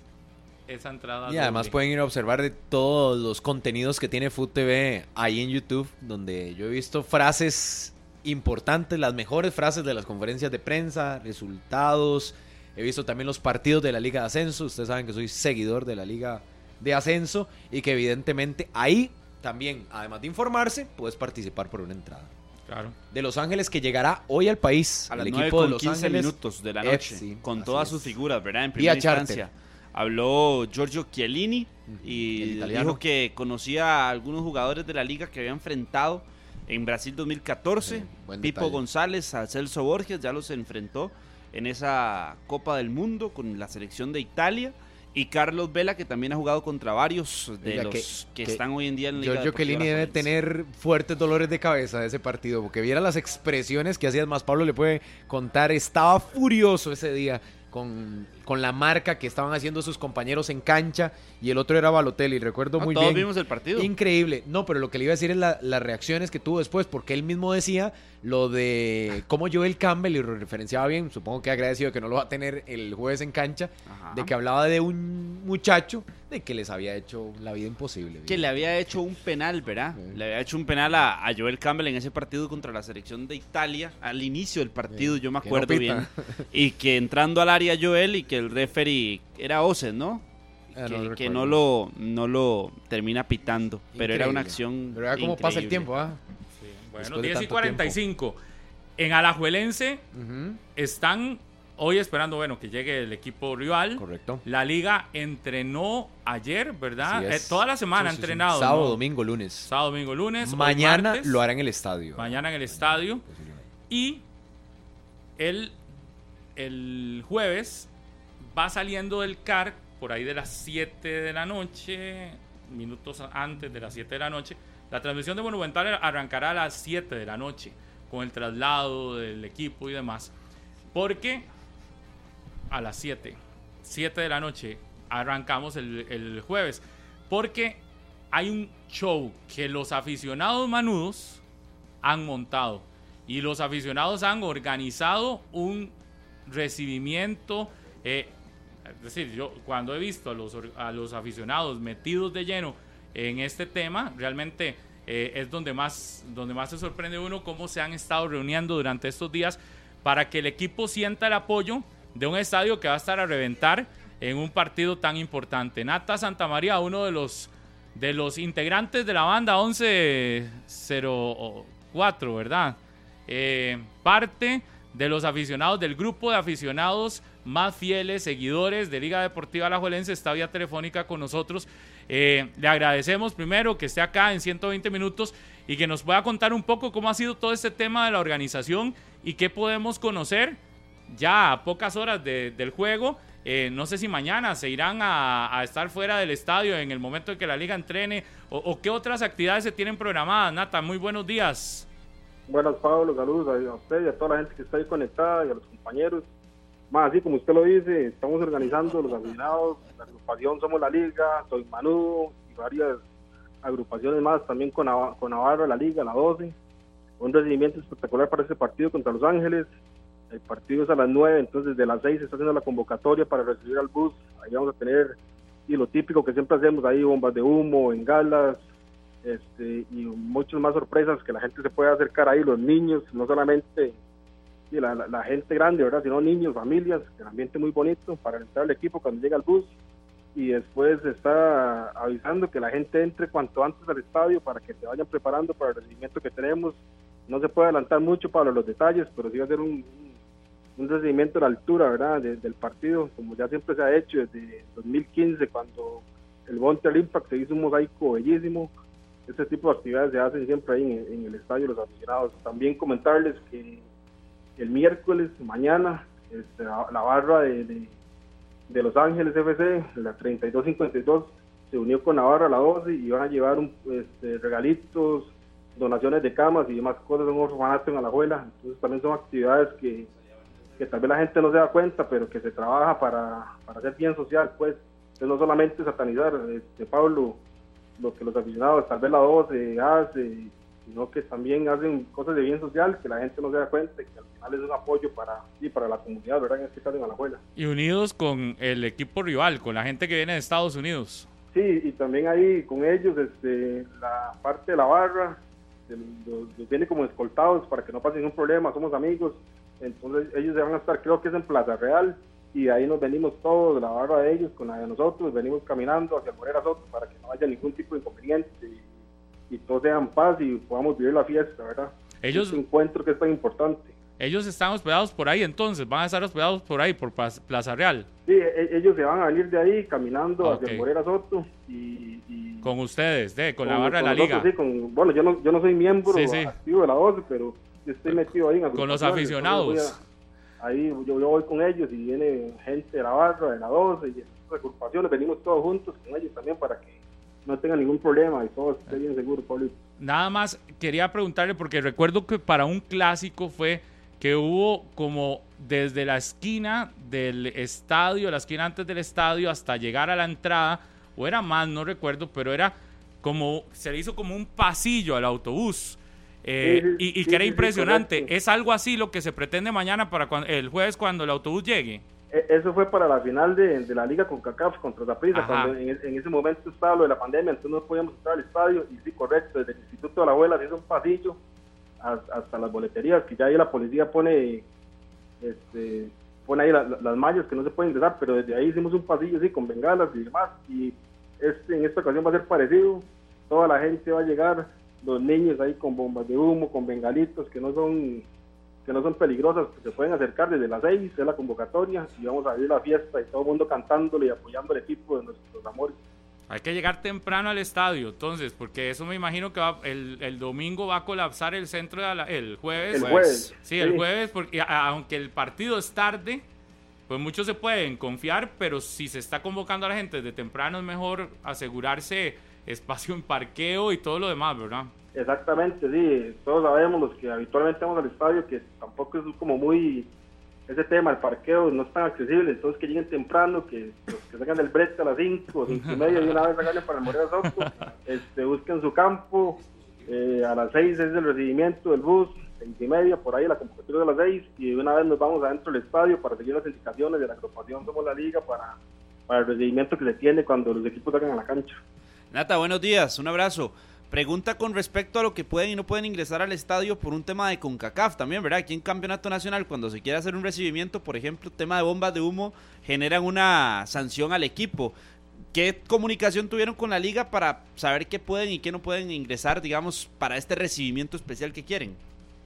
esa entrada. Y además doble. pueden ir a observar de todos los contenidos que tiene Food TV ahí en YouTube, donde yo he visto frases importantes, las mejores frases de las conferencias de prensa, resultados. He visto también los partidos de la Liga de Ascenso. Ustedes saben que soy seguidor de la Liga de Ascenso y que evidentemente ahí también, además de informarse, puedes participar por una entrada. Claro. De Los Ángeles que llegará hoy al país. a el las equipo 9 de Los 15 Ángeles minutos de la noche, FC, con todas es. sus figuras, ¿verdad? En primera charter. Habló Giorgio Chiellini el y dijo que conocía a algunos jugadores de la liga que había enfrentado en Brasil 2014. Sí, buen Pipo. González, a Celso Borges, ya los enfrentó en esa Copa del Mundo con la selección de Italia. Y Carlos Vela, que también ha jugado contra varios de Oiga, los que- que, que están hoy en día en la Liga Giorgio Chiellini debe tener fuertes dolores de cabeza de ese partido, porque viera las expresiones que hacía más Pablo le puede contar, estaba furioso ese día con, con la marca que estaban haciendo sus compañeros en cancha y el otro era Balotelli, recuerdo muy todos bien. vimos el partido. Increíble. No, pero lo que le iba a decir es la- las reacciones que tuvo después, porque él mismo decía lo de cómo Joel Campbell, y lo referenciaba bien, supongo que agradecido que no lo va a tener el jueves en cancha, Ajá. de que hablaba de un muchacho de que les había hecho la vida imposible. que le había hecho un penal, ¿verdad? Sí. Le había hecho un penal a, a Joel Campbell en ese partido contra la selección de Italia, al inicio del partido, Sí, yo me no acuerdo bien. Y que entrando al área Joel y que el referee era Ose, ¿no? Ah, que, no que no lo no lo termina pitando, pero era una acción Pero vea cómo pasa el tiempo, ¿ah? Bueno, Después de 10 y tanto 45. En Alajuelense están hoy esperando, bueno, que llegue el equipo rival. Correcto. La liga entrenó ayer, ¿verdad? Eh, toda la semana ha Sí, sí, sí. entrenado. Sábado, ¿no? domingo, lunes. Sábado, domingo, lunes. Mañana martes, lo hará en el estadio. Mañana en el estadio. Y el, el jueves va saliendo del CAR por ahí de las 7 de la noche, minutos antes de las 7 de la noche. La transmisión de Monumental arrancará a las 7 de la noche con el traslado del equipo y demás. Porque a las 7, 7 de la noche arrancamos el, el jueves. Porque hay un show que los aficionados manudos han montado y los aficionados han organizado un recibimiento. eh, es decir, yo cuando he visto a los, a los aficionados metidos de lleno en este tema, realmente eh, es donde más, donde más se sorprende uno cómo se han estado reuniendo durante estos días para que el equipo sienta el apoyo de un estadio que va a estar a reventar en un partido tan importante. Nata Santa María, uno de los de los integrantes de la banda 1104, ¿verdad? Eh, parte de los aficionados, del grupo de aficionados más fieles, seguidores de Liga Deportiva Alajuelense, está vía telefónica con nosotros. Eh, le agradecemos primero que esté acá en 120 minutos y que nos pueda contar un poco cómo ha sido todo este tema de la organización y qué podemos conocer ya a pocas horas de- del juego. Eh, no sé si mañana se irán a, estar fuera del estadio en el momento en que la liga entrene o, o qué otras actividades se tienen programadas. Nata, muy buenos días. Buenas, Pablo, saludos a usted y a toda la gente que está ahí conectada y a los compañeros. Más así como usted lo dice, estamos organizando los aficionados, la agrupación Somos la Liga, Soy Manudo y varias agrupaciones más, también con, con Navarro, la Liga, la 12. Un recibimiento espectacular para este partido contra Los Ángeles. el partido es a las 9, entonces de las 6 se está haciendo la convocatoria para recibir al bus. Ahí vamos a tener, y lo típico que siempre hacemos ahí, bombas de humo, bengalas, este, y muchas más sorpresas que la gente se puede acercar ahí, los niños, no solamente y la, la, gente grande, ¿verdad? sino niños, familias, el ambiente muy bonito para entrar al equipo cuando llega el bus y después está avisando que la gente entre cuanto antes al estadio para que se vayan preparando para el recibimiento que tenemos. No se puede adelantar mucho para los detalles, pero sí va a ser un, un recibimiento a la altura, ¿verdad? del partido, como ya siempre se ha hecho desde 2015, cuando el Monte Impact se hizo un mosaico bellísimo. Este tipo de actividades se hacen siempre ahí en, el estadio los aficionados. También comentarles que el miércoles, mañana, este, la barra de, de, Los Ángeles FC, la 3252, se unió con Navarra a la 12 y van a llevar un, este, regalitos, donaciones de camas y demás cosas, un orfanato en Alajuela. Entonces también son actividades que que tal vez la gente no se da cuenta, pero que se trabaja para, para hacer bien social, pues. es no solamente satanizar, este, Pablo, lo que los aficionados, tal vez la 12 hace, sino que también hacen cosas de bien social que la gente no se da cuenta y que al final es un apoyo para, y para la comunidad, ¿verdad? En este caso en Alajuela. Y unidos con el equipo rival, con la gente que viene de Estados Unidos. Sí, y también ahí con ellos, este, la parte de la barra, los, viene como escoltados para que no pase ningún problema, somos amigos, entonces ellos se van a estar, creo que es en Plaza Real, y ahí nos venimos todos, la barra de ellos con la de nosotros, venimos caminando hacia Morera Soto para que no haya ningún tipo de inconveniente y, todos sean paz y podamos vivir la fiesta, ¿verdad? Ellos, este encuentro que es tan importante. Ellos están hospedados por ahí entonces, van a estar hospedados por ahí, por Plaza Real. Sí, e, ellos se van a venir de ahí caminando hacia Morera Soto y, Con ustedes, de, con, la barra de la liga. Sí, con, bueno, yo no, yo no soy miembro activo de la 12, pero estoy metido ahí. con los aficionados. ahí yo, voy con ellos y viene gente de la barra, de la 12 y agrupaciones, venimos todos juntos con ellos también para que no tengan ningún problema y todo esté bien seguro, Pablo. Nada más quería preguntarle, porque recuerdo que para un clásico fue que hubo como desde la esquina del estadio, la esquina antes del estadio, hasta llegar a la entrada, o era más, no recuerdo, pero era como, se le hizo como un pasillo al autobús. Eh, y, que era impresionante. ¿Es algo así lo que se pretende mañana para el jueves cuando el autobús llegue? E, eso fue para la final de, la liga con CACAF contra Zaprisa, cuando en, ese momento estaba lo de la pandemia, entonces no podíamos entrar al estadio. Y sí, correcto, desde el Instituto de la Abuela se hizo un pasillo hasta, las boleterías, que ya ahí la policía pone este, pone ahí las mallas que no se pueden ingresar, pero desde ahí hicimos un pasillo así con bengalas y demás. Y este, en esta ocasión va a ser parecido, toda la gente va a llegar los niños ahí con bombas de humo, con bengalitos que no son que no son peligrosas, que se pueden acercar desde las 6, es la convocatoria, y vamos a ver la fiesta y todo el mundo cantándole y apoyando al equipo de nuestros amores. Hay que llegar temprano al estadio, entonces, porque eso me imagino que el, domingo va a colapsar el centro de el jueves. El jueves. Sí, el jueves, porque aunque el partido es tarde, pues muchos se pueden confiar, pero si se está convocando a la gente desde temprano es mejor asegurarse espacio en parqueo y todo lo demás, ¿verdad? Exactamente, sí, todos sabemos los que habitualmente vamos al estadio que tampoco es como muy ese tema, el parqueo no es tan accesible, entonces que lleguen temprano, que los que salgan del brete a las 5 o 5 y media y una vez salgan para el Morera Soto, este, busquen su campo, eh, a las 6 es el recibimiento del bus, 6 y media, por ahí la convocatoria de las 6 y una vez nos vamos adentro del estadio para seguir las indicaciones de la agrupación Somos la Liga para, para el recibimiento que se tiene cuando los equipos salgan a la cancha. Nata, buenos días, un abrazo. Pregunta con respecto a lo que pueden y no pueden ingresar al estadio por un tema de CONCACAF también, ¿verdad? Aquí en Campeonato Nacional, cuando se quiere hacer un recibimiento, por ejemplo, tema de bombas de humo, generan una sanción al equipo. ¿Qué comunicación tuvieron con la liga para saber qué pueden y qué no pueden ingresar, digamos, para este recibimiento especial que quieren?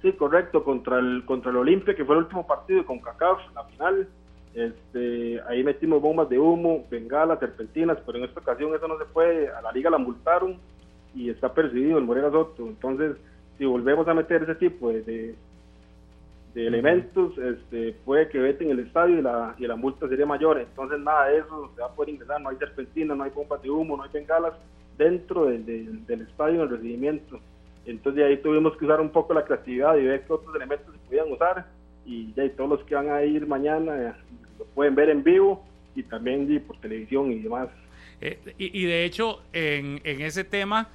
Sí, correcto, contra el, contra el Olimpia, que fue el último partido de CONCACAF, la final. Este, ahí metimos bombas de humo, bengalas, serpentinas, pero en esta ocasión eso no se puede, a la liga la multaron y está percibido el Morera Soto. Entonces, si volvemos a meter ese tipo de, de, elementos, este, puede que veten el estadio y la, y la multa sería mayor. Entonces, nada de eso se va a poder ingresar. No hay serpentina, no hay bombas de humo, no hay bengalas dentro del, del estadio en el recibimiento. Entonces, ahí tuvimos que usar un poco la creatividad y ver qué otros elementos se podían usar y ya todos los que van a ir mañana eh, lo pueden ver en vivo y también por televisión y demás. Eh, y, de hecho, en, en, ese tema,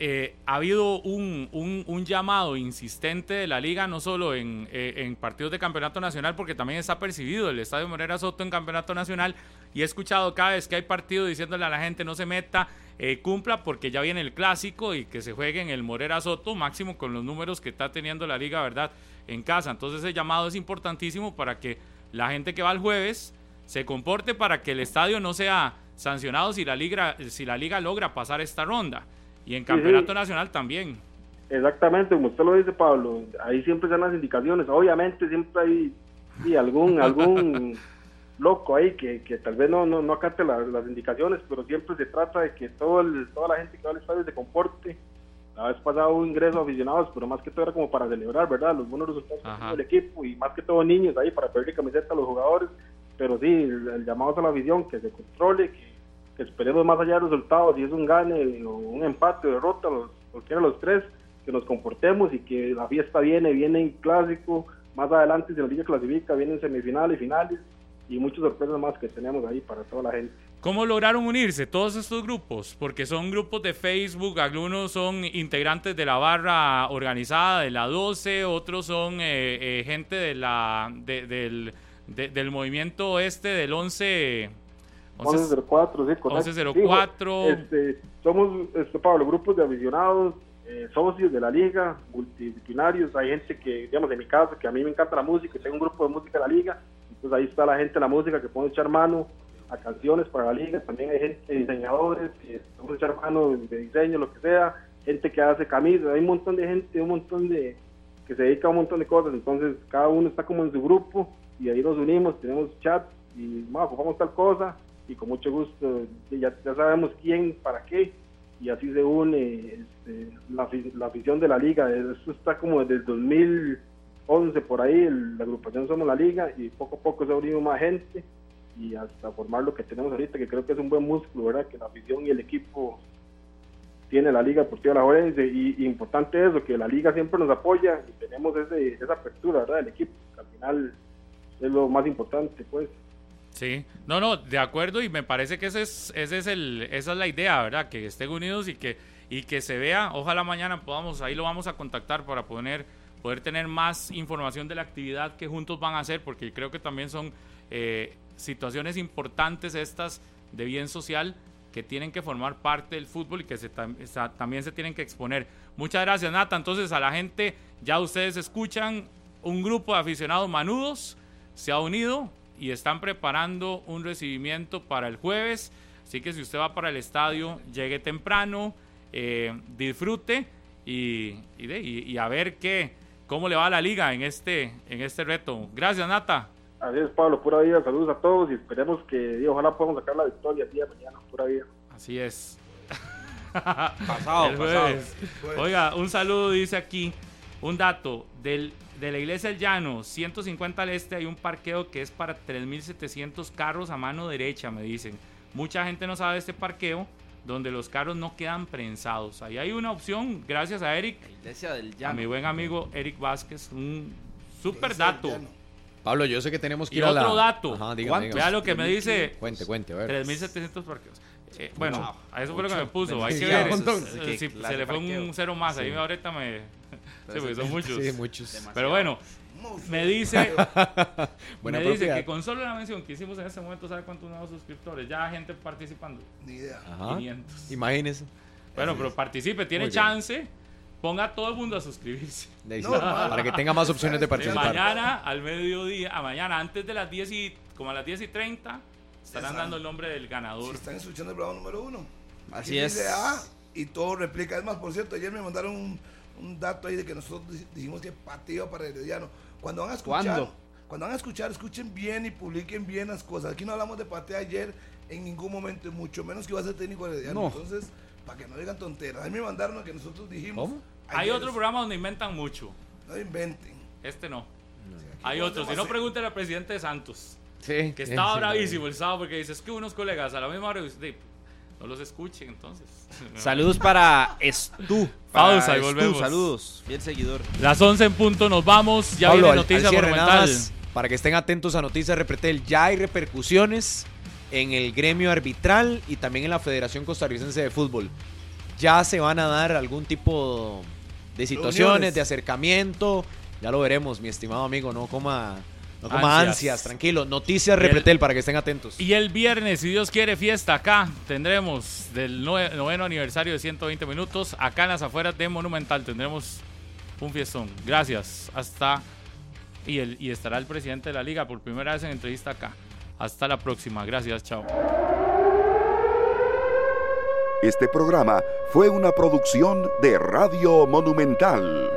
eh, ha habido un, llamado insistente de la liga, no solo en, eh, en partidos de campeonato nacional, porque también está percibido el Estadio Morera Soto en campeonato nacional. Y he escuchado cada vez que hay partido diciéndole a la gente no se meta, eh, cumpla, porque ya viene el clásico y que se juegue en el Morera Soto, máximo con los números que está teniendo la liga, ¿verdad? En casa. Entonces, ese llamado es importantísimo para que la gente que va el jueves se comporte para que el estadio no sea sancionado si la liga, si la liga logra pasar esta ronda. Y en Sí, campeonato sí. nacional también. Exactamente, como usted lo dice, Pablo, ahí siempre están las indicaciones. Obviamente siempre hay sí, algún algún loco ahí que, que tal vez no, no, no acate la- las indicaciones, pero siempre se trata de que todo el- toda la gente que va al estadio se comporte. La vez pasada hubo ingreso de aficionados, pero más que todo era como para celebrar, ¿verdad? Los buenos resultados que Ajá. tuvo el equipo y más que todo niños ahí para pedirle camiseta a los jugadores. Pero sí, el, el llamado a la afición, que se controle, que esperemos más allá de resultados, si es un gane o un empate o derrota, cualquiera de los tres, que nos comportemos y que la fiesta viene, viene en clásico, más adelante si la liga clasifica, vienen semifinales finales y muchas sorpresas más que tenemos ahí para toda la gente. ¿Cómo lograron unirse todos estos grupos? Porque son grupos de Facebook, algunos son integrantes de la barra organizada de la 12, otros son eh, eh, gente de la, de- del, de- del movimiento este del 11... 1104, sí, correcto. 1104. Sí, este, somos, este, Pablo, grupos de aficionados, eh, socios de la liga, multidisciplinarios. Hay gente que, digamos, en mi caso, que a mí me encanta la música y tengo un grupo de música de la liga. Entonces ahí está la gente de la música que puede echar mano a canciones para la liga. También hay gente, diseñadores, que pueden echar mano de diseño, lo que sea. Gente que hace camisas. Hay un montón de gente, un montón de que se dedica a un montón de cosas. Entonces cada uno está como en su grupo y ahí nos unimos, tenemos chat y más, vamos tal cosa y con mucho gusto ya, ya sabemos quién, para qué y así se une este, la, la afición de la liga. Eso está como desde el 2011 por ahí, la agrupación Somos la Liga y poco a poco se ha unido más gente y hasta formar lo que tenemos ahorita, que creo que es un buen músculo, ¿verdad? Que la afición y el equipo tiene la Liga Deportiva La y, y importante eso, que la Liga siempre nos apoya y tenemos ese, esa apertura, ¿verdad? Del equipo, que al final es lo más importante, pues. Sí, no, no, de acuerdo y me parece que ese es, ese es el, esa es la idea, ¿verdad? Que estén unidos y que, y que se vea, ojalá mañana podamos, ahí lo vamos a contactar para poner, poder tener más información de la actividad que juntos van a hacer, porque creo que también son eh, situaciones importantes estas de bien social que tienen que formar parte del fútbol y que se también se tienen que exponer. Muchas gracias, Nata. Entonces, a la gente, ya ustedes escuchan, un grupo de aficionados manudos se ha unido y están preparando un recibimiento para el jueves. Así que si usted va para el estadio, llegue temprano, eh, disfrute y, y, de- y- y a ver qué, cómo le va a la liga en este, en este reto. Gracias, Nata. Así es, Pablo, pura vida, saludos a todos y esperemos que, y ojalá podamos sacar la victoria el día de mañana, pura vida. Así es. Pasado, El jueves. Oiga, un saludo dice aquí, un dato del de la iglesia del Llano, 150 al este hay un parqueo que es para 3700 carros a mano derecha, me dicen. Mucha gente no sabe de este parqueo donde los carros no quedan prensados. Ahí hay una opción, gracias a Eric, Iglesia del a Llano. mi buen amigo Eric Vázquez, un super dato. Pablo, yo sé que tenemos que Y ir a la... otro dato. Ajá, dígame, dígame. Vea lo que me dice. Cuente, cuente, a ver. 3700 parqueos. Eh, bueno, a eso fue lo que me puso. Hay que ver. eh, Sí, si claro, se le fue parqueo. un cero más. Ahí Sí. ahorita me. Sí, pues son muchos. Sí, muchos. Pero bueno, me dice. Buena me dice que con solo la mención que hicimos en este momento, ¿sabe cuántos nuevos suscriptores? Ya gente participando. Ni idea. Ajá. 500. Imagínese. Bueno, pero participe, tiene Muy bien. chance. Ponga a todo el mundo a suscribirse. De No, para que tenga más opciones de De participar. mañana al mediodía, a mañana antes de las 10 y como a las 10 y 30, estarán dando el nombre del Si ganador. están escuchando el programa número uno. Así es. dice A y todo replica. Es más, por cierto, ayer me mandaron un, un dato ahí de que nosotros di- dijimos que pateo para Herediano. Cuando van a escuchar, ¿Cuándo? cuando van a escuchar, escuchen bien y publiquen bien las cosas. Aquí no hablamos de pateo ayer en ningún momento, y mucho menos que iba a ser técnico Herediano. No. Entonces, para que no digan tonteras. A mí me mandaron lo que nosotros dijimos. ¿Cómo? Hay otro programa donde inventan mucho. No inventen. Este no. Hay otro. Si no, así. pregúntele al presidente de Santos. Sí. Que estaba sí, bravísimo el sábado porque dice: Es que unos colegas a la misma hora. No los escuchen entonces. Saludos para Estu. Pausa Para y volvemos. Estu, saludos, fiel seguidor. Las 11 en punto, nos vamos. Ya Pablo, viene al- noticia al cierre, nada monumental. más, para que estén atentos a Noticias Repretel, ya hay repercusiones en el gremio arbitral y también en la Federación Costarricense de Fútbol. ya se van a dar algún tipo de situaciones, Reuniones. de acercamiento. Ya lo veremos, mi estimado amigo, no coma, no coma Ansias. ansias, tranquilo. Noticias el- Repretel para que estén atentos. Y el viernes, si Dios quiere, fiesta acá. Tendremos del nue- noveno aniversario de 120 minutos. Acá en las afueras de Monumental tendremos un fiestón. Gracias. Hasta. Y, el, y estará el presidente de la liga por primera vez en entrevista acá. Hasta la próxima. Gracias. Chao. Este programa fue una producción de Radio Monumental.